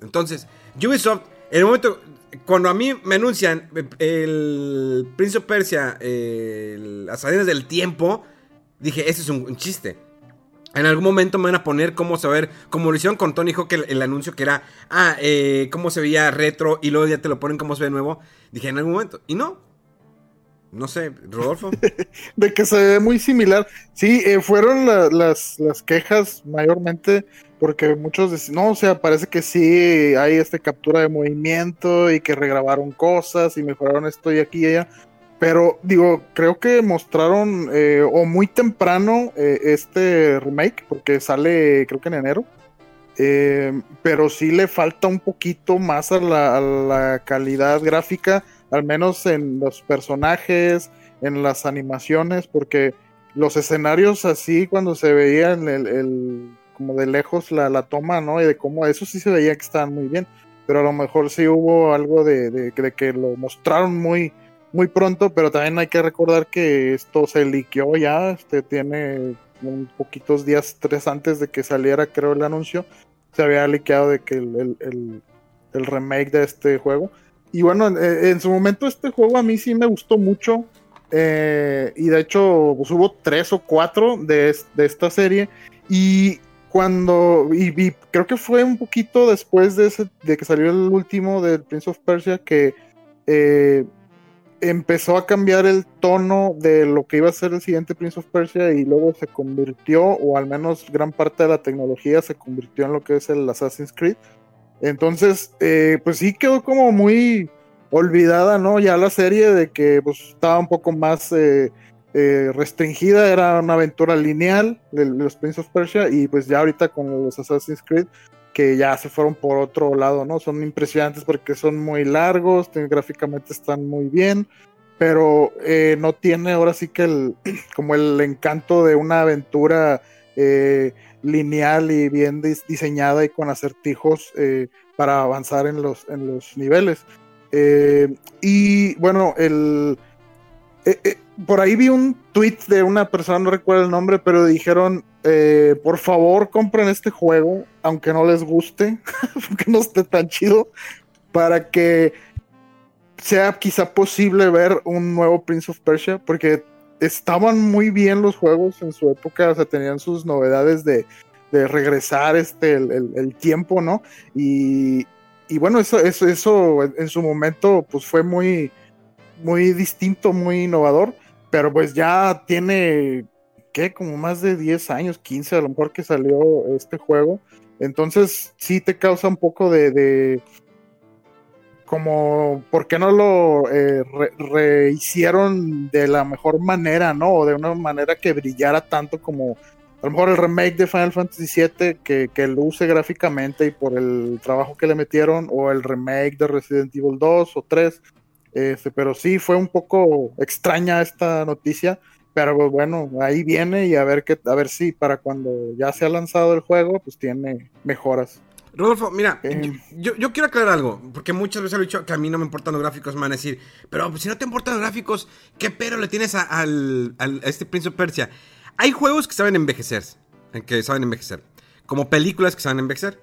S1: Entonces, Ubisoft, en el momento, cuando a mí me anuncian el Prince of Persia, las arenas del tiempo, dije, ese es un, chiste. En algún momento me van a poner cómo saber, como lo hicieron con Tony Hawk, el, el anuncio que era, ah, eh, cómo se veía retro y luego ya te lo ponen cómo se ve nuevo. Dije, en algún momento. Y no. No sé, Rodolfo.
S2: de que se ve muy similar. Sí, eh, fueron la- las, las quejas mayormente porque muchos decían, no, o sea, parece que sí hay este captura de movimiento y que regrabaron cosas y mejoraron esto y aquí y allá. Pero digo, creo que mostraron eh, o muy temprano eh, este remake porque sale creo que en enero. Pero sí le falta un poquito más a la calidad gráfica, al menos en los personajes, en las animaciones, porque los escenarios así cuando se veía en el, el- como de lejos la, la toma, ¿no? Y de cómo eso sí se veía que estaban muy bien, pero a lo mejor sí hubo algo de, de- que lo mostraron muy muy pronto, pero también hay que recordar que esto se liqueó ya, este tiene un poquitos días, tres antes de que saliera creo el anuncio, se había liqueado de que el- el remake de este juego. Y bueno, en, en su momento este juego a mí sí me gustó mucho. eh, y de hecho pues, hubo tres o cuatro de esta serie. Y cuando... Y, y creo que fue un poquito después de, ese- de que salió el último del Prince of Persia que... eh, empezó a cambiar el tono de lo que iba a ser el siguiente Prince of Persia y luego se convirtió, o al menos gran parte de la tecnología se convirtió en lo que es el Assassin's Creed. Entonces, eh, pues sí quedó como muy olvidada, ¿no? Ya la serie de que pues, estaba un poco más eh, eh, restringida, era una aventura lineal de los Prince of Persia y pues ya ahorita con los Assassin's Creed que ya se fueron por otro lado, ¿no? Son impresionantes porque son muy largos, te- gráficamente están muy bien, pero eh, no tiene ahora sí que el, como el encanto de una aventura eh, lineal y bien dis- diseñada y con acertijos eh, para avanzar en los, en los niveles. Eh, y bueno, el... por ahí vi un tweet de una persona, no recuerdo el nombre, pero dijeron, por favor compren este juego, aunque no les guste, aunque no esté tan chido, para que sea quizá posible ver un nuevo Prince of Persia, porque estaban muy bien los juegos en su época, o sea, tenían sus novedades de, de regresar este, el, el- tiempo, ¿no? Y, y bueno, eso, eso, eso en, su momento pues fue muy, muy distinto, muy innovador, pero pues ya tiene, ¿qué? Como más de 10 años, 15 a lo mejor que salió este juego. Entonces sí te causa un poco de como, ¿por qué no lo eh, re- rehicieron de la mejor manera, ¿no? O de una manera que brillara tanto como a lo mejor el remake de Final Fantasy VII que, que luce gráficamente y por el trabajo que le metieron, o el remake de Resident Evil 2 o 3. Este, pero sí fue un poco extraña esta noticia. Pero pues, bueno, ahí viene y a ver qué, a ver si para cuando ya se ha lanzado el juego, pues tiene mejoras.
S1: Rodolfo, mira,
S2: Eh.
S1: yo, yo quiero aclarar algo, porque muchas veces he dicho que a mí no me importan los gráficos, me van a decir, pero pues, si no te importan los gráficos, ¿qué pero le tienes a, al, al- a este Prince of Persia? Hay juegos que saben envejecer, que saben envejecer, como películas que saben envejecer.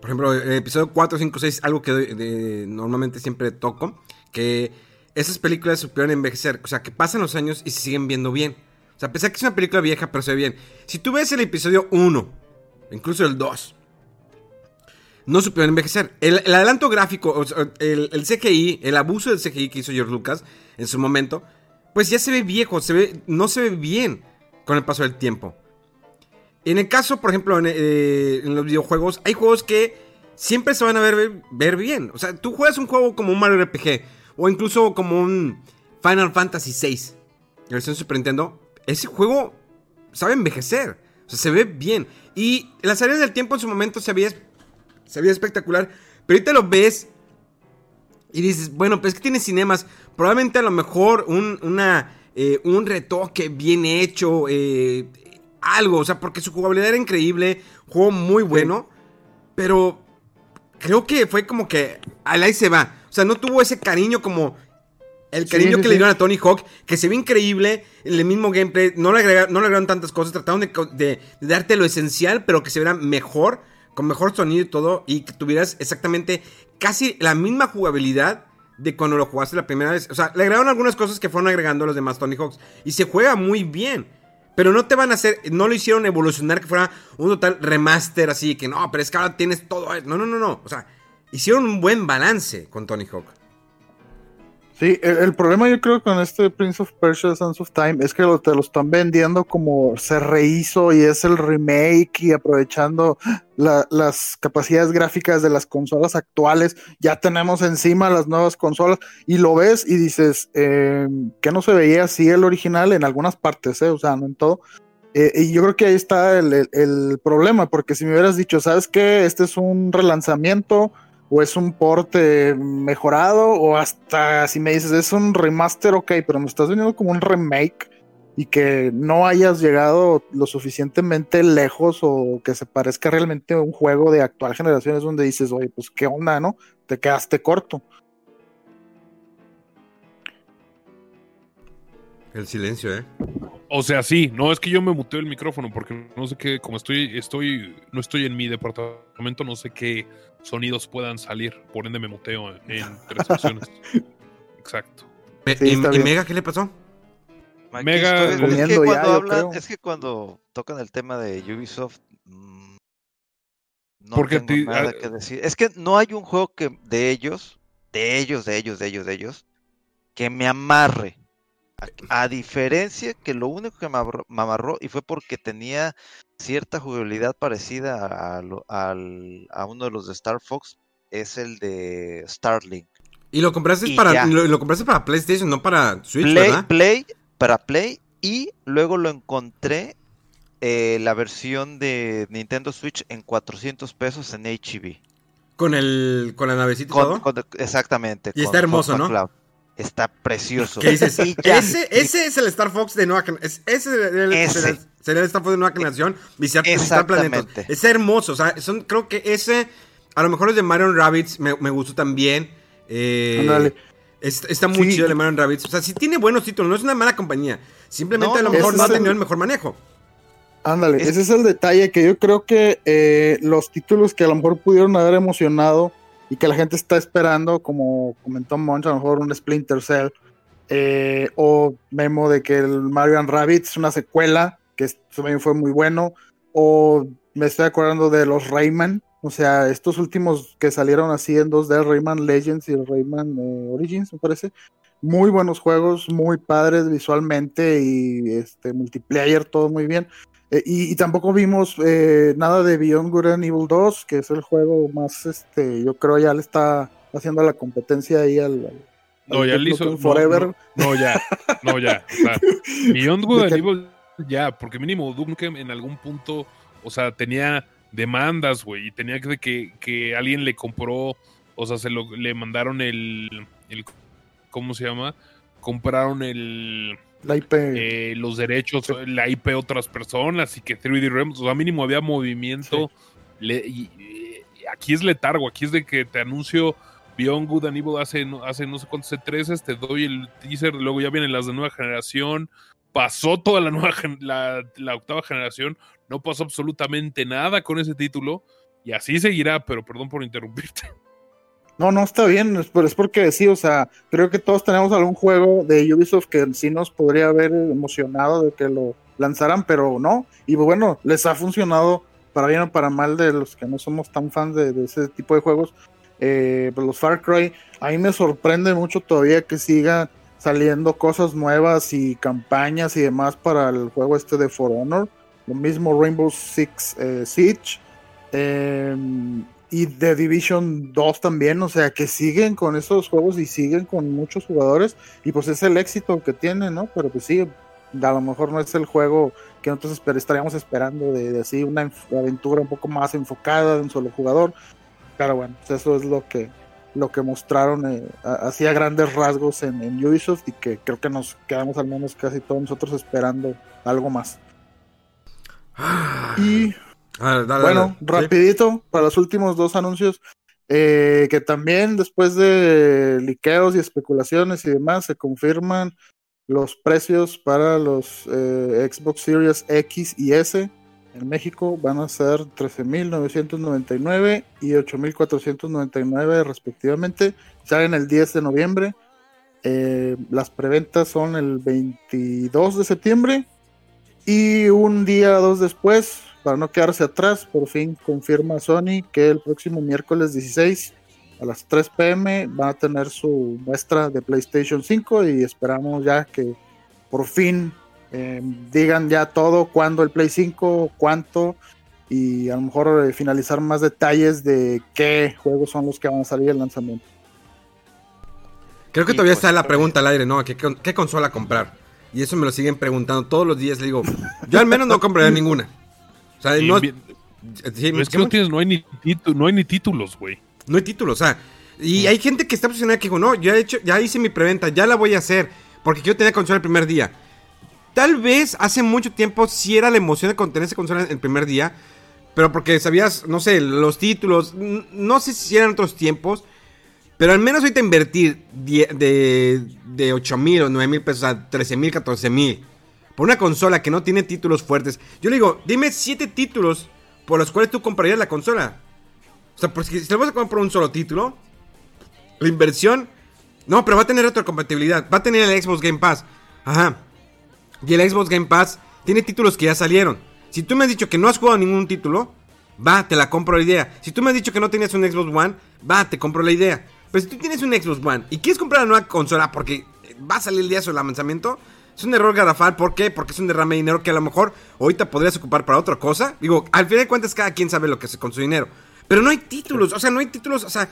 S1: Por ejemplo, el episodio 4, 5, 6, algo que normalmente siempre toco, que esas películas supieron envejecer, o sea, que pasan los años y se siguen viendo bien. O sea, a pesar que es una película vieja, pero se ve bien. Si tú ves el episodio 1, incluso el 2, no supieron envejecer. El, el adelanto gráfico, el, CGI, el abuso del CGI que hizo George Lucas en su momento, pues ya se ve viejo, se ve, no se ve bien con el paso del tiempo. En el caso, por ejemplo, en, eh, los videojuegos, hay juegos que siempre se van a ver, ver bien. O sea, tú juegas un juego como un Mario RPG, o incluso como un Final Fantasy VI, la versión Super Nintendo, ese juego sabe envejecer. O sea, se ve bien. Y las áreas del tiempo en su momento se veía se veía espectacular. Pero ahorita lo ves y dices, bueno, pues es que tiene cinemas. Probablemente a lo mejor un, una, eh, un retoque bien hecho, eh, algo, o sea, porque su jugabilidad era increíble, juego muy bueno, pero creo que fue como que al ahí se va. O sea, no tuvo ese cariño como el cariño
S2: sí,
S1: que le
S2: sí.
S1: dieron a Tony Hawk, que se ve increíble, el mismo gameplay, no le, agrega- no le agregaron tantas cosas, trataron de- de darte lo esencial, pero que se viera mejor, con mejor sonido y todo, y que tuvieras exactamente casi la misma jugabilidad de cuando lo jugaste la primera vez. O sea, le agregaron algunas cosas que fueron agregando los demás Tony Hawks, y se juega muy bien. Pero no te van a hacer, no lo hicieron evolucionar que fuera un total remaster así, que no, pero es que ahora tienes todo. No, no, no, no. O sea, hicieron un buen balance con Tony Hawk.
S2: Sí, el, el problema yo creo con este Prince of Persia Sands of Time es que lo- te lo están vendiendo como se rehizo y es el remake y aprovechando la- las capacidades gráficas de las consolas actuales. Ya tenemos encima las nuevas consolas y lo ves y dices eh, que no se veía así el original en algunas partes, eh, o sea, no en todo. Eh, y yo creo que ahí está el, el- el problema, porque si me hubieras dicho, ¿sabes qué? Este es un relanzamiento o es un porte mejorado, o hasta si me dices es un remaster, ok, pero me estás vendiendo como un remake y que no hayas llegado lo suficientemente lejos o que se parezca realmente a un juego de actual generación, es donde dices, oye, pues qué onda, ¿no? Te quedaste corto.
S1: El silencio, ¿eh?
S6: O sea, sí, no es que yo me muteo el micrófono porque no sé qué, como estoy, estoy, no estoy en mi departamento, no sé qué sonidos puedan salir, por ende me muteo en tres secciones. Exacto.
S1: Me-
S2: Sí,
S1: ¿Y. Mega qué le pasó?
S6: Mega-
S4: estoy. es que
S2: ya,
S4: cuando
S2: yo
S4: hablan,
S2: creo.
S4: es que cuando tocan el tema de Ubisoft, mm, no
S6: Porque
S4: tengo
S6: ti-
S4: nada
S6: ah,
S4: que decir. Es que no hay un juego que de ellos, de ellos, de ellos, de ellos, de ellos, que me amarre. A, diferencia que lo único que me amarró, y fue porque tenía cierta jugabilidad parecida a, uno de los de Star Fox, es el de Starlink.
S1: Y lo compraste
S4: Y
S1: para lo, lo compraste para PlayStation, no para Switch,
S4: Play,
S1: ¿verdad?
S4: Play, para Play, y luego lo encontré eh, la versión de Nintendo Switch en 400 pesos en HEB.
S1: Con el con la navecita
S4: Con- exactamente.
S1: Y está hermoso, ¿no?
S4: Está precioso.
S1: ¿Qué dices? Ese, ese es el Star Fox de nueva generación. Ese sería el,
S4: Ese.
S1: sería el- sería el Star Fox de nueva generación. Visitar, planetas. Es hermoso. O sea, son, creo que ese. A lo mejor el de Mario Rabbits me, me gustó también. Eh, es- está muy
S2: Sí.
S1: chido el de Mario Rabbits. O sea, sí tiene buenos títulos. No es una mala compañía. Simplemente
S4: No,
S1: a lo mejor no ha tenido el mejor manejo.
S2: Ándale,
S4: Es-
S2: ese es el detalle que yo creo que eh, los títulos que a lo mejor pudieron haber emocionado y que la gente está esperando, como comentó Monch, a lo mejor un Splinter Cell, eh, o Memo de que el Mario and Rabbids es una secuela, que también fue muy bueno, o me estoy acordando de los Rayman, o sea, estos últimos que salieron así en 2D, Rayman Legends y Rayman eh, Origins, me parece. Muy buenos juegos, muy padres visualmente y este multiplayer, todo muy bien. Eh, y, y tampoco vimos eh, nada de Beyond Good and Evil 2, que es el juego más, este, yo creo ya le está haciendo la competencia ahí al, al-
S6: No,
S2: al
S6: ya le hizo. No,
S2: Forever.
S6: No, no, ya. No, ya. O sea, Beyond Good
S2: ¿De
S6: and? Evil, ya, porque mínimo Duke en algún punto, o sea, tenía demandas, güey, y tenía que, que, que alguien le compró, o sea, se lo, le mandaron el, el. ¿Cómo se llama? Compraron el.
S2: La IP.
S6: eh, los derechos, la IP otras personas y que 3D Realms, o sea, mínimo había movimiento. le- y, y aquí es letargo, aquí es de que te anuncio Beyond Good and Evil hace, no- hace no sé cuántos C3, te doy el teaser, luego ya vienen las de nueva generación. Pasó toda la nueva la octava generación, no pasó absolutamente nada con ese título. Y así seguirá, pero perdón por interrumpirte.
S2: No, no, está bien, por- es porque sí, o sea, creo que todos tenemos algún juego de Ubisoft que sí nos podría haber emocionado de que lo lanzaran, pero no. Y bueno, les ha funcionado para bien o para mal de los que no somos tan fans de, ese tipo de juegos. Eh, pues los Far Cry, a mí me sorprende mucho todavía que siga saliendo cosas nuevas y campañas y demás para el juego este de For Honor. Lo mismo Rainbow Six eh, Siege. Eh, y The Division 2 también, o sea, que siguen con esos juegos y siguen con muchos jugadores y pues es el éxito que tienen, ¿no? Pero pues sí, a lo mejor no es el juego que nosotros esper- estaríamos esperando de, de así una aventura un poco más enfocada de un solo jugador. Pero bueno, pues eso es lo que lo que mostraron eh, a- así a grandes rasgos en, en Ubisoft y que creo que nos quedamos al menos casi todos nosotros esperando algo más. Y
S1: Ah, dale,
S2: bueno,
S1: dale. Sí.
S2: rapidito, para los últimos dos anuncios, eh, que también después de liqueos y especulaciones y demás, se confirman los precios para los eh, Xbox Series X y S en México van a ser 13.999 y 8.499 respectivamente. Salen el 10 de noviembre. Eh, las preventas son el 22 de septiembre. Y un día o dos después, para no quedarse atrás, por fin confirma Sony que el próximo miércoles 16 a las 3 pm va a tener su muestra de PlayStation 5 y esperamos ya que por fin eh, digan ya todo, cuándo el Play 5, cuánto y a lo mejor eh, finalizar más detalles de qué juegos son los que van a salir el lanzamiento.
S1: Creo que
S4: Y
S1: todavía
S4: pues,
S1: está la
S4: también-
S1: pregunta al aire, ¿no? ¿Qué, qué consola comprar? Y eso me lo siguen preguntando todos los días. Le digo, yo al menos no compraré ninguna. O sea,
S6: Y
S1: no,
S6: bien-
S1: sí,
S6: es que no tienes, no hay ni, no hay ni títulos, güey.
S1: no hay título, o sea. Y hay gente que está obsesionada que dijo, no, ya, he hecho, ya hice mi preventa, ya la voy a hacer, porque quiero tener consola el primer día. Tal vez hace mucho tiempo sí era la emoción de tener esa consola el primer día, pero porque sabías, no sé, los títulos, no sé si eran otros tiempos, pero al menos ahorita invertir die- de, de 8 mil o 9 mil pesos a 13 mil, 14 mil por una consola que no tiene títulos fuertes. Yo le digo, dime 7 títulos por los cuales tú comprarías la consola. O sea, porque si le vas a comprar un solo título, la inversión. No, pero va a tener retrocompatibilidad. Va a tener el Xbox Game Pass. Ajá. Y el Xbox Game Pass tiene títulos que ya salieron. Si tú me has dicho que no has jugado ningún título, va, te la compro la idea. Si tú me has dicho que no tienes un Xbox One, va, te compro la idea. Pero si tú tienes un Xbox One y quieres comprar la nueva consola porque va a salir el día de su lanzamiento, es un error garrafal. ¿Por qué? Porque es un derrame de dinero que a lo mejor ahorita podrías ocupar para otra cosa. Digo, al final de cuentas, cada quien sabe lo que hace con su dinero. Pero no hay títulos, o sea, no hay títulos, o sea,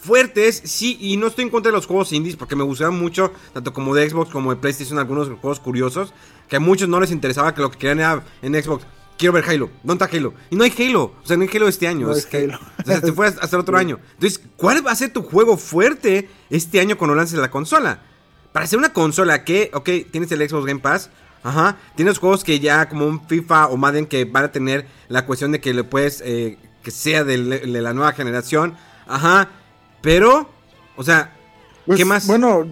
S1: fuertes, sí, y no estoy en contra de los juegos indies porque me gustaban mucho, tanto como de Xbox como de PlayStation, algunos juegos curiosos, que a muchos no les interesaba, que lo que querían era en Xbox. Quiero ver Halo, ¿dónde está Halo? Y no hay Halo, o sea, no hay Halo este año.
S2: No
S1: es que-
S2: Halo.
S1: o sea, se fue hasta el otro año. Entonces, ¿cuál va a ser tu juego fuerte este año cuando lances la consola? Para ser una consola que, ok, tienes el Xbox Game Pass, ajá, tienes juegos que ya como un FIFA o Madden que van a tener la cuestión de que le puedes, eh, que sea de, la nueva generación, ajá, pero, o sea,
S2: Pues,
S1: ¿qué más?
S2: Bueno,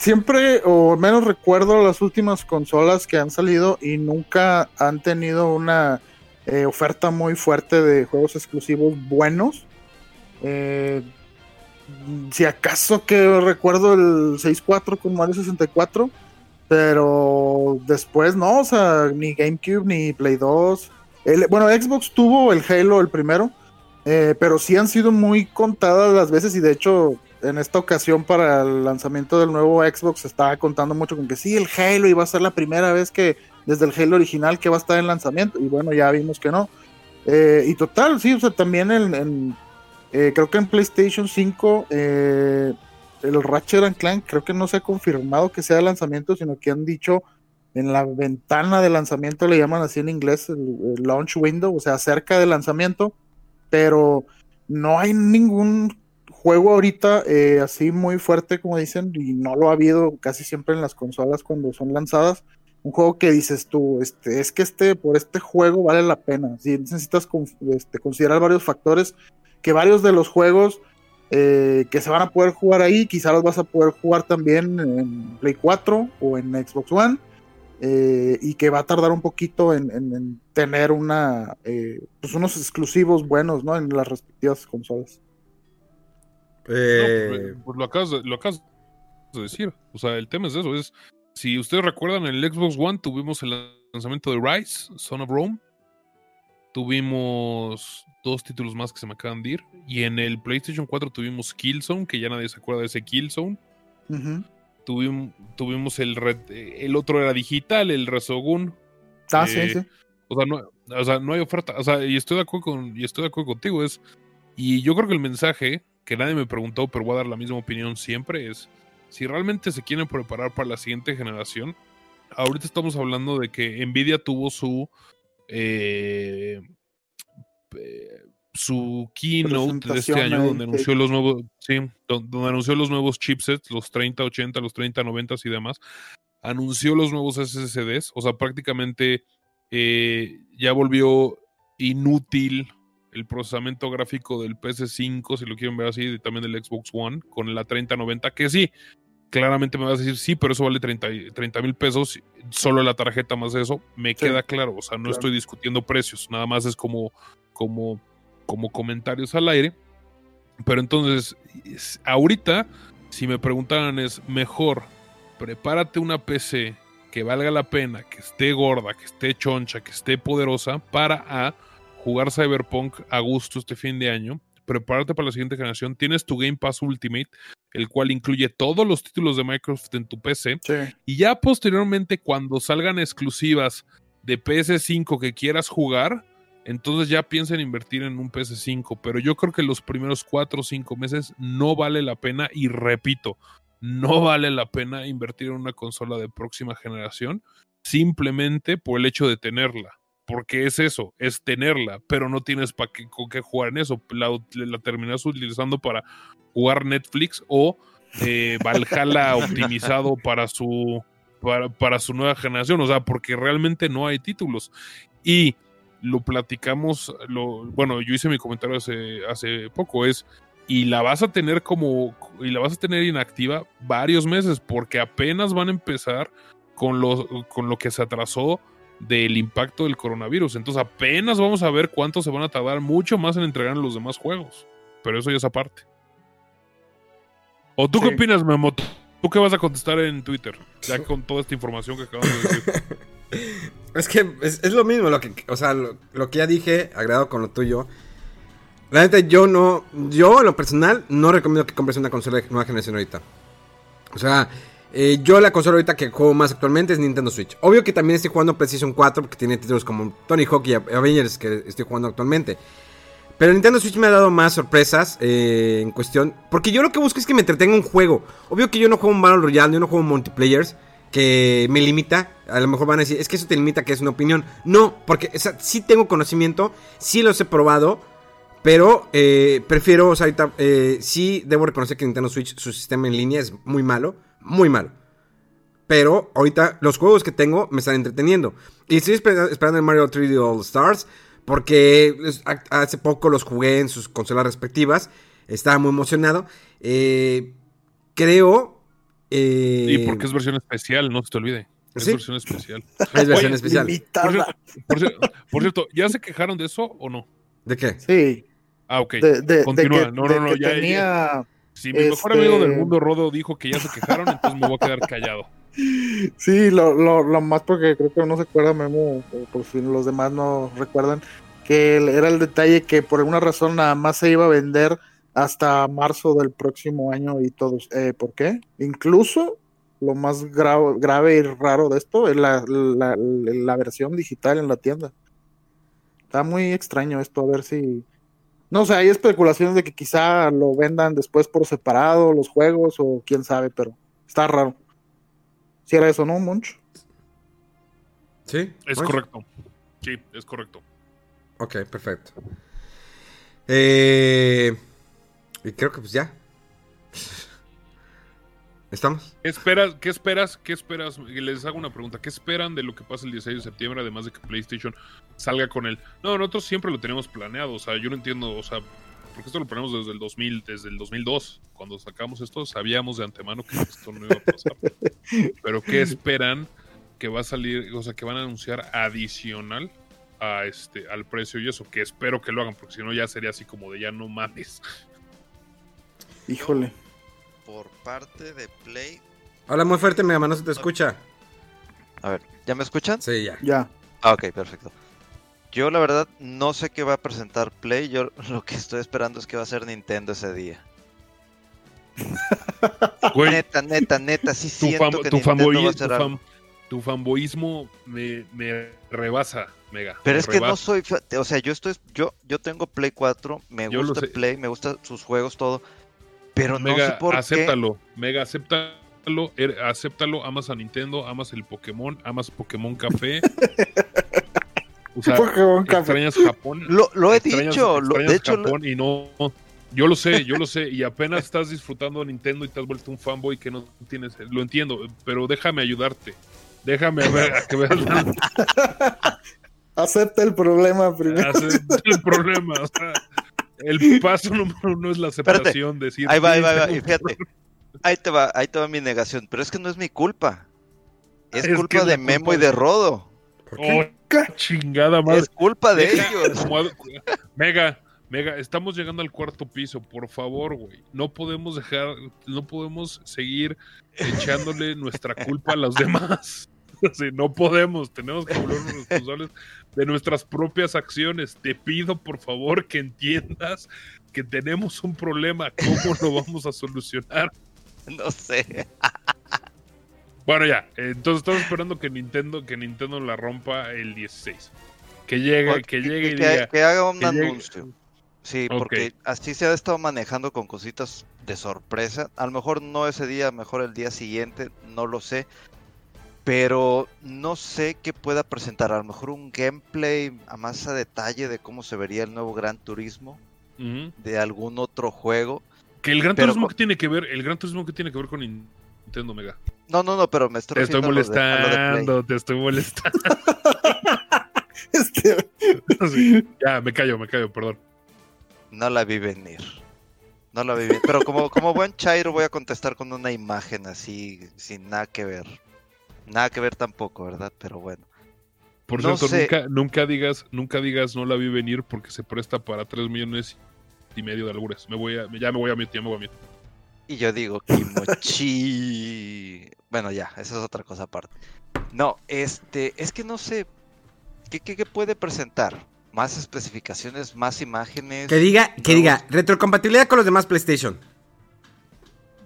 S2: siempre, o al menos recuerdo las últimas consolas que han salido y nunca han tenido una eh, oferta muy fuerte de juegos exclusivos buenos. Eh, si acaso que recuerdo el 6.4 con Mario 64, pero después no, o sea, ni GameCube ni Play 2. El- bueno, Xbox tuvo el Halo el primero, eh, pero sí han sido muy contadas las veces y de hecho en esta ocasión para el lanzamiento del nuevo Xbox estaba contando mucho con que sí, el Halo iba a ser la primera vez que desde el Halo original que va a estar en lanzamiento y bueno, ya vimos que no. Eh, y total, sí, o sea, también en, en, eh, creo que en PlayStation 5 eh, el Ratchet and Clank creo que no se ha confirmado que sea de lanzamiento, sino que han dicho en la ventana de lanzamiento, le llaman así en inglés, el, launch window, o sea, cerca del lanzamiento, pero no hay ningún juego ahorita eh, así muy fuerte como dicen y no lo ha habido casi siempre en las consolas cuando son lanzadas. Un juego que dices tú este es que este por este juego vale la pena. Si necesitas con- este, considerar varios factores que varios de los juegos eh, que se van a poder jugar ahí quizá los vas a poder jugar también en Play 4 o en Xbox One eh, y que va a tardar un poquito en, en- en tener una eh, pues unos exclusivos buenos no en las respectivas consolas
S6: No,
S1: Eh,
S6: pues, pues lo, acabas de, lo acabas de decir. O sea, el tema es eso. Es, si ustedes recuerdan, en el Xbox One tuvimos el lanzamiento de Rise, Son of Rome. Tuvimos dos títulos más que se me acaban de ir. Y en el PlayStation 4 tuvimos Killzone, que ya nadie se acuerda de ese Killzone.
S2: Ujú.
S6: Tuvimos, tuvimos el, Red- el otro era digital, el Resogun.
S2: Ah, sí,
S6: Eh,
S2: sí.
S6: O sea, no, o sea, no hay oferta. O sea, y estoy de acuerdo con, y estoy de acuerdo contigo. Es, y yo creo que el mensaje que nadie me preguntó, pero voy a dar la misma opinión siempre, es si realmente se quieren preparar para la siguiente generación. Ahorita estamos hablando de que Nvidia tuvo su eh, eh, su keynote de este año, donde anunció los nuevos, sí, don- donde anunció los nuevos chipsets, los 3080, los 3090 y demás, anunció los nuevos SSDs, o sea, prácticamente eh, ya volvió inútil el procesamiento gráfico del PS5, si lo quieren ver así, y también del Xbox One, con la 3090, que sí, claramente me vas a decir, sí, pero eso vale 30 mil pesos, solo la tarjeta más eso, me
S2: Sí,
S6: queda claro, o sea, no
S2: claro.
S6: estoy discutiendo precios, nada más es como, como, como comentarios al aire. Pero entonces, es- ahorita, si me preguntaran, es mejor prepárate una PC que valga la pena, que esté gorda, que esté choncha, que esté poderosa, para a jugar Cyberpunk a gusto este fin de año. Prepárate para la siguiente generación. Tienes tu Game Pass Ultimate, el cual incluye todos los títulos de Microsoft en tu PC.
S2: Sí.
S6: Y ya posteriormente, cuando salgan exclusivas de PS5 que quieras jugar, entonces ya piensa en invertir en un PS5. Pero yo creo que los primeros 4 o 5 meses no vale la pena. Y repito, no vale la pena invertir en una consola de próxima generación simplemente por el hecho de tenerla. Porque es eso, es tenerla, pero no tienes pa qué, con qué jugar en eso. La, la terminas utilizando para jugar Netflix o eh, Valhalla optimizado para su, para, para su nueva generación. O sea, porque realmente no hay títulos. Y lo platicamos, lo, bueno, yo hice mi comentario hace, hace poco, es, y la vas a tener como, y la vas a tener inactiva varios meses, porque apenas van a empezar con lo, con lo que se atrasó del impacto del coronavirus. Entonces apenas vamos a ver cuánto se van a tardar mucho más en entregar los demás juegos. Pero eso ya es aparte. ¿O tú qué opinas, Memo? ¿Tú qué vas a contestar en Twitter? Ya con toda esta información que acabamos de decir.
S1: Es que es, lo mismo, lo que, o sea, lo, lo que ya dije, agregado con lo tuyo. Neta, yo no, yo en lo personal, no recomiendo que compres una consola de nueva generación ahorita. O sea, eh, yo la consola ahorita que juego más actualmente es Nintendo Switch. Obvio que también estoy jugando PlayStation 4 porque tiene títulos como Tony Hawk y Avengers que estoy jugando actualmente. Pero Nintendo Switch me ha dado más sorpresas eh, en cuestión. Porque yo lo que busco es que me entretenga un juego. Obvio que yo no juego un Battle Royale, yo no juego multiplayers. Que me limita. A lo mejor van a decir, es que eso te limita, que es una opinión. No, porque sí tengo conocimiento, sí los he probado. Pero eh, prefiero, o sea, ahorita, eh, sí debo reconocer que Nintendo Switch, su sistema en línea es muy malo. Muy malo. Pero ahorita los juegos que tengo me están entreteniendo. Y estoy esper- esperando el Mario 3D All Stars. Porque es- ha- hace poco los jugué en sus consolas respectivas. Estaba muy emocionado. Eh, creo. Eh,
S6: Y porque es versión especial, no se te olvide. Es
S1: ¿Sí?
S6: versión especial.
S1: Es versión
S6: Oye,
S1: especial.
S6: Por cierto, por cier- por cierto, ¿ya se quejaron de eso o no?
S1: ¿De qué?
S2: Sí.
S6: Ah, ok.
S2: De, de- de
S6: Continúa.
S2: que,
S6: no, no, no, ya, ya.
S2: tenía.
S6: Si mi mejor
S2: este-
S6: amigo del mundo, Rodo, dijo que ya se quejaron, entonces me voy a quedar callado.
S2: Sí, lo, lo, lo más porque creo que no se acuerda Memo, o por si los demás no recuerdan, que era el detalle que por alguna razón nada más se iba a vender hasta marzo del próximo año y todos. Eh, ¿Por qué? Incluso lo más gra- grave y raro de esto es la, la, la versión digital en la tienda. Está muy extraño esto, a ver si... No sé, hay especulaciones de que quizá lo vendan después por separado los juegos o quién sabe, pero está raro. Si era eso, ¿no, Monch?
S1: ¿Sí?
S6: Es
S1: Pues,
S6: correcto. Sí, es correcto.
S1: Ok, perfecto. Eh, y creo que pues ya. ¿Estamos?
S6: ¿Qué esperas? ¿Qué esperas? ¿Qué esperas? Les hago una pregunta. ¿Qué esperan de lo que pasa el 16 de septiembre? Además de que PlayStation salga con él. No, nosotros siempre lo tenemos planeado. O sea, yo no entiendo. O sea, porque esto lo planeamos desde el 2000, desde el 2002. Cuando sacamos esto, sabíamos de antemano que esto no iba a pasar. Pero ¿qué esperan que va a salir? O sea, que van a anunciar adicional a este al precio y eso. Que espero que lo hagan, porque si no ya sería así como de ya no mames.
S2: Híjole.
S4: Por parte de Play.
S1: Habla muy fuerte, mi mamá no se te escucha.
S4: A ver, ¿ya me escuchan?
S1: Sí, ya.
S2: Ya.
S4: Ah, ok, perfecto. Yo la verdad no sé qué va a presentar Play. Yo lo que estoy esperando es que va a ser Nintendo ese día.
S6: Güey,
S4: Neta, neta, neta, sí
S6: tu,
S4: siento
S6: fam-
S4: que
S6: tu,
S4: Nintendo
S6: fanboy-
S4: va a
S6: tu fam- tu fanboyismo me, me rebasa, mega.
S4: Pero
S6: me
S4: es que no soy, o sea, yo estoy, yo, yo tengo Play 4, me
S6: Yo
S4: gusta. Play, me gustan sus juegos, todo, pero no
S6: Mega,
S4: sé por
S6: acéptalo, Mega, acéptalo, er- acéptalo, amas a Nintendo, amas el Pokémon, amas Pokémon Café. O sea,
S2: Pokémon Café.
S6: Japón.
S4: Lo, lo he
S6: extrañas-
S4: dicho,
S6: extrañas
S4: de hecho, lo-
S6: y no. Yo lo sé, yo lo sé, y apenas estás disfrutando de Nintendo y te has vuelto un fanboy que no tienes. Lo entiendo, pero déjame ayudarte. Déjame ver a que veas
S2: Acepta el problema primero.
S6: hacer el problema. o sea, el paso número uno es la aceptación. Decir,
S4: ahí va, ahí va, ahí va,
S6: "Sí,
S4: y fíjate, ahí te va, ahí te va mi negación, pero es que no es mi culpa. Es, culpa de Memo
S6: culpa
S4: y de Rodo.
S6: Oh, chingada madre.
S4: Es culpa de ellos.
S6: como Mega, Mega, estamos llegando al cuarto piso, por favor, güey. No podemos dejar, no podemos seguir echándole nuestra culpa a los demás. No podemos, tenemos que volvernos responsables de nuestras propias acciones. Te pido, por favor, que entiendas que tenemos un problema. ¿Cómo lo vamos a solucionar?
S4: No sé.
S6: Bueno, ya. Entonces estamos esperando que Nintendo, que Nintendo la rompa el 16. Que llegue, que llegue y
S4: que,
S6: diga.
S4: que haga un anuncio. Sí, porque así se ha estado manejando con cositas de sorpresa. A lo mejor no ese día, mejor el día siguiente, no lo sé. Pero no sé qué pueda presentar. A lo mejor un gameplay a más a detalle de cómo se vería el nuevo Gran Turismo de algún otro juego.
S6: Que el Gran
S4: Pero
S6: Turismo
S4: con-
S6: que tiene que ver, el Gran Turismo que tiene que ver con Nintendo Mega.
S4: No, no, no, pero me estoy
S6: Te
S4: lo de-
S6: molestando, te estoy molestando.
S2: Es que
S6: Sí, Ya, me callo, me callo, perdón.
S4: No la vi venir. No la vi venir. Pero como, como buen Chairo voy a contestar con una imagen así, sin nada que ver. Nada que ver tampoco, ¿verdad? Pero bueno.
S6: Por
S4: No
S6: cierto,
S4: sé.
S6: nunca, nunca digas, nunca digas no la vi venir porque se presta para 3 millones y medio de albures. Me voy a, ya me voy a mi ya me voy a mi.
S4: Y yo digo Kimochi. bueno, ya, esa es otra cosa aparte. No, este, es que no sé. ¿Qué, qué, qué puede presentar? Más especificaciones, más imágenes.
S1: Que diga, que
S4: nuevos-
S1: diga, retrocompatibilidad con los demás PlayStation.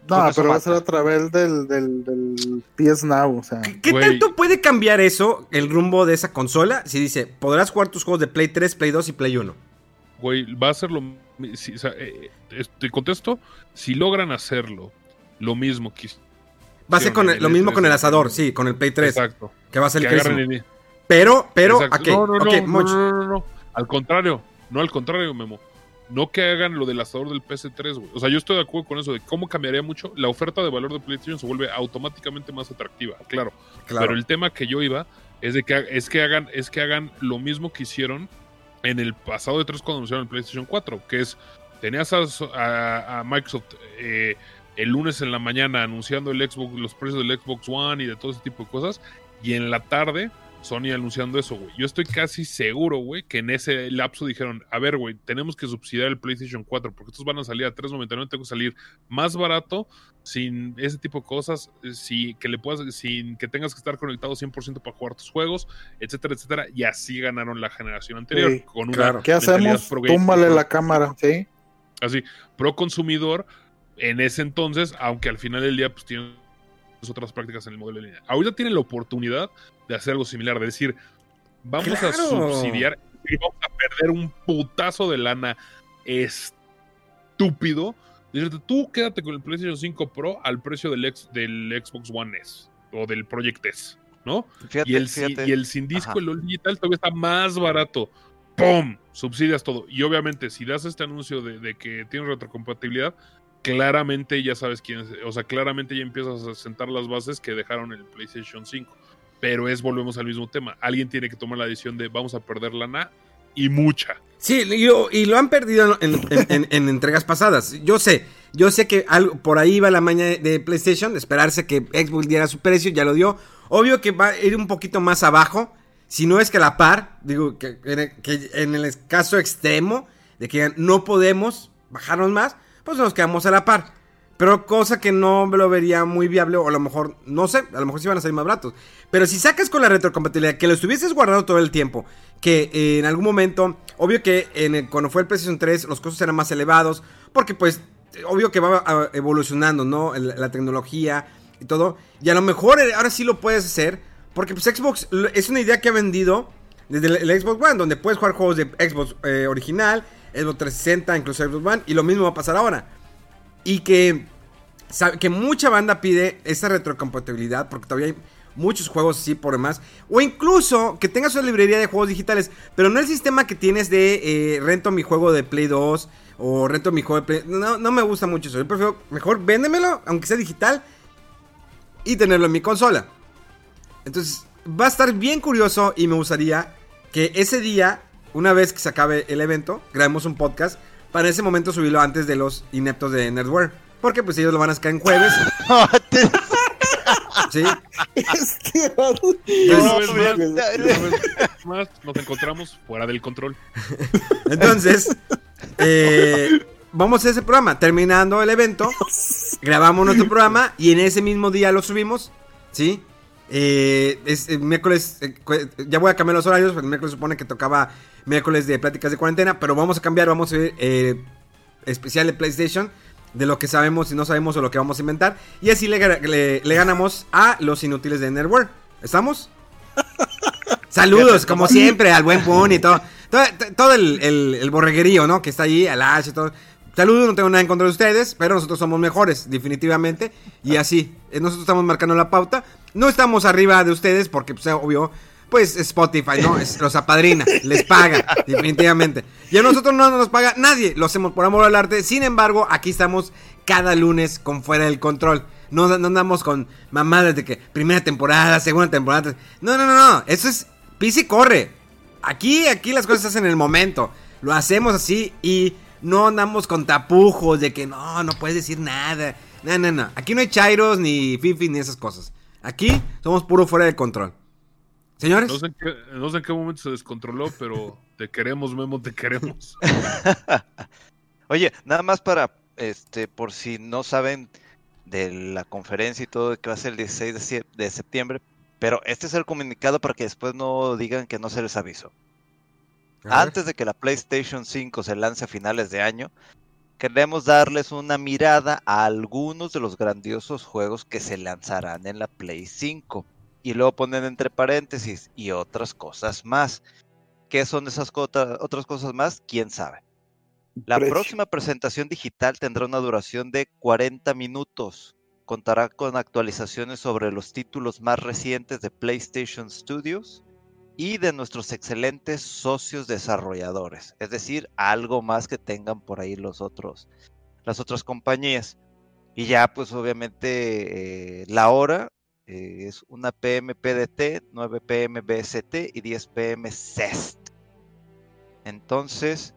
S2: No, pero va a ser a través del, del, del PS Now, o sea.
S1: ¿Qué
S6: Güey.
S1: tanto puede cambiar eso, el rumbo de esa consola? Si dice, podrás jugar tus juegos de Play 3, Play 2 y Play 1.
S6: Güey, va a ser lo. si- o sea, eh, eh, te contesto, si logran hacerlo, lo mismo que.
S1: Va a ser con el- lo mismo con el
S6: E3,
S1: asador, sí, con el Play 3,
S6: Exacto.
S1: que va a ser
S6: Que el-
S1: Pero, pero,
S6: Exacto.
S1: ok,
S6: no, no,
S1: ok,
S6: no,
S1: Monch.
S6: no, no, no, no. Al contrario, no al contrario, Memo. No que hagan lo del asador del PS3, güey. O sea, yo estoy de acuerdo con eso de cómo cambiaría mucho. La oferta de valor de PlayStation se vuelve automáticamente más atractiva, claro.
S1: Claro.
S6: Pero el tema que yo iba es de que es que hagan es que hagan lo mismo que hicieron en el pasado de 3 cuando anunciaron el PlayStation 4, que es tenías a, a- a Microsoft eh, el lunes en la mañana anunciando el Xbox, los precios del Xbox One y de todo ese tipo de cosas, y en la tarde Sony anunciando eso, güey. Yo estoy casi seguro, güey, que en ese lapso dijeron, a ver, güey, tenemos que subsidiar el PlayStation 4 porque estos van a salir a 3.99, tengo que salir más barato sin ese tipo de cosas, si, que le puedas, sin que tengas que estar conectado 100% para jugar tus juegos, etcétera, etcétera. Y así ganaron la generación anterior.
S2: Sí,
S6: con una
S1: claro.
S2: ¿Qué hacemos? Túmbale la cámara, ¿sí?
S6: Así, pro consumidor en ese entonces, aunque al final del día pues tienen otras prácticas en el modelo de línea. Ahorita tienen la oportunidad de hacer algo similar, de decir, vamos a subsidiar y vamos a perder un putazo de lana estúpido. Decirte, tú quédate con el PlayStation 5 Pro al precio del, ex- del Xbox One S o del Project S, ¿no?
S4: Fíjate,
S6: y, el,
S4: fíjate.
S6: y el sin disco,
S4: Ajá.
S6: el digital, todavía está más barato. ¡Pum! Subsidias todo. Y obviamente, si das este anuncio de, de que tiene retrocompatibilidad, claramente ya sabes quién es. O sea, claramente ya empiezas a sentar las bases que dejaron el PlayStation 5. Pero es, volvemos al mismo tema. Alguien tiene que tomar la decisión de vamos a perder lana y mucha.
S1: Sí, y lo, han perdido en, en- en- en entregas pasadas. Yo sé, yo sé que algo, por ahí va la maña de, PlayStation, esperarse que Xbox diera su precio, ya lo dio. Obvio que va a ir un poquito más abajo, si no es que a la par, digo, que, que en el caso extremo de que no podemos bajarnos más, pues nos quedamos a la par. Pero cosa que no me lo vería muy viable, o a lo mejor, no sé, a lo mejor sí van a salir más baratos. Pero si sacas con la retrocompatibilidad, que lo estuvieses guardando todo el tiempo, que eh, en algún momento, obvio que en el- cuando fue el PlayStation 3 los costos eran más elevados, porque pues, obvio que va evolucionando, ¿no? La tecnología y todo. Y a lo mejor eh, ahora sí lo puedes hacer, porque pues Xbox es una idea que ha vendido desde el, el Xbox One, donde puedes jugar juegos de Xbox eh, original, Xbox 360, incluso Xbox One, y lo mismo va a pasar ahora. Y que, que mucha banda pide esa retrocompatibilidad porque todavía hay muchos juegos así por demás. O incluso que tengas una librería de juegos digitales, pero no el sistema que tienes de eh, rento mi juego de Play 2 o rento mi juego de Play. No, no me gusta mucho eso. Yo prefiero, mejor véndemelo, aunque sea digital, y tenerlo en mi consola. Entonces, va a estar bien curioso y me gustaría que ese día, una vez que se acabe el evento, grabemos un podcast para ese momento subirlo antes de los ineptos de Nerdware. Porque pues ellos lo van a sacar en jueves. ¿Sí?
S2: Este,
S1: No,
S6: más, más nos encontramos fuera del control.
S1: Entonces, eh, vamos a ese programa. Terminando el evento, grabamos nuestro programa y en ese mismo día lo subimos. ¿Sí? Eh, es eh, miércoles, eh, ya voy a cambiar los horarios, porque el miércoles supone que tocaba miércoles de pláticas de cuarentena, pero vamos a cambiar, vamos a ver eh, especial de PlayStation, de lo que sabemos y no sabemos o lo que vamos a inventar, y así le, ga- le- le ganamos a los inútiles de Nerdware. ¿Estamos? Saludos, como siempre, al buen Pun y todo. Todo, todo el, el, el borreguerío, ¿no? Que está ahí, al Ash y todo. Saludos, no tengo nada en contra de ustedes, pero nosotros somos mejores, definitivamente. Y así, nosotros estamos marcando la pauta. No estamos arriba de ustedes porque, pues, obvio, pues Spotify, ¿no? Los apadrina, les paga, definitivamente. Y a nosotros no nos paga nadie, lo hacemos por amor al arte. Sin embargo, aquí estamos cada lunes con Fuera del Control. No, no andamos con mamadas de que primera temporada, segunda temporada. No, no, no, no. Eso es pisa y corre. Aquí, aquí las cosas se hacen en el momento. Lo hacemos así y no andamos con tapujos de que no, no puedes decir nada. No, no, no. Aquí no hay chairos, ni fifi, ni esas cosas. Aquí somos puro fuera de control. Señores,
S6: No sé, en qué, no sé en qué momento se descontroló, pero te queremos, Memo, te queremos.
S4: Oye, nada más para, este, por si no saben de la conferencia y todo que va a ser el 16 de, septiembre, pero este es el comunicado para que después no digan que no se les avisó. Antes de que la PlayStation 5 se lance a finales de año, queremos darles una mirada a algunos de los grandiosos juegos que se lanzarán en la Play 5. Y luego ponen entre paréntesis y otras cosas más. ¿Qué son esas co- otras cosas más? ¿Quién sabe? La
S2: Precio.
S4: próxima presentación digital tendrá una duración de 40 minutos. Contará con actualizaciones sobre los títulos más recientes de PlayStation Studios y de nuestros excelentes socios desarrolladores, es decir, algo más que tengan por ahí los otros, las otras compañías. Y ya, pues obviamente eh, la hora eh, es una PM PDT, 9 PM BST y 10 PM CEST. Entonces,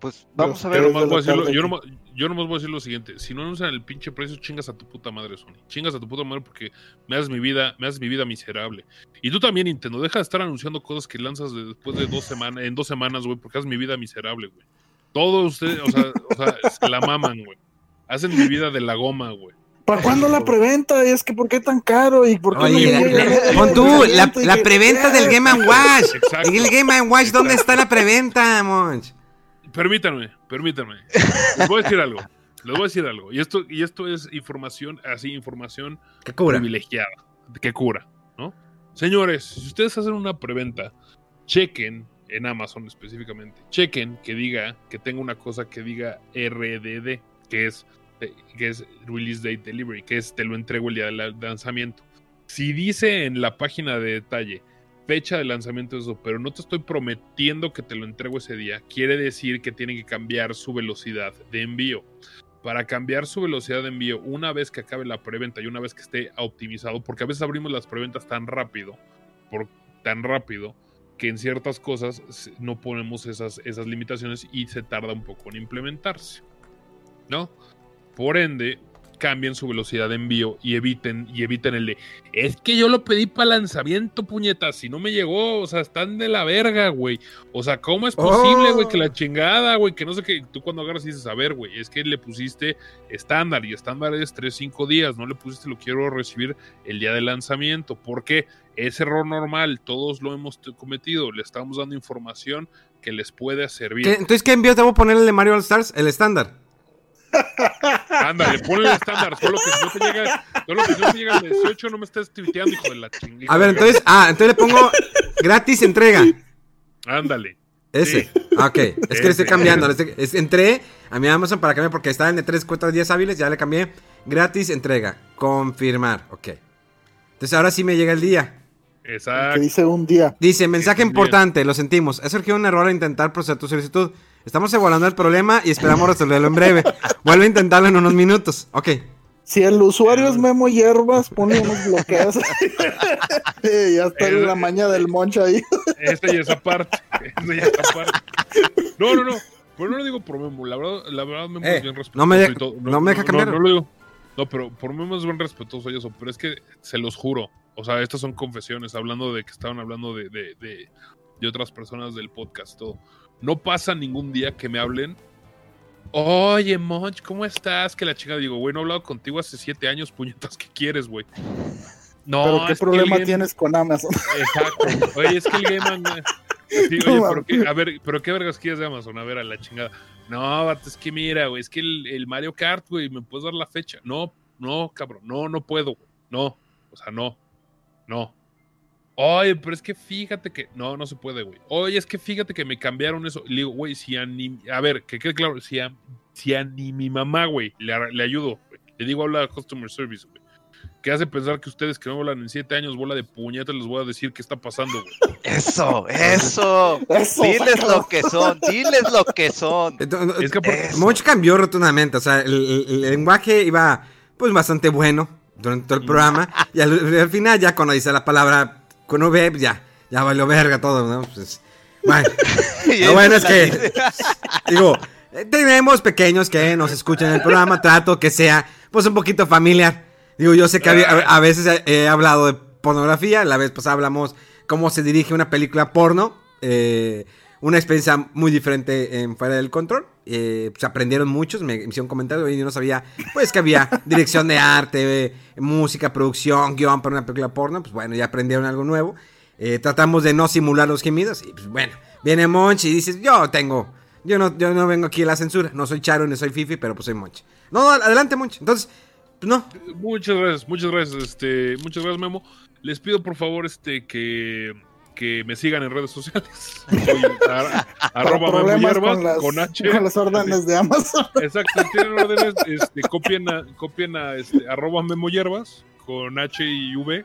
S4: pues vamos a ver.
S6: Nomás voy a decirlo- yo nomás- yo nomás voy a decir lo siguiente: si no anuncian el pinche precio, chingas a tu puta madre, Sony. Chingas a tu puta madre porque me haces mi vida, me haces mi vida miserable. Y tú también, Nintendo, deja de estar anunciando cosas que lanzas de- después de dos semanas, en dos semanas, güey, porque haces mi vida miserable, güey. Todos ustedes, o sea, o sea, se la maman, güey. Hacen mi vida de la goma, güey.
S2: ¿Para cuándo la preventa? Y es que ¿por qué tan caro? ¿Y por qué
S1: Oye,
S2: no
S1: la- pon tú, la, preventa del Game Watch.
S6: Exacto.
S1: El Game Watch, ¿dónde está la preventa, Monch?
S6: Permítanme, permítanme. Les voy a decir algo. Les voy a decir algo. Y esto, y esto es información, así, información
S1: ¿Qué cura?
S6: privilegiada, que cura, ¿no? Señores, si ustedes hacen una preventa, chequen en Amazon específicamente, chequen que diga, que tenga una cosa que diga RDD, que es, eh, que es Release Date Delivery, que es te lo entrego el día del lanzamiento. Si dice en la página de detalle fecha de lanzamiento de eso, pero no te estoy prometiendo que te lo entrego ese día, quiere decir que tiene que cambiar su velocidad de envío para cambiar su velocidad de envío una vez que acabe la preventa y una vez que esté optimizado, porque a veces abrimos las preventas tan rápido, por tan rápido, que en ciertas cosas no ponemos esas, esas limitaciones y se tarda un poco en implementarse. ¿No? Por ende, cambien su velocidad de envío y eviten, y eviten el de es que yo lo pedí para lanzamiento, puñetas, si no me llegó, o sea, están de la verga, güey. O sea, ¿cómo es posible, güey, que la chingada, güey, que no sé qué, tú cuando agarras y dices, a ver, güey, es que le pusiste estándar y estándar es 3, 5 días, no le pusiste lo quiero recibir el día de lanzamiento. ¿Por qué? Es error normal, todos lo hemos cometido, le estamos dando información que les puede servir.
S1: ¿Qué- Entonces, ¿qué envío a poner el de Mario All Stars? El estándar.
S6: Ándale, ponle el estándar, solo que si no te llega, solo que si no te llega el 18 no me estés tuiteando, hijo de la chingada.
S1: A ver, entonces, ah, entonces le pongo gratis entrega.
S6: Ándale.
S1: Ese.
S6: Sí.
S1: Ah, Ok. Es que le estoy cambiando. le estoy- es- entré a mi Amazon para cambiar porque estaba en de 3, 4 días hábiles. Ya le cambié. Gratis entrega. Confirmar. Ok. Entonces ahora sí me llega el día.
S2: Que
S6: Exacto.
S2: dice un día.
S1: Dice, mensaje importante, lo sentimos. Ha surgido un error al intentar procesar tu solicitud. Estamos evaluando el problema y esperamos resolverlo en breve. Vuelve a intentarlo en unos minutos. Ok.
S2: Si el usuario es Memo Hierbas, pone unos bloqueos. Sí, ya está
S6: Eh,
S2: la maña del moncho ahí.
S6: Esta y esa parte. Esta y esa parte. No, no, no. Pero no lo digo por Memo. La verdad, la verdad Memo
S1: Eh,
S6: es bien respetuoso.
S1: no me deja-
S6: y todo.
S1: no me deja cambiar.
S6: No, lo digo. No, pero por Memo es bien respetuoso y eso. Pero es que se los juro. O sea, estas son confesiones. Hablando de que estaban hablando de, de, de, de otras personas del podcast. Todo. No pasa ningún día que me hablen. Oye, Monch, ¿cómo estás? Que la chica digo, güey, no he hablado contigo hace siete años, puñetas, ¿qué quieres, güey? No,
S2: Pero qué problema tienes con Amazon.
S6: Exacto. Oye, es que el Game. Sí, oye, pero qué, a ver, pero qué vergas quieres de Amazon, a ver, a la chingada. No, es que mira, güey, es que el, el Mario Kart, güey, ¿me puedes dar la fecha? No, no, cabrón, no, no puedo, güey. No, o sea, no, no. Oye, pero es que fíjate que. No, no se puede, güey. Oye, es que fíjate que me cambiaron eso. Le digo, güey, si a ni. A ver, que quede claro, si a, si a ni mi mamá, güey, le, le ayudo, güey. Le digo, habla de customer service, güey. Que hace pensar que ustedes que no hablan en siete años, bola de puñetas, les voy a decir qué está pasando, güey.
S4: Eso, eso.
S2: Eso,
S4: Diles
S2: sácalo.
S4: lo que son, diles lo que son.
S1: Entonces,
S6: Es que
S4: Eso.
S1: Mucho cambió rotundamente. O sea, el, el- el lenguaje iba pues bastante bueno durante todo el programa. Y al, al final, ya cuando dice la palabra con V, pues, ya, ya valió verga todo, ¿no? Pues, bueno.
S4: Y
S1: Lo bueno es que, digo, eh, tenemos pequeños que nos escuchan en el programa, trato que sea, pues, un poquito familiar. Digo, yo sé que a, a veces he, he hablado de pornografía, la vez pasada hablamos cómo se dirige una película porno, eh, una experiencia muy diferente en Fuera del Control. Eh, pues aprendieron muchos, me hicieron comentarios y yo no sabía, pues, que había dirección de arte, eh, música, producción, guion para una película porno. Pues bueno, ya aprendieron algo nuevo. Eh, tratamos de no simular los gemidos y pues bueno, viene Monch y dices, yo tengo, yo no, yo no vengo aquí a la censura, no soy Charo ni soy Fifi, pero pues soy Monch. No, adelante Monch. Entonces, pues no.
S6: Muchas gracias, muchas gracias, este, muchas gracias, Memo. Les pido por favor, este, que, que me sigan en redes sociales. Soy arroba Memo
S2: problemas
S6: Hierbas,
S2: con las,
S6: con H.
S2: con las órdenes de Amazon.
S6: Exacto, tienen órdenes, este, copien a, copien a este, arroba Memo Hierbas con H y V.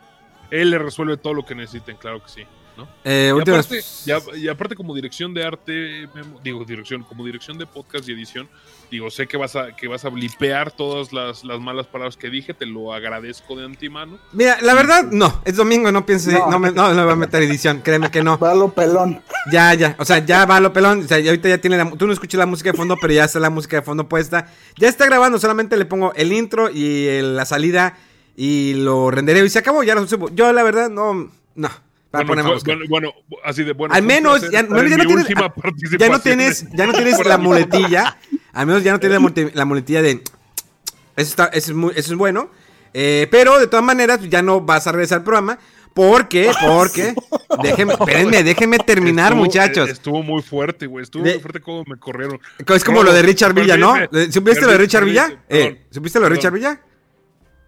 S6: Él le resuelve todo lo que necesiten, claro que sí. ¿No?
S1: Eh,
S6: Y aparte, y a- y aparte como dirección de arte, Memo, digo dirección, como dirección de podcast y edición, digo, sé que vas a, que vas a blipear todas las, las malas palabras que dije, te lo agradezco de antemano.
S1: Mira, la verdad, no, es domingo, no piense, no,
S2: No.
S1: me, no, no me voy a meter edición, créeme que no.
S2: Va a lo pelón.
S1: Ya, ya, o sea, ya va lo pelón, o sea, ya ahorita ya tiene la, tú no escuchas la música de fondo, pero ya está la música de fondo puesta. Ya está grabando, solamente le pongo el intro y el- la salida y lo renderé y se acabó, ya lo subo. Yo la verdad no, no.
S6: Bueno, así de bueno.
S1: Al menos, ya, no tienes, ya no tienes,
S6: en-
S1: ya no tienes
S6: por
S1: la muletilla, al menos ya no tienes la, muletilla de, eso, está, eso, es muy- eso es bueno, eh, pero de todas maneras ya no vas a regresar al programa, porque, porque, déjenme, espérenme, déjenme terminar
S6: Estuvo-
S1: muchachos.
S6: eh, Estuvo muy fuerte, güey. Estuvo
S1: De-
S6: muy fuerte como me corrieron.
S1: Es como
S6: No,
S1: lo de Richard Villa, ¿no?
S6: permíteme,
S1: ¿Supiste lo de Richard Villa? Eh, ¿Supiste lo de. Richard Villa?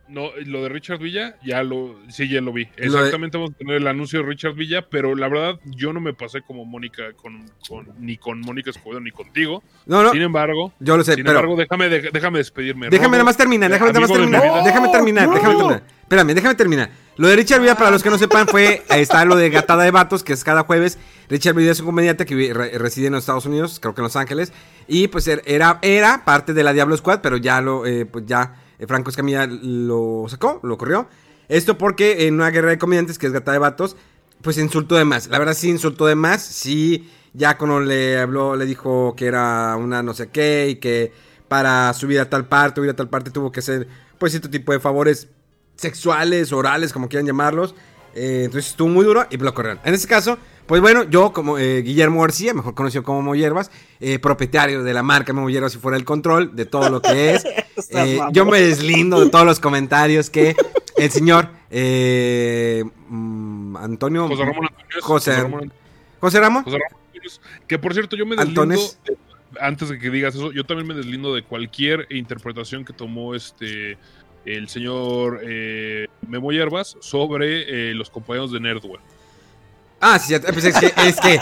S6: No, lo de Richard Villa, ya lo, sí, ya lo vi.
S1: Lo de-
S6: Exactamente vamos a tener el anuncio de Richard Villa, pero la verdad, yo no me pasé como Mónica, con, con- ni con Mónica Escobedo, ni contigo.
S1: No, no.
S6: Sin embargo,
S1: Yo lo sé,
S6: sin
S1: pero-
S6: embargo, déjame, de- déjame despedirme.
S1: Déjame nada más terminar, déjame nada más terminar, déjame terminar,
S2: no.
S1: déjame terminar. Espérame, déjame terminar. Lo de Richard Villa, para los que no sepan, fue, está lo de Gatada de Vatos, que es cada jueves. Richard Villa es un comediante que re- reside en los Estados Unidos, creo que en Los Ángeles. Y pues er- era, era parte de la Diablo Squad, pero ya lo, eh, pues ya Franco Escamilla lo sacó, lo corrió. Esto porque en una guerra de comediantes, que es Gatada de Vatos, pues insultó de más. La verdad sí insultó de más, sí, ya cuando le habló, le dijo que era una no sé qué y que para subir a tal parte o ir a tal parte tuvo que hacer pues cierto tipo de favores sexuales, orales, como quieran llamarlos. Eh, entonces estuvo muy duro y lo corrieron. En este caso, pues bueno, yo como eh, Guillermo García, mejor conocido como Moyerbas, eh, propietario de la marca Memo Hierbas y fuera del control de todo lo que es. Eh, yo me deslindo de todos los comentarios que el señor eh, mm, Antonio
S6: José Ramón Antonio.
S1: José,
S6: José Ramón,
S1: José Ramón.
S6: José Ramón Antonio, Que por cierto, yo me deslindo.
S1: Antones.
S6: de- antes de que digas eso, yo también me deslindo de cualquier interpretación que tomó este el señor eh, Memo Hierbas sobre eh, los compañeros de Nerdware.
S1: Ah, sí, ya- pues es que, es que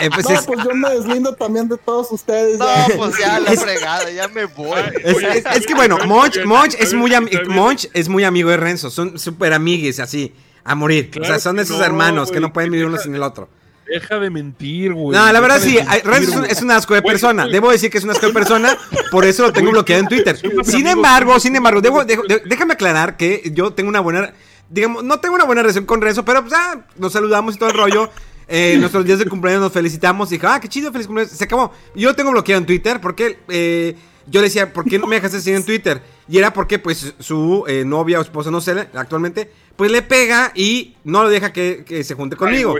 S1: Eh, pues
S2: no,
S1: es-
S2: pues yo me deslindo también de todos ustedes.
S4: No,
S2: ya.
S4: pues ya la fregada, ya me voy.
S1: Es, es- es que bueno, Monch, Monch es muy. Monch es muy amigo de Renzo, son súper amigues así, a morir. o sea, son esos
S6: no,
S1: hermanos que no pueden vivir uno sin el otro.
S6: Deja de mentir, güey.
S1: No, la verdad
S6: Deja
S1: sí,
S6: mentir,
S1: Renzo es un,
S6: güey.
S1: es un asco de persona. Debo decir que es un asco de persona, por eso lo tengo bloqueado en Twitter. Sin embargo, sin embargo, debo, déjame aclarar que yo tengo una buena, digamos, no tengo una buena relación con Renzo, pero pues ah, nos saludamos y todo el rollo. Eh, nuestros días de cumpleaños nos felicitamos y dije, ah, qué chido, feliz cumpleaños. Se acabó. Yo lo tengo bloqueado en Twitter porque eh, yo le decía, ¿por qué no me dejaste seguir en Twitter? Y era porque, pues, su eh, novia o esposa, no sé, actualmente, pues le pega y no lo deja que, que se junte conmigo.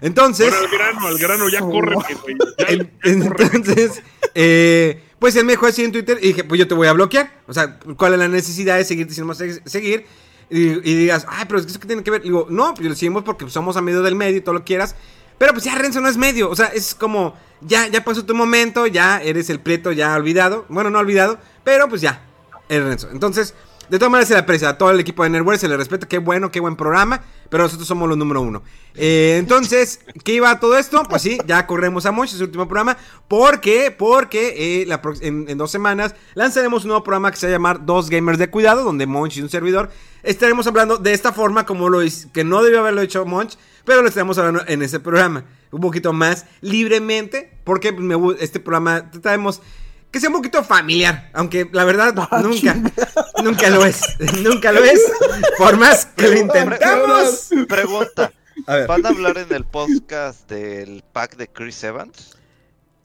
S1: Entonces.
S6: Bueno, al grano, al grano, ya corre, güey. Ya,
S1: En-
S6: ya córreme.
S1: entonces, eh, pues él me dejó así en Twitter y dije, pues yo te voy a bloquear. O sea, ¿cuál es la necesidad de seguirte si no vas a se- seguir? Y, digas, ay, pero es que eso que tiene que ver. Digo, no, pues lo seguimos porque somos a medio del medio y todo lo quieras. Pero pues ya Renzo no es medio. O sea, es como, ya, ya pasó tu momento, ya eres el prieto ya olvidado. Bueno, no olvidado, pero pues ya, eres Renzo. Entonces, de todas maneras se le aprecia a todo el equipo de Nerdware, se le respeta, qué bueno, qué buen programa, pero nosotros somos los número uno. Eh, entonces, ¿qué iba todo esto? Pues sí, ya corremos a Monch, es su último programa. ¿Por qué? Porque eh, la en, en dos semanas lanzaremos un nuevo programa que se va a llamar Dos Gamers de Cuidado, donde Monch y un servidor estaremos hablando de esta forma, como lo hice, que no debió haberlo hecho Monch, pero lo estaremos hablando en ese programa. Un poquito más libremente, porque me este programa traemos que sea un poquito familiar, aunque la verdad nunca, nunca lo es, nunca lo es, por más que lo intentamos.
S4: Pregunta.
S1: A ver.
S4: ¿Van a hablar en el podcast del pack de Chris Evans?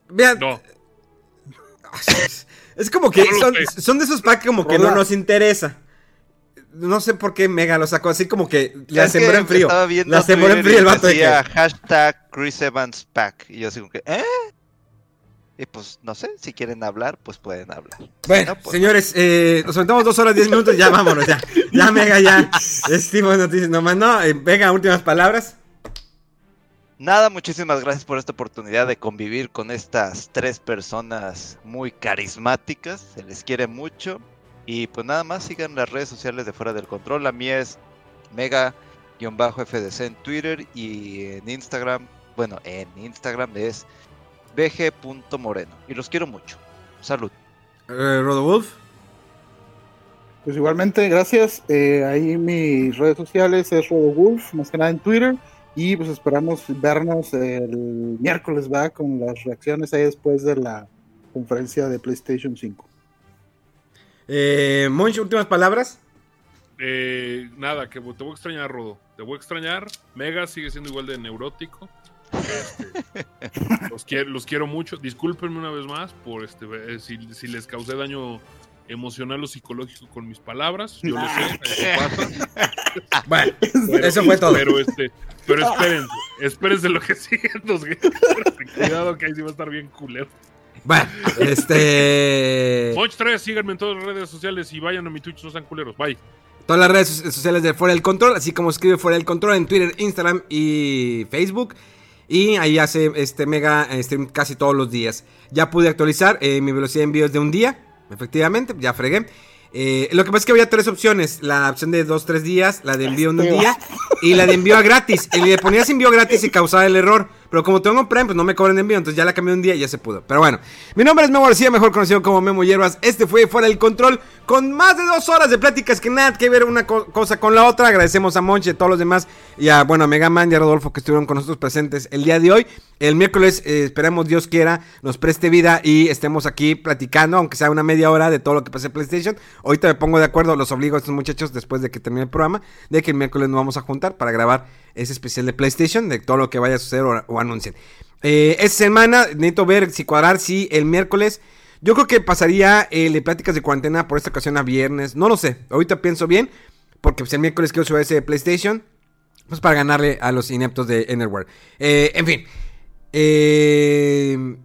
S1: Vean,
S6: No.
S1: es como que
S6: No
S1: son, de esos packs como que no nos interesa. No sé por qué Mega lo sacó así como que la sembró en frío. La sembró en frío el vato de que...
S4: decía hashtag Chris Evans pack. Y yo así como que, ¿eh? Y pues, no sé, si quieren hablar, pues pueden hablar.
S1: Bueno,
S4: No, pues,
S1: señores, eh, nos aventamos dos horas, diez minutos, ya vámonos, ya. Ya, Mega, ya. Es tipo de noticias nomás, ¿no? Eh, Venga, últimas palabras.
S4: Nada, muchísimas gracias por esta oportunidad de convivir con estas tres personas muy carismáticas. Se les quiere mucho. Y pues nada más sigan las redes sociales de Fuera del Control. La mía es Mega-FDC en Twitter y en Instagram. Bueno, en Instagram es bg.moreno. Y los quiero mucho. Salud.
S1: Eh, Rodowulf.
S2: Pues igualmente, gracias. Eh, ahí mis redes sociales es RodoWolf, más que nada en Twitter. Y pues esperamos vernos el miércoles, va, con las reacciones ahí después de la conferencia de PlayStation 5.
S1: Eh, Monch, últimas palabras.
S6: Eh, nada, que te voy a extrañar, Rodo. Te voy a extrañar. Mega sigue siendo igual de neurótico. Este, los, quiero, los quiero mucho. Discúlpenme una vez más por este eh, si, si les causé daño emocional o psicológico con mis palabras. Yo lo sé, eso pasa.
S1: Bueno,
S6: Pero-
S1: eso fue todo.
S6: Pero este, pero espérense, espérense lo que siguen los gamers. Cuidado que ahí sí va a estar bien culero.
S1: Bueno, este.
S6: Monch 3, síganme en todas las redes sociales y vayan a mi Twitch, no sean culeros. Bye.
S1: Todas las redes so- sociales de Fuera del Control, así como escribe Fuera del Control en Twitter, Instagram y Facebook. Y ahí hace este mega stream casi todos los días. Ya pude actualizar eh, mi velocidad de envío es de un día, efectivamente, ya fregué. Eh, lo que pasa es que había tres opciones: la opción de dos, tres días, la de envío en un día y la de envío a gratis. Y le ponías envío gratis y causaba el error. Pero como tengo Prime, pues no me cobran envío, entonces ya la cambié un día y ya se pudo. Pero bueno, mi nombre es Memo García, mejor conocido como Memo Hierbas. Este fue Fuera del Control, con más de dos horas de pláticas que nada que ver una co- cosa con la otra. Agradecemos a Monche, a todos los demás, y a, bueno, a Mega Man y a Rodolfo que estuvieron con nosotros presentes el día de hoy. El miércoles, eh, esperemos Dios quiera, nos preste vida y estemos aquí platicando, aunque sea una media hora de todo lo que pasa en PlayStation. Ahorita me pongo de acuerdo, los obligo a estos muchachos, después de que termine el programa, de que el miércoles nos vamos a juntar para grabar ese especial de PlayStation, de todo lo que vaya a suceder o, o anuncien. Eh, esta semana necesito ver si cuadrar si el miércoles. Yo creo que pasaría el de pláticas de cuarentena por esta ocasión a viernes. No lo sé. Ahorita pienso bien. Porque pues, el miércoles quiero subir ese de PlayStation. Pues para ganarle a los ineptos de Enerware. Eh, en fin. Eh,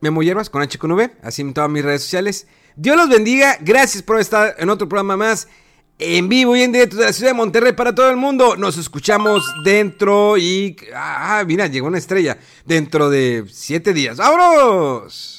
S1: Memo Hierbas con H con V. Así en todas mis redes sociales. Dios los bendiga. Gracias por estar en otro programa más. En vivo y en directo de la ciudad de Monterrey para todo el mundo. Nos escuchamos dentro y... Ah, mira, llegó una estrella. Dentro de siete días. ¡Vámonos!